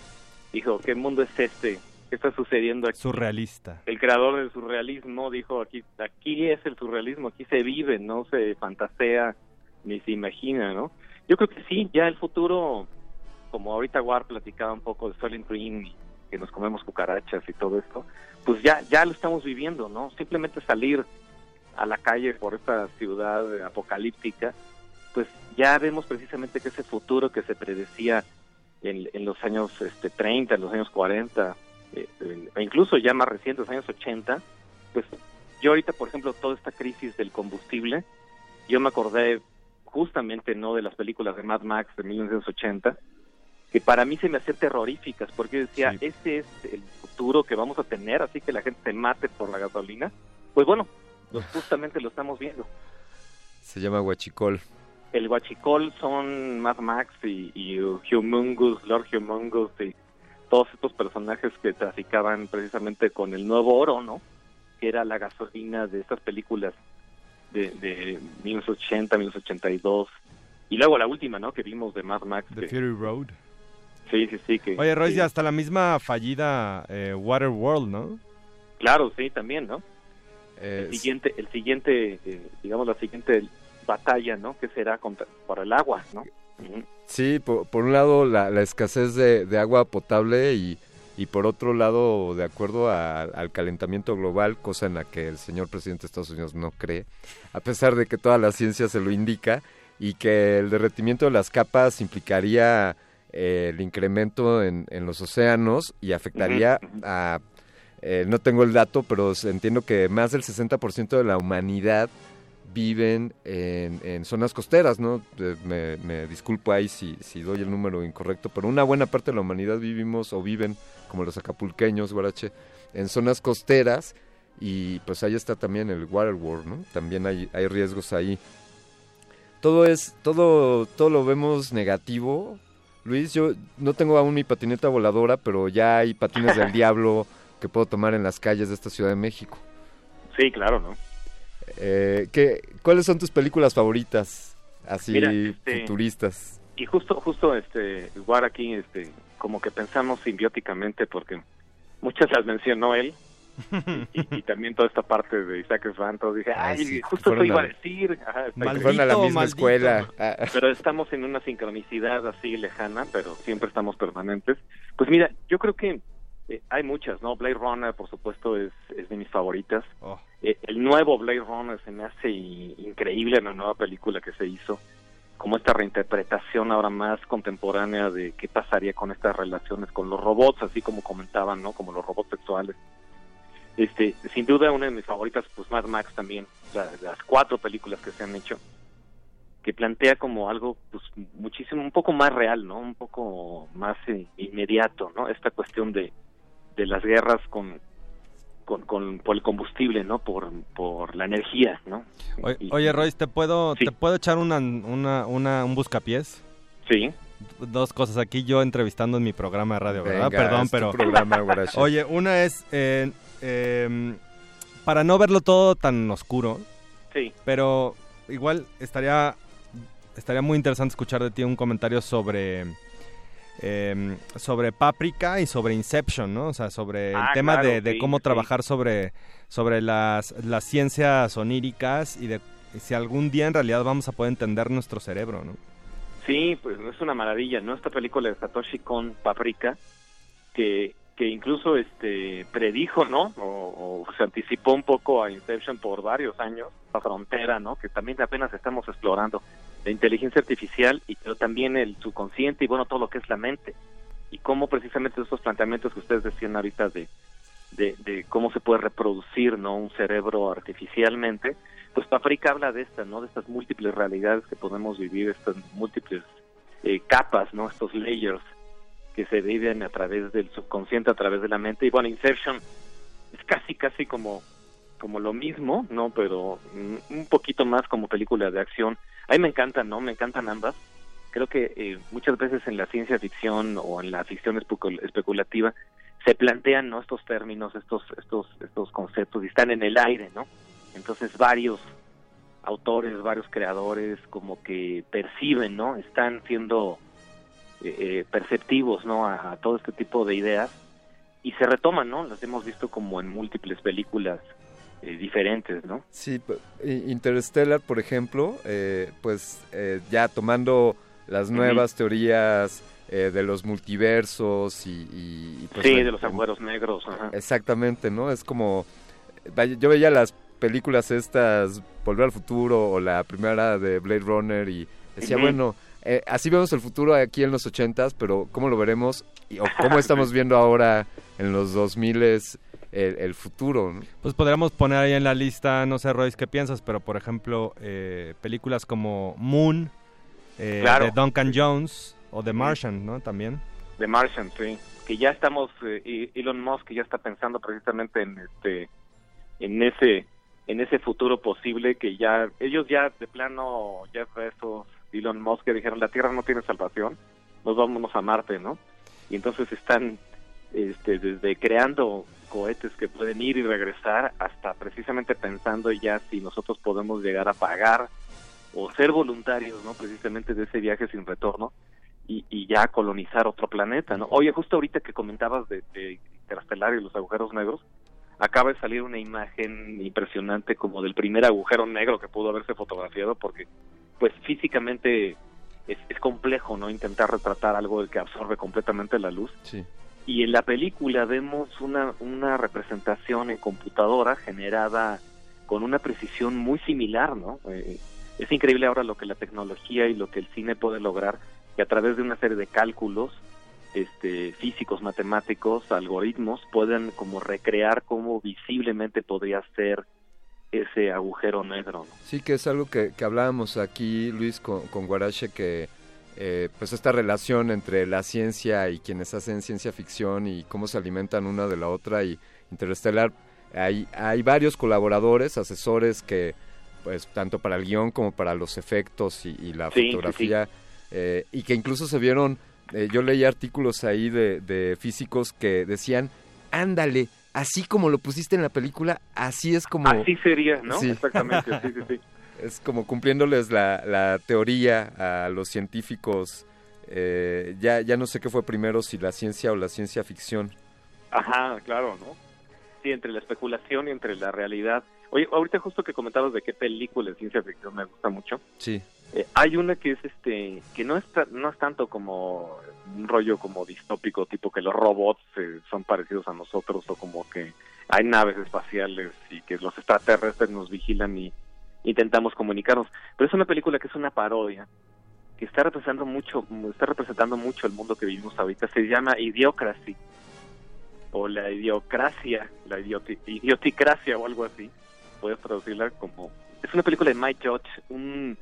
S41: dijo, ¿qué mundo es este? ¿Qué está sucediendo aquí?
S39: Surrealista.
S41: El creador del surrealismo dijo, aquí aquí es el surrealismo, aquí se vive, no se fantasea ni se imagina, ¿no? Yo creo que sí, ya el futuro, como ahorita War platicaba un poco de Soylent Green y que nos comemos cucarachas y todo esto, pues ya ya lo estamos viviendo, ¿no? Simplemente salir a la calle por esta ciudad apocalíptica, pues ya vemos precisamente que ese futuro que se predecía en, en los años este, 30, en los años 40, eh, e incluso ya más recientes, años 80, pues yo ahorita, por ejemplo, toda esta crisis del combustible, yo me acordé justamente no de las películas de Mad Max de 1980, que para mí se me hacían terroríficas, porque decía, ese es el futuro que vamos a tener, así que la gente se mate por la gasolina. Pues bueno, pues justamente lo estamos viendo.
S37: Se llama Huachicol.
S41: El Huachicol son Mad Max y, y Humungus, Lord Humungus y todos estos personajes que traficaban precisamente con el nuevo oro, ¿no? Que era la gasolina de estas películas de, de 1980, 1982. Y luego la última, ¿no? Que vimos de Mad Max.
S39: The
S41: que-
S39: Fury Road.
S41: Sí, sí, sí. Que,
S39: Oye, Royce, y hasta la misma fallida eh, Waterworld, ¿no?
S41: Claro, sí, también, ¿no?
S37: Eh,
S41: el siguiente, el siguiente, eh, digamos, la siguiente batalla, ¿no? Que será contra, por el agua, ¿no?
S37: Sí, por, por un lado la, la escasez de, de agua potable y, y por otro lado, de acuerdo a- al calentamiento global, cosa en la que el señor presidente de Estados Unidos no cree, a pesar de que toda la ciencia se lo indica, y que el derretimiento de las capas implicaría eh, el incremento en, en los océanos y afectaría a... eh, no tengo el dato, pero entiendo que más del 60% de la humanidad viven en, en zonas costeras, ¿no? Eh, Me, me disculpo ahí si, si doy el número incorrecto, pero una buena parte de la humanidad vivimos o viven, como los acapulqueños, Guarache, en zonas costeras y pues ahí está también el Waterworld, ¿no? También hay, hay riesgos ahí. Todo es, todo, todo lo vemos negativo. Luis, yo no tengo aún mi patineta voladora, pero ya hay patines del diablo que puedo tomar en las calles de esta Ciudad de México.
S41: Sí, claro, ¿no?
S37: Eh, ¿qué, ¿Cuáles son tus películas favoritas? Así,
S41: Mira, este-
S37: futuristas.
S41: Y justo, justo, este, igual aquí, este, como que pensamos simbióticamente porque muchas las mencionó él y, y también toda esta parte de Isaac Svanto. Dije, ay,
S37: sí,
S41: justo eso iba a decir. Ajá, está
S37: Fueron
S41: increíble.
S37: a la misma escuela. Ah,
S41: Pero estamos en una sincronicidad así lejana, pero siempre estamos permanentes. Pues mira, yo creo que eh, hay muchas, ¿no? Blade Runner, por supuesto, es, es de mis favoritas.
S39: Oh.
S41: Eh, el nuevo Blade Runner se me hace increíble la nueva película que se hizo. como esta reinterpretación ahora más contemporánea de qué pasaría con estas relaciones con los robots, así como comentaban, ¿no? Como los robots sexuales. Este, sin duda una de mis favoritas, pues Mad Max también, la- las cuatro películas que se han hecho, que plantea como algo, pues muchísimo, un poco más real, ¿no? Un poco más eh, inmediato, ¿no? Esta cuestión de, de las guerras con, con, con por el combustible, ¿no? Por, por la energía, ¿no?
S39: Oye,
S41: Y-
S39: oye, Royce, ¿te puedo, ¿te puedo echar una, una, una, un buscapiés?
S41: Sí.
S39: Dos cosas aquí, yo entrevistando en mi programa de radio, ¿verdad?
S37: Venga,
S39: Perdón,
S37: es tu
S39: pero...
S37: programa.
S39: Oye, una es, eh, eh, para no verlo todo tan oscuro,
S41: Sí.
S39: pero igual estaría, estaría muy interesante escuchar de ti un comentario sobre... eh, sobre Paprika y sobre Inception, ¿no? O sea, sobre el
S41: Ah,
S39: tema
S41: claro,
S39: de, de
S41: sí,
S39: cómo
S41: sí.
S39: trabajar sobre, sobre las, las ciencias oníricas y de si algún día en realidad vamos a poder entender nuestro cerebro, ¿no?
S41: Sí, pues es una maravilla, ¿no? Esta película de Satoshi Kon, Paprika, que, que incluso este predijo, ¿no? O, o se anticipó un poco a Inception por varios años, la frontera, ¿no? Que también apenas estamos explorando, la inteligencia artificial, y pero también el subconsciente y bueno, todo lo que es la mente. Y cómo precisamente esos planteamientos que ustedes decían ahorita de, de, cómo se puede reproducir, ¿no? Un cerebro artificialmente, pues Paprika habla de estas, ¿no? De estas múltiples realidades que podemos vivir, estas múltiples eh, capas, ¿no? Estos layers que se viven a través del subconsciente, a través de la mente. Y bueno, Inception es casi, casi como, como lo mismo, ¿no? Pero mm, un poquito más como película de acción. A mí me encantan, ¿no? Me encantan ambas. Creo que eh, muchas veces en la ciencia ficción o en la ficción especu- especulativa se plantean, ¿no? Estos términos, estos, estos, estos conceptos y están en el aire, ¿no? Entonces varios autores, varios creadores como que perciben, ¿no? Están siendo eh, eh, perceptivos, ¿no? A todo este tipo de ideas y se retoman, ¿no? Las hemos visto como en múltiples películas eh, diferentes, ¿no?
S37: Sí, Interstellar, por ejemplo, eh, pues eh, ya tomando las nuevas teorías eh, de los multiversos y... y- y, pues,
S41: sí, de los agujeros negros, ajá.
S37: Exactamente, ¿no? Es como... yo veía las películas estas, Volver al Futuro o la primera de Blade Runner y decía,
S41: Ujú.
S37: bueno, eh, así vemos el futuro aquí en los ochentas, pero ¿cómo lo veremos? Y, o cómo estamos viendo ahora en los 2000 el, el futuro, ¿no?
S39: Pues podríamos poner ahí en la lista, no sé, Royce, qué piensas, pero por ejemplo, eh, películas como Moon, eh,
S41: Claro.
S39: de Duncan Jones o The Martian, ¿no? También.
S41: The Martian, sí. Que ya estamos, eh, Elon Musk ya está pensando precisamente en este, en ese, en ese futuro posible que ya, ellos ya de plano, Jeff Bezos, Elon Musk que dijeron la Tierra no tiene salvación, nos vámonos a Marte, ¿no? Y entonces están, este, desde creando cohetes que pueden ir y regresar hasta precisamente pensando ya si nosotros podemos llegar a pagar o ser voluntarios, ¿no? Precisamente de ese viaje sin retorno y, ya colonizar otro planeta, ¿no? Oye, justo ahorita que comentabas de, de y los agujeros negros, acaba de salir una imagen impresionante como del primer agujero negro que pudo haberse fotografiado porque pues físicamente es, es complejo, ¿no? Intentar retratar algo que absorbe completamente la luz.
S37: Sí.
S41: Y en la película vemos una, una representación en computadora generada con una precisión muy similar, ¿no? Eh, es increíble ahora lo que la tecnología y lo que el cine puede lograr, que a través de una serie de cálculos este, físicos, matemáticos, algoritmos, pueden como recrear cómo visiblemente podría ser ese agujero negro. ¿no?
S37: Sí, que es algo que, que hablábamos aquí, Luis, con, con Guarache, que eh, pues esta relación entre la ciencia y quienes hacen ciencia ficción y cómo se alimentan una de la otra y Interestelar, hay, hay varios colaboradores, asesores que, pues, tanto para el guion como para los efectos y, y la
S41: Sí, sí,
S37: fotografía, eh, y que incluso se vieron, eh, yo leí artículos ahí de, de físicos que decían, ándale, así como lo pusiste en la película, así es como...
S41: Así sería, ¿no?
S37: Sí.
S41: Exactamente, sí, sí, sí.
S37: Es como cumpliéndoles la, la teoría a los científicos. eh, ya, ya no sé qué fue primero, si la ciencia o la ciencia ficción.
S41: Ajá, claro, ¿no? Sí, entre la especulación y entre la realidad. Oye, ahorita justo que comentabas de qué película de ciencia ficción me gusta mucho.
S37: Sí.
S41: Eh, hay una que es este que no es no es tanto como un rollo como distópico tipo que los robots eh, son parecidos a nosotros o como que hay naves espaciales y que los extraterrestres nos vigilan y intentamos comunicarnos pero es una película que es una parodia que está representando mucho, está representando mucho el mundo que vivimos ahorita. Se llama Idiocracy o la idiocracia, la idioti- idioticracia o algo así. Puedes traducirla como es una película de Mike Judge, un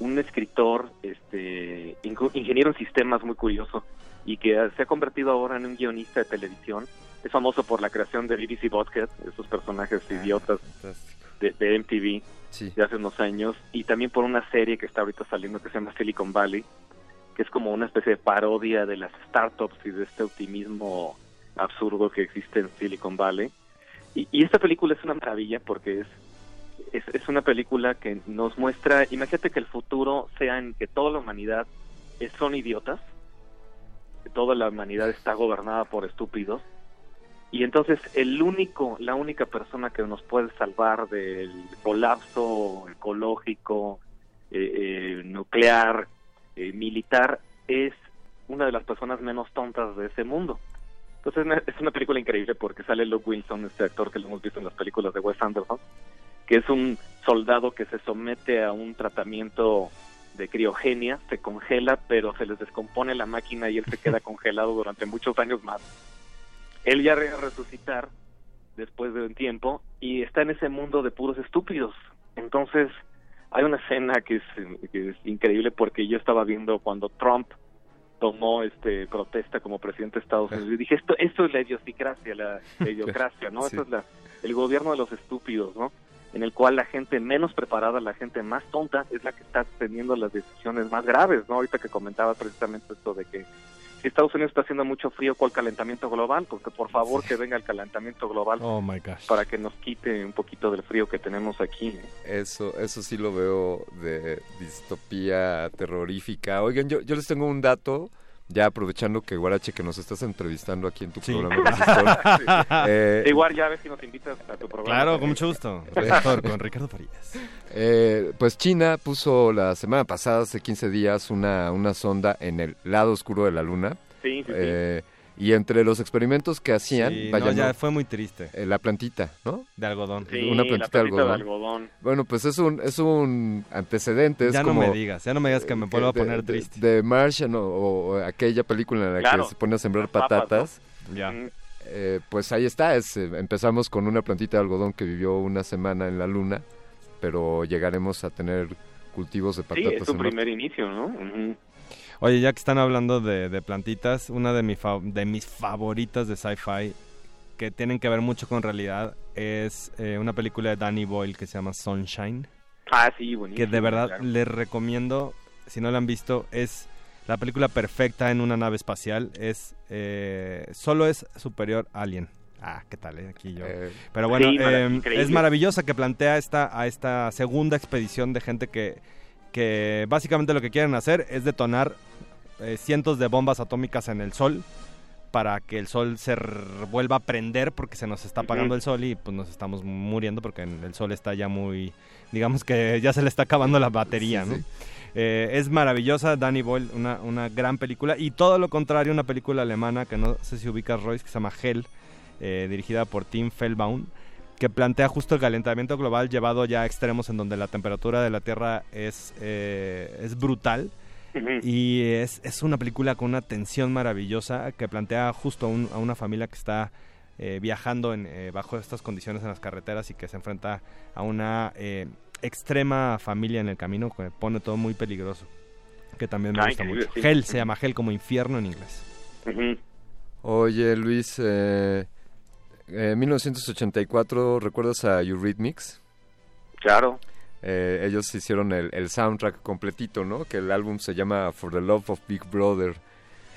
S41: un escritor, este ingeniero en sistemas muy curioso y que se ha convertido ahora en un guionista de televisión. Es famoso por la creación de BBC Butthead, esos personajes idiotas de, de MTV de hace unos años, y también por una serie que está ahorita saliendo que se llama Silicon Valley, que es como una especie de parodia de las startups y de este optimismo absurdo que existe en Silicon Valley. Y, y esta película es una maravilla porque es, es, es una película que nos muestra, imagínate que el futuro sea en que toda la humanidad son idiotas, toda la humanidad está gobernada por estúpidos, y entonces el único, la única persona que nos puede salvar del colapso ecológico, eh, eh, nuclear, eh, militar, es una de las personas menos tontas de ese mundo. Entonces es una película increíble porque sale Luke Wilson, este actor que lo hemos visto en las películas de Wes Anderson, que es un soldado que se somete a un tratamiento de criogenia, se congela, pero se les descompone la máquina y él se queda congelado durante muchos años más. Él ya llega a resucitar después de un tiempo y está en ese mundo de puros estúpidos. Entonces, hay una escena que es, que es increíble porque yo estaba viendo cuando Trump tomó este protesta como presidente de Estados Unidos y dije esto esto es la idiosincrasia la, la idiocracia no
S37: Sí.
S41: esto es la, el gobierno de los estúpidos no en el cual la gente menos preparada la gente más tonta es la que está teniendo las decisiones más graves no ahorita que comentaba precisamente esto de que si Estados Unidos está haciendo mucho frío ¿cuál calentamiento global? porque por favor que venga el calentamiento global
S39: Oh my gosh.
S41: para que nos quite un poquito del frío que tenemos aquí ¿no?
S37: Eso, eso sí lo veo de distopía terrorífica. Oigan, yo, yo les tengo un dato, ya aprovechando que Guarache que nos estás entrevistando aquí en tu
S39: Sí.
S37: programa. Resistor, eh,
S41: igual ya a ver si nos invitas a tu programa
S39: Claro, con mucho gusto. Resistor, con Ricardo Farías.
S37: Eh, pues China puso la semana pasada, hace 15 días, una, una sonda en el lado oscuro de la Luna.
S41: Sí, sí, sí.
S37: Y entre los experimentos que hacían,
S39: Sí,
S37: vaya,
S39: no, ya
S37: no,
S39: fue muy triste.
S37: eh, la plantita, ¿no?
S39: De algodón.
S41: Sí,
S37: una
S41: la
S37: plantita de
S41: de
S37: algodón. Bueno, pues es un, es un antecedente. es
S39: Ya no
S37: como,
S39: me digas, ya no me digas que me
S37: eh,
S39: vuelvo a
S37: de-
S39: poner
S37: de-
S39: triste.
S37: De Martian o, o aquella película en la
S41: Claro,
S37: que se pone a sembrar
S41: papas,
S37: patatas.
S39: Ya.
S37: Eh, pues ahí está, es, eh, empezamos con una plantita de algodón que vivió una semana en la luna, pero llegaremos a tener cultivos de
S41: Sí,
S37: patatas.
S41: es tu primer inicio, ¿no?
S39: Oye, ya que están hablando de, de plantitas, una de, mi fa- de mis favoritas de sci-fi que tienen que ver mucho con realidad es eh, una película de Danny Boyle que se llama Sunshine.
S41: Ah, sí, buenísimo.
S39: que de verdad
S41: claro.
S39: les recomiendo, si no la han visto, es la película perfecta en una nave espacial. Es eh, solo es superior a Alien. Ah, qué tal, eh? aquí yo.
S37: Eh,
S39: Pero bueno,
S41: Sí,
S39: eh,
S41: increíble.
S39: es maravillosa que plantea esta, a esta segunda expedición de gente que, que básicamente lo que quieren hacer es detonar eh, cientos de bombas atómicas en el Sol para que el Sol se vuelva a prender porque se nos está apagando el Sol y pues nos estamos muriendo porque el Sol está ya muy, digamos que ya se le está acabando la batería,
S37: Sí,
S39: ¿no?
S37: sí.
S39: Eh, es maravillosa, Danny Boyle, una, una gran película. Y todo lo contrario, una película alemana que no sé si ubicas, Royce, que se llama Hell, eh, dirigida por Tim Feldbaum, que plantea justo el calentamiento global llevado ya a extremos en donde la temperatura de la Tierra es, eh, es brutal. Y es, es una película con una tensión maravillosa que plantea justo a, un- a una familia que está eh, viajando en, eh, bajo estas condiciones en las carreteras y que se enfrenta a una eh, extrema familia en el camino que pone todo muy peligroso. Que también me
S41: Ah,
S39: gusta mucho.
S41: sí.
S39: Hell se llama Hell como infierno en inglés.
S37: Oye, Luis, eh, eh, 1984, ¿recuerdas a Eurythmics?
S41: Claro.
S37: Eh, ellos hicieron el, el soundtrack completito, ¿no? Que el álbum se llama For the Love of Big Brother.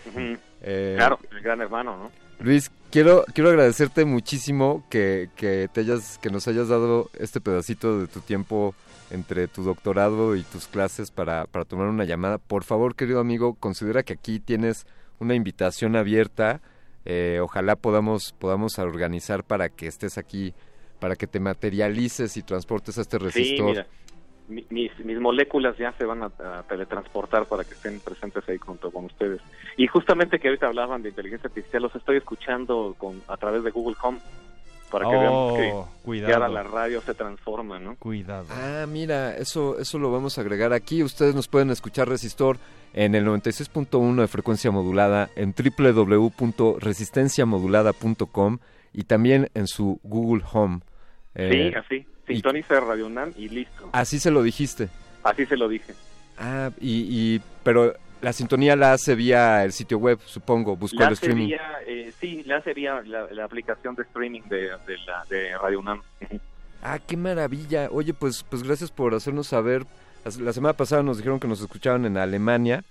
S41: Ujú.
S37: Eh,
S41: Claro, el gran hermano, ¿no?
S37: Luis, quiero, quiero agradecerte muchísimo que, que, te hayas, que nos hayas dado este pedacito de tu tiempo entre tu doctorado y tus clases para, para tomar una llamada. Por favor, querido amigo, considera que aquí tienes una invitación abierta. Eh, ojalá podamos, podamos organizar para que estés aquí, para que te materialices y transportes a este
S41: Sí,
S37: resistor.
S41: mira, mi- mis, mis moléculas ya se van a, a teletransportar para que estén presentes ahí junto con ustedes. Y justamente que ahorita hablaban de inteligencia artificial, los estoy escuchando con a través de Google Home. Para que
S39: Oh,
S41: veamos que, que
S39: cuidado.
S41: ahora la radio se transforma, ¿no?
S39: Cuidado.
S37: Ah, mira, eso, eso lo vamos a agregar aquí. Ustedes nos pueden escuchar Resistor en el 96.1 de frecuencia modulada, en www.resistenciamodulada.com y también en su Google Home. Eh,
S41: sí, así. Sintoniza Radio UNAM y listo.
S37: Así se lo dijiste.
S41: Así se lo dije.
S37: Ah, y, y pero la sintonía la hace vía el sitio web, supongo, buscó
S41: La
S37: el streaming.
S41: vía, eh, sí, la hace vía la, la aplicación de streaming de, de, la, de Radio UNAM.
S37: Ah, qué maravilla. Oye, pues, pues gracias por hacernos saber. La- semana pasada nos dijeron que nos escuchaban en Alemania.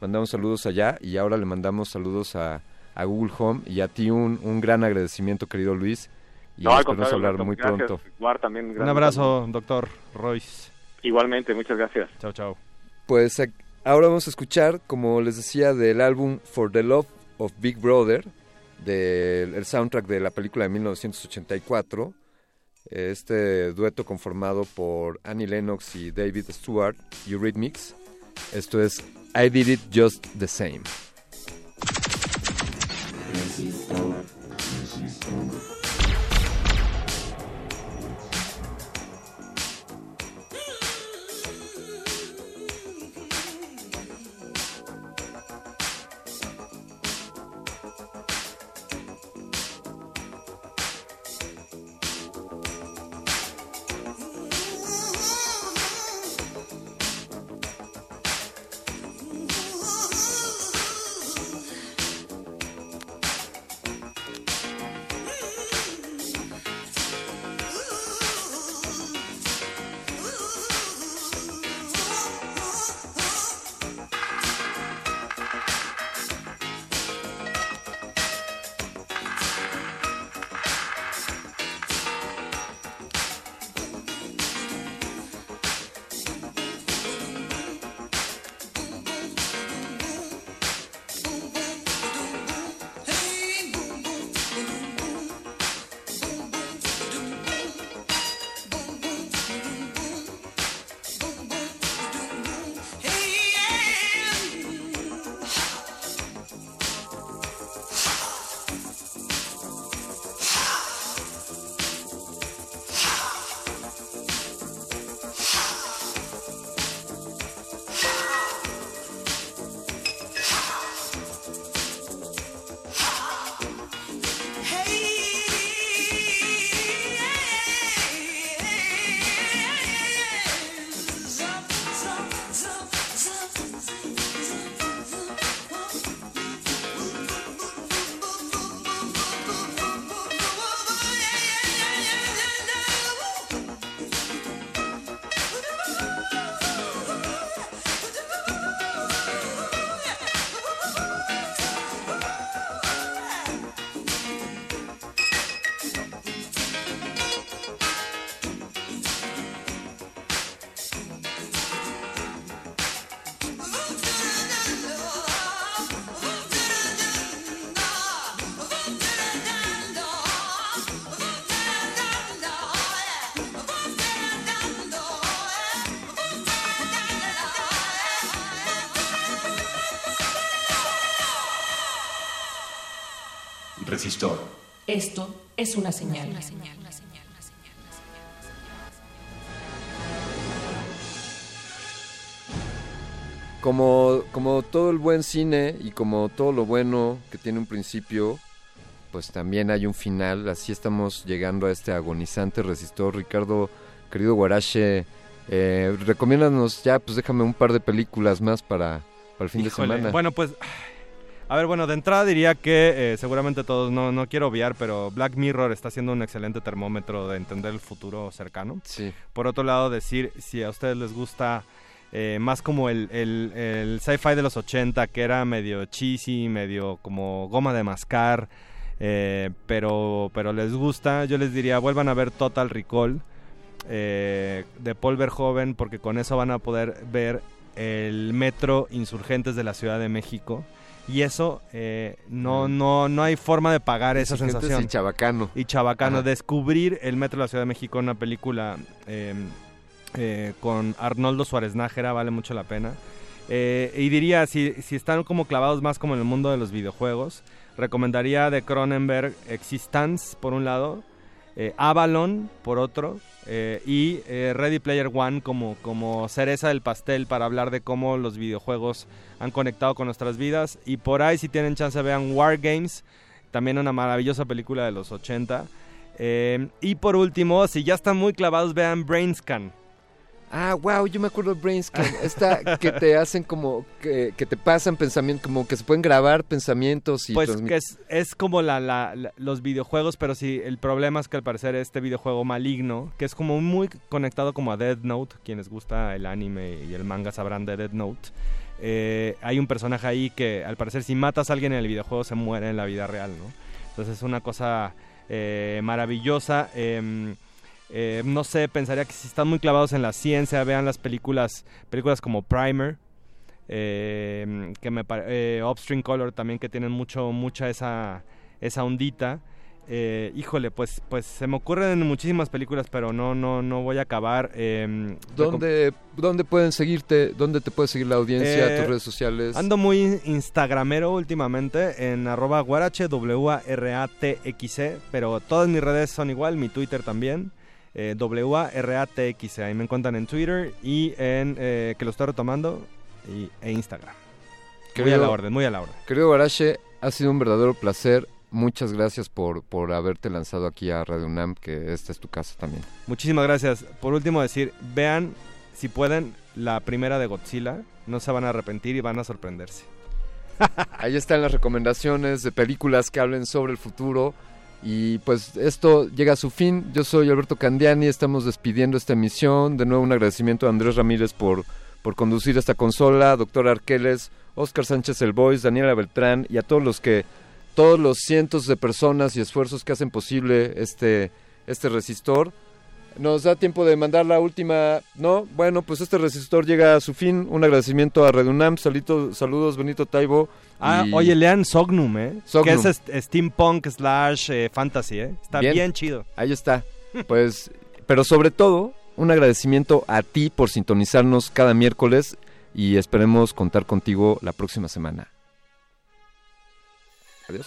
S37: Mandamos saludos allá y ahora le mandamos saludos a, a Google Home y a ti un, un gran agradecimiento, querido Luis. Y
S41: No,
S37: esperamos hablar
S41: Alberto,
S37: muy
S41: gracias.
S37: pronto.
S41: Guar, también,
S39: Un abrazo, doctor Royce.
S41: Igualmente, muchas gracias.
S39: Chao, chao.
S37: Pues ac- ahora vamos a escuchar, como les decía, del álbum For the Love of Big Brother, del el soundtrack de la película de 1984. Este dueto conformado por Annie Lennox y David Stewart, Eurythmics. Esto es I Did It Just the Same.
S38: Resistor.
S42: Esto es una señal.
S37: Como, como todo el buen cine y como todo lo bueno que tiene un principio, pues también hay un final. Así estamos llegando a este agonizante resistor. Ricardo, querido Guarache, eh, recomiéndanos ya, pues déjame un par de películas más para, para el fin
S39: Híjole,
S37: de semana.
S39: Bueno, pues. A ver, bueno, de entrada diría que eh, seguramente todos, no, no quiero obviar, pero Black Mirror está siendo un excelente termómetro de entender el futuro cercano.
S37: Sí.
S39: Por otro lado, decir si a ustedes les gusta eh, más como el, el, el sci-fi de los 80, que era medio cheesy, medio como goma de mascar, eh, pero, pero les gusta, yo les diría, vuelvan a ver Total Recall de Paul Verhoeven, porque con eso van a poder ver el metro Insurgentes de la Ciudad de México. Y eso, eh, no, no, no hay forma de pagar esa sensación.
S37: y Chabacano.
S39: Y Chabacano.
S37: Ajá.
S39: Descubrir el metro de la Ciudad de México, una película eh, eh, con Arnoldo Suárez Nájera, vale mucho la pena. Eh, y diría, si, si están como clavados más como en el mundo de los videojuegos, recomendaría de Cronenberg Existence, por un lado. Eh, Avalon por otro eh, y eh, Ready Player One como, como cereza del pastel para hablar de cómo los videojuegos han conectado con nuestras vidas. Y por ahí si tienen chance vean War Games, también una maravillosa película de los 80. Eh, y por último, si ya están muy clavados, vean Brainscan.
S37: Ah, wow, yo me acuerdo de Brainscan. Esta que te hacen como, que, que te pasan pensamientos, como que se pueden grabar pensamientos y
S39: Pues que es, es como la, la- la- los videojuegos, pero sí, el problema es que al parecer este videojuego maligno, que es como muy conectado como a Dead Note, quienes gusta el anime y el manga sabrán de Dead Note, eh, hay un personaje ahí que al parecer si matas a alguien en el videojuego se muere en la vida real, ¿no? Entonces es una cosa eh, maravillosa. em, eh, no sé, pensaría que si están muy clavados en la ciencia, vean las películas, películas como Primer, eh, que me eh, Upstream Color también que tienen mucho mucha esa esa ondita Eh, híjole pues pues se me ocurren muchísimas películas pero no no no voy a acabar eh,
S37: ¿Dónde, ¿Dónde pueden seguirte? ¿Dónde te puede seguir la audiencia?
S39: Eh,
S37: tus redes sociales.
S39: Ando muy instagramero últimamente en arroba guarache, W-A-R-A-T-X-E, pero todas mis redes son igual, mi Twitter también, eh, W-A-R-A-T-X-E. Ahí me encuentran en Twitter y en, eh, que lo estoy retomando, y, e Instagram. muy a la orden, muy a la orden.
S37: Querido Barache, ha sido un verdadero placer. Muchas gracias por, por haberte lanzado aquí a Radio UNAM, que esta es tu casa también.
S39: Muchísimas gracias. Por último decir, vean, si pueden, la primera de Godzilla, no se van a arrepentir y van a sorprenderse.
S37: Ahí están las recomendaciones de películas que hablen sobre el futuro. Y pues esto llega a su fin. Yo soy Alberto Candiani, estamos despidiendo esta emisión. De nuevo un agradecimiento a Andrés Ramírez por, por conducir esta consola, doctor Arqueles, Oscar Sánchez El Boys, Daniela Beltrán y a todos los que, todos los cientos de personas y esfuerzos que hacen posible este, este resistor. Nos da tiempo de mandar la última, ¿no? Bueno, pues este resistor llega a su fin. Un agradecimiento a Redunam. Salito, saludos, Benito Taibo.
S39: Ah,
S37: y-
S39: oye, lean Sognum, ¿eh?
S37: Sognum.
S39: Que es steampunk slash eh, fantasy, ¿eh? Está bien, chido.
S37: Ahí está. Pues, pero sobre todo, un agradecimiento a ti por sintonizarnos cada miércoles y esperemos contar contigo la próxima semana. Adiós.